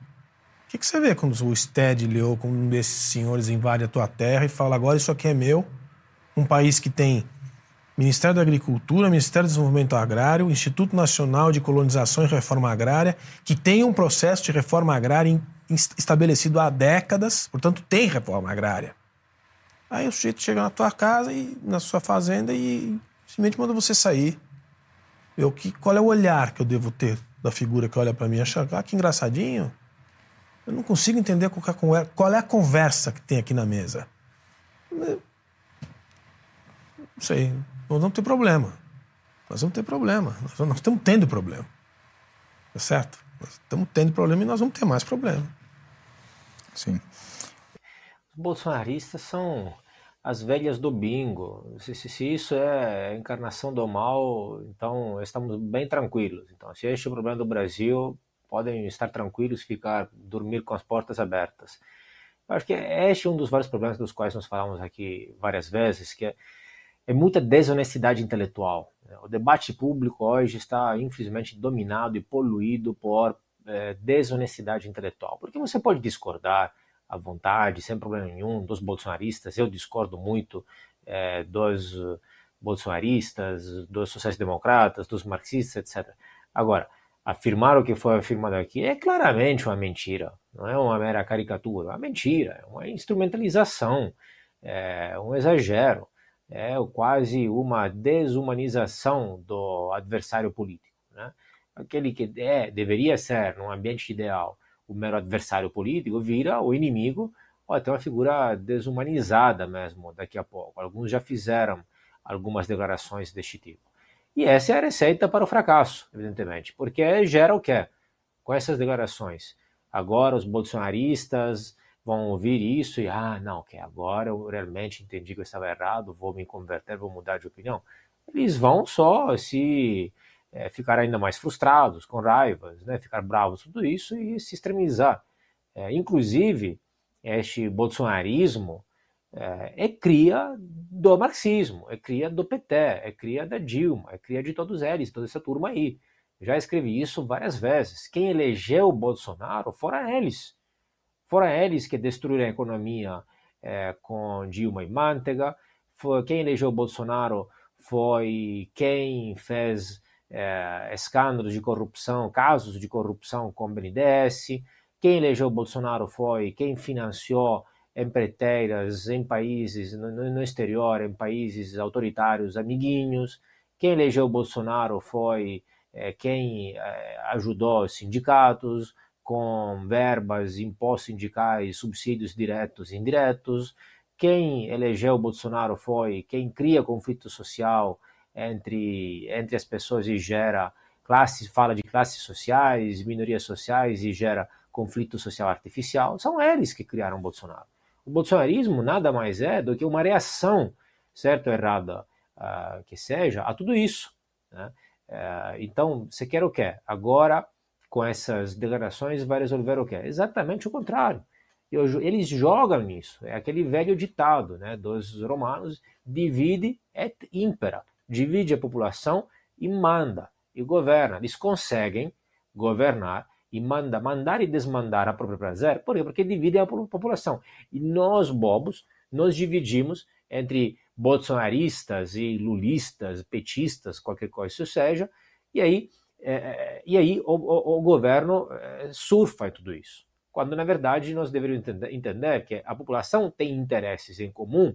O que, que você vê quando o Stead ou com um desses senhores invade a tua terra e fala: agora isso aqui é meu? Um país que tem Ministério da Agricultura, Ministério do Desenvolvimento Agrário, Instituto Nacional de Colonização e Reforma Agrária, que tem um processo de reforma agrária estabelecido há décadas, portanto tem reforma agrária. Aí o sujeito chega na tua casa e na sua fazenda e simplesmente manda você sair. Eu, que, qual é o olhar que eu devo ter da figura que olha para mim e acha, ah, que engraçadinho. Eu não consigo entender é, qual é a conversa que tem aqui na mesa. Não sei, nós vamos ter problema. Nós vamos ter problema. Nós, nós estamos tendo problema. Tá certo? Nós estamos tendo problema e nós vamos ter mais problema. Sim. Os bolsonaristas são as velhas do bingo. Se, se, se, isso é a encarnação do mal, então estamos bem tranquilos. Então, se este é o problema do Brasil, podem estar tranquilos, ficar, dormir com as portas abertas. Eu acho que este é um dos vários problemas dos quais nós falamos aqui várias vezes, que é é muita desonestidade intelectual. O debate público hoje está, infelizmente, dominado e poluído por é, desonestidade intelectual. Porque você pode discordar à vontade, sem problema nenhum, dos bolsonaristas. Eu discordo muito é, dos bolsonaristas, dos sociais-democratas, dos marxistas, etc. Agora, afirmar o que foi afirmado aqui é claramente uma mentira, não é uma mera caricatura, é uma mentira, é uma instrumentalização, é um exagero é quase uma desumanização do adversário político. Né? Aquele que é, deveria ser, num ambiente ideal, o mero adversário político, vira o inimigo ou até uma figura desumanizada mesmo daqui a pouco. Alguns já fizeram algumas declarações deste tipo. E essa é a receita para o fracasso, evidentemente, porque gera o quê? Com essas declarações. Agora os bolsonaristas vão ouvir isso e, ah, não, que agora eu realmente entendi que eu estava errado, vou me converter, vou mudar de opinião. Eles vão só se é, ficar ainda mais frustrados, com raivas, né, ficar bravos, tudo isso e se extremizar. É, inclusive, este bolsonarismo é, é, cria do marxismo, é cria do PT, é cria da Dilma, é cria de todos eles, toda essa turma aí. Já escrevi isso várias vezes. Quem elegeu o Bolsonaro foram eles Fora eles que destruíram a economia é, com Dilma e Mantega, foi, quem elegeu Bolsonaro foi quem fez é, escândalos de corrupção, casos de corrupção com o BNDES, quem elegeu Bolsonaro foi quem financiou empreiteiras em países no, no, exterior, em países autoritários amiguinhos. Quem elegeu Bolsonaro foi é, quem ajudou os sindicatos com verbas, impostos sindicais, subsídios diretos e indiretos. quem elegeu Bolsonaro foi quem cria conflito social entre, entre as pessoas e gera classes, fala de classes sociais, minorias sociais e gera conflito social artificial, são eles que criaram Bolsonaro. O bolsonarismo nada mais é do que uma reação, certo ou errada uh, que seja, a tudo isso. Né? Uh, então, você quer o quê? Agora, com essas declarações, vai resolver o quê? Exatamente o contrário. Eles jogam nisso. É aquele velho ditado né, dos romanos: divide et impera. Divide a população e manda e governa. Eles conseguem governar e manda, mandar e desmandar a próprio prazer. Por quê? Porque dividem a população. E nós, bobos, nos dividimos entre bolsonaristas e lulistas, petistas, qualquer coisa isso seja, e aí, é, é e aí o, o, o governo é, surfa em tudo isso. Quando, na verdade, nós deveríamos entender, entender que a população tem interesses em comum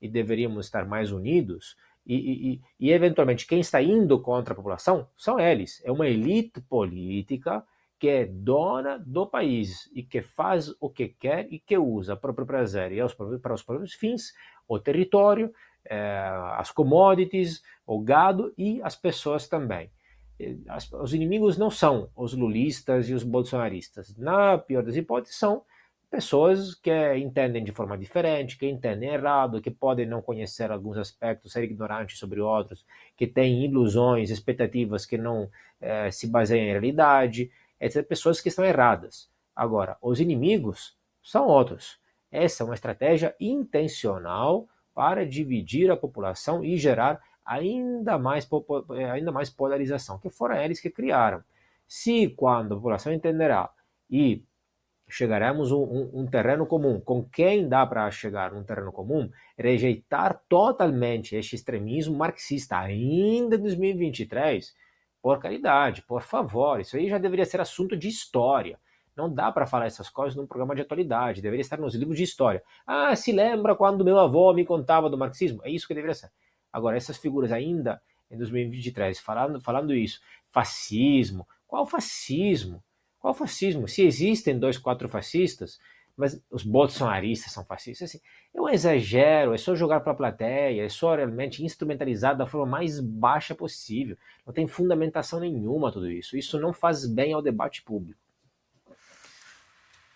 e deveríamos estar mais unidos e, e, e, eventualmente, quem está indo contra a população são eles. É uma elite política que é dona do país e que faz o que quer e que usa para o próprio prazer e para os próprios fins o território, eh, as commodities, o gado e as pessoas também. Os inimigos não são os lulistas e os bolsonaristas. Na pior das hipóteses, são pessoas que entendem de forma diferente, que entendem errado, que podem não conhecer alguns aspectos, ser ignorantes sobre outros, que têm ilusões, expectativas que não eh, se baseiam em realidade, etc. Pessoas que estão erradas. Agora, os inimigos são outros. Essa é uma estratégia intencional para dividir a população e gerar ainda mais, eh, ainda mais polarização, que foram eles que criaram. Se quando a população entenderá e chegaremos a um, um, um, terreno comum. Com quem dá para chegar um terreno comum? Rejeitar totalmente este extremismo marxista ainda em 2023? Por caridade, por favor, isso aí já deveria ser assunto de história. Não dá para falar essas coisas num programa de atualidade, deveria estar nos livros de história. Ah, se lembra quando meu avô me contava do marxismo? É isso que deveria ser. Agora, essas figuras ainda em 2023 falando, falando isso, fascismo, qual fascismo? Qual fascismo? Se existem dois, quatro fascistas, mas os bolsonaristas são fascistas, assim, é um exagero, é só jogar para a plateia, é só realmente instrumentalizar da forma mais baixa possível. Não tem fundamentação nenhuma tudo isso. Isso não faz bem ao debate público.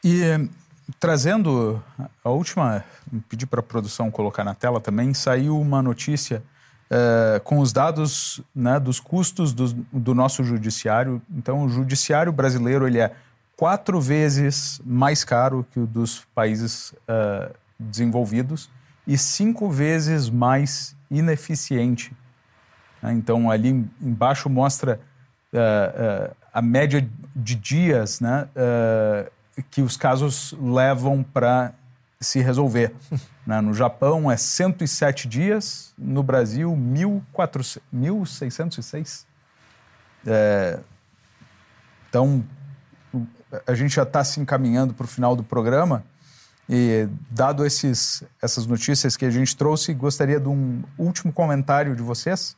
E trazendo a última, pedi para a produção colocar na tela também, saiu uma notícia uh, com os dados né, dos custos do, do, nosso judiciário. Então, o judiciário brasileiro ele é quatro vezes mais caro que o dos países uh, desenvolvidos e cinco vezes mais ineficiente. Né? Então, ali embaixo mostra uh, a média de dias né, que os casos levam para se resolver. Né? No Japão é 107 dias, no Brasil 1.606. É, então, a gente já está se encaminhando para o final do programa e, dado esses, essas notícias que a gente trouxe, gostaria de um último comentário de vocês,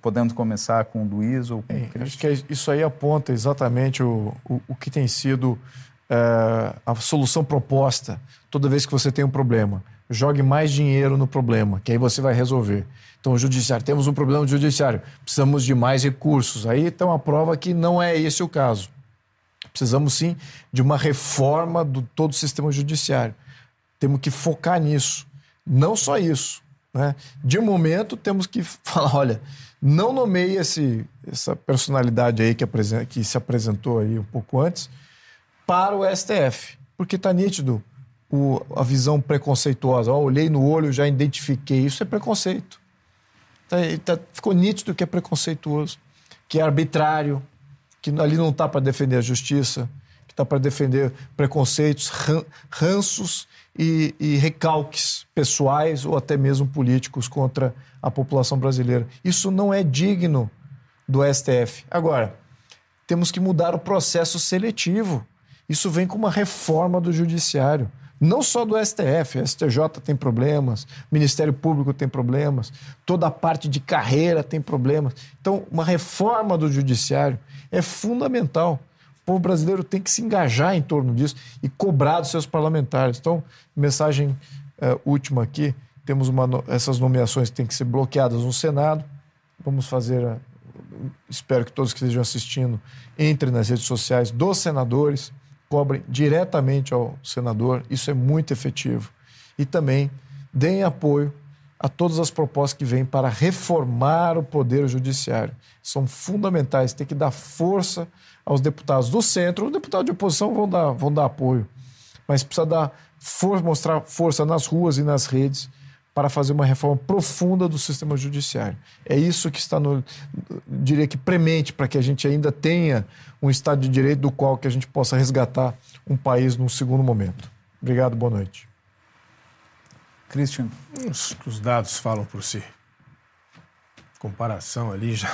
podendo começar com o Luiz ou com é, o Acho que isso aí aponta exatamente o, o, o que tem sido uh, a solução proposta toda vez que você tem um problema. Jogue mais dinheiro no problema, que aí você vai resolver. Então, o judiciário, temos um problema de judiciário, precisamos de mais recursos. Aí então a prova que não é esse o caso. Precisamos sim de uma reforma do todo o sistema judiciário. Temos que focar nisso. Não só isso. Né? De momento, temos que falar: olha, não nomeie esse, essa personalidade aí que, que se apresentou aí um pouco antes para o STF, porque está nítido o, a visão preconceituosa. Oh, olhei no olho, já identifiquei. Isso é preconceito. Tá, tá, ficou nítido que é preconceituoso, que é arbitrário, que ali não está para defender a justiça, que está para defender preconceitos, ranços e, e recalques pessoais ou até mesmo políticos contra a população brasileira. Isso não é digno do STF. Agora, temos que mudar o processo seletivo. Isso vem com uma reforma do judiciário. Não só do STF, STJ tem problemas, Ministério Público tem problemas, toda a parte de carreira tem problemas. Então, uma reforma do judiciário é fundamental. O povo brasileiro tem que se engajar em torno disso e cobrar dos seus parlamentares. Então, mensagem uh, última aqui, temos uma, essas nomeações que têm que ser bloqueadas no Senado. Vamos fazer, uh, espero que todos que estejam assistindo entrem nas redes sociais dos senadores, cobrem diretamente ao senador, isso é muito efetivo. E também deem apoio a todas as propostas que vêm para reformar o Poder Judiciário. São fundamentais, tem que dar força aos deputados do centro. Os deputados de oposição vão dar, vão dar apoio, mas precisa dar for, mostrar força nas ruas e nas redes para fazer uma reforma profunda do sistema judiciário. É isso que está no, diria que premente para que a gente ainda tenha um Estado de Direito do qual que a gente possa resgatar um país num segundo momento. Obrigado, boa noite. Christian. Os, os dados falam por si. Comparação ali já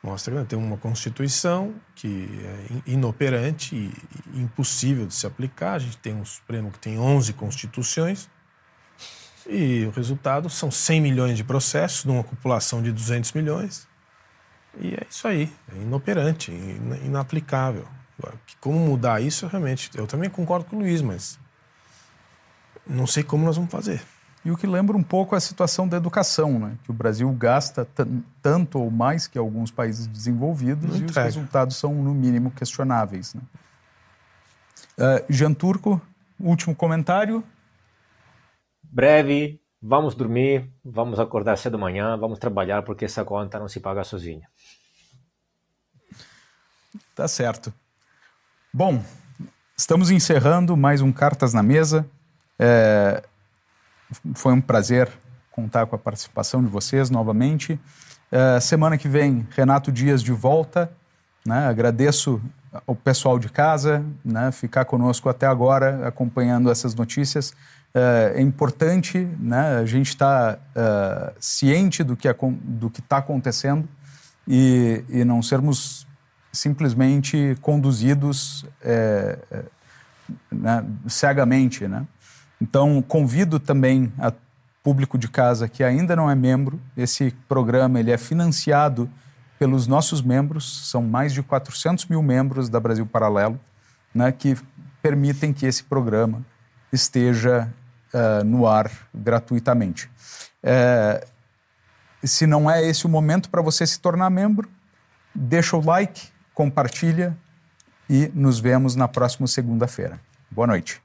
mostra que tem uma Constituição que é inoperante e impossível de se aplicar. A gente tem um Supremo que tem 11 constituições e o resultado são 100 milhões de processos numa população de 200 milhões. E é isso aí, é inoperante, inaplicável. Como mudar isso, realmente, eu também concordo com o Luiz, mas não sei como nós vamos fazer. E o que lembra um pouco a situação da educação, né? que o Brasil gasta tanto ou mais que alguns países desenvolvidos não e entrega. os resultados são, no mínimo, questionáveis. Né? Uh, Jean Turco, último comentário. Breve, vamos dormir, vamos acordar cedo amanhã, vamos trabalhar porque essa conta não se paga sozinha. Tá certo. Bom, estamos encerrando mais um Cartas na Mesa. É, foi um prazer contar com a participação de vocês novamente. É, semana que vem, Renato Dias de volta. Né? Agradeço ao pessoal de casa né? ficar conosco até agora, acompanhando essas notícias. É, é importante né? a gente estar tá, é, ciente do que está acontecendo e, e, não sermos simplesmente conduzidos é, é né? cegamente, né? Então, convido também a público de casa que ainda não é membro. Esse programa ele é financiado pelos nossos membros, são mais de 400 mil membros da Brasil Paralelo, né, que permitem que esse programa esteja uh, no ar gratuitamente. Uh, se não é esse o momento para você se tornar membro, deixa o like, compartilha e nos vemos na próxima segunda-feira. Boa noite.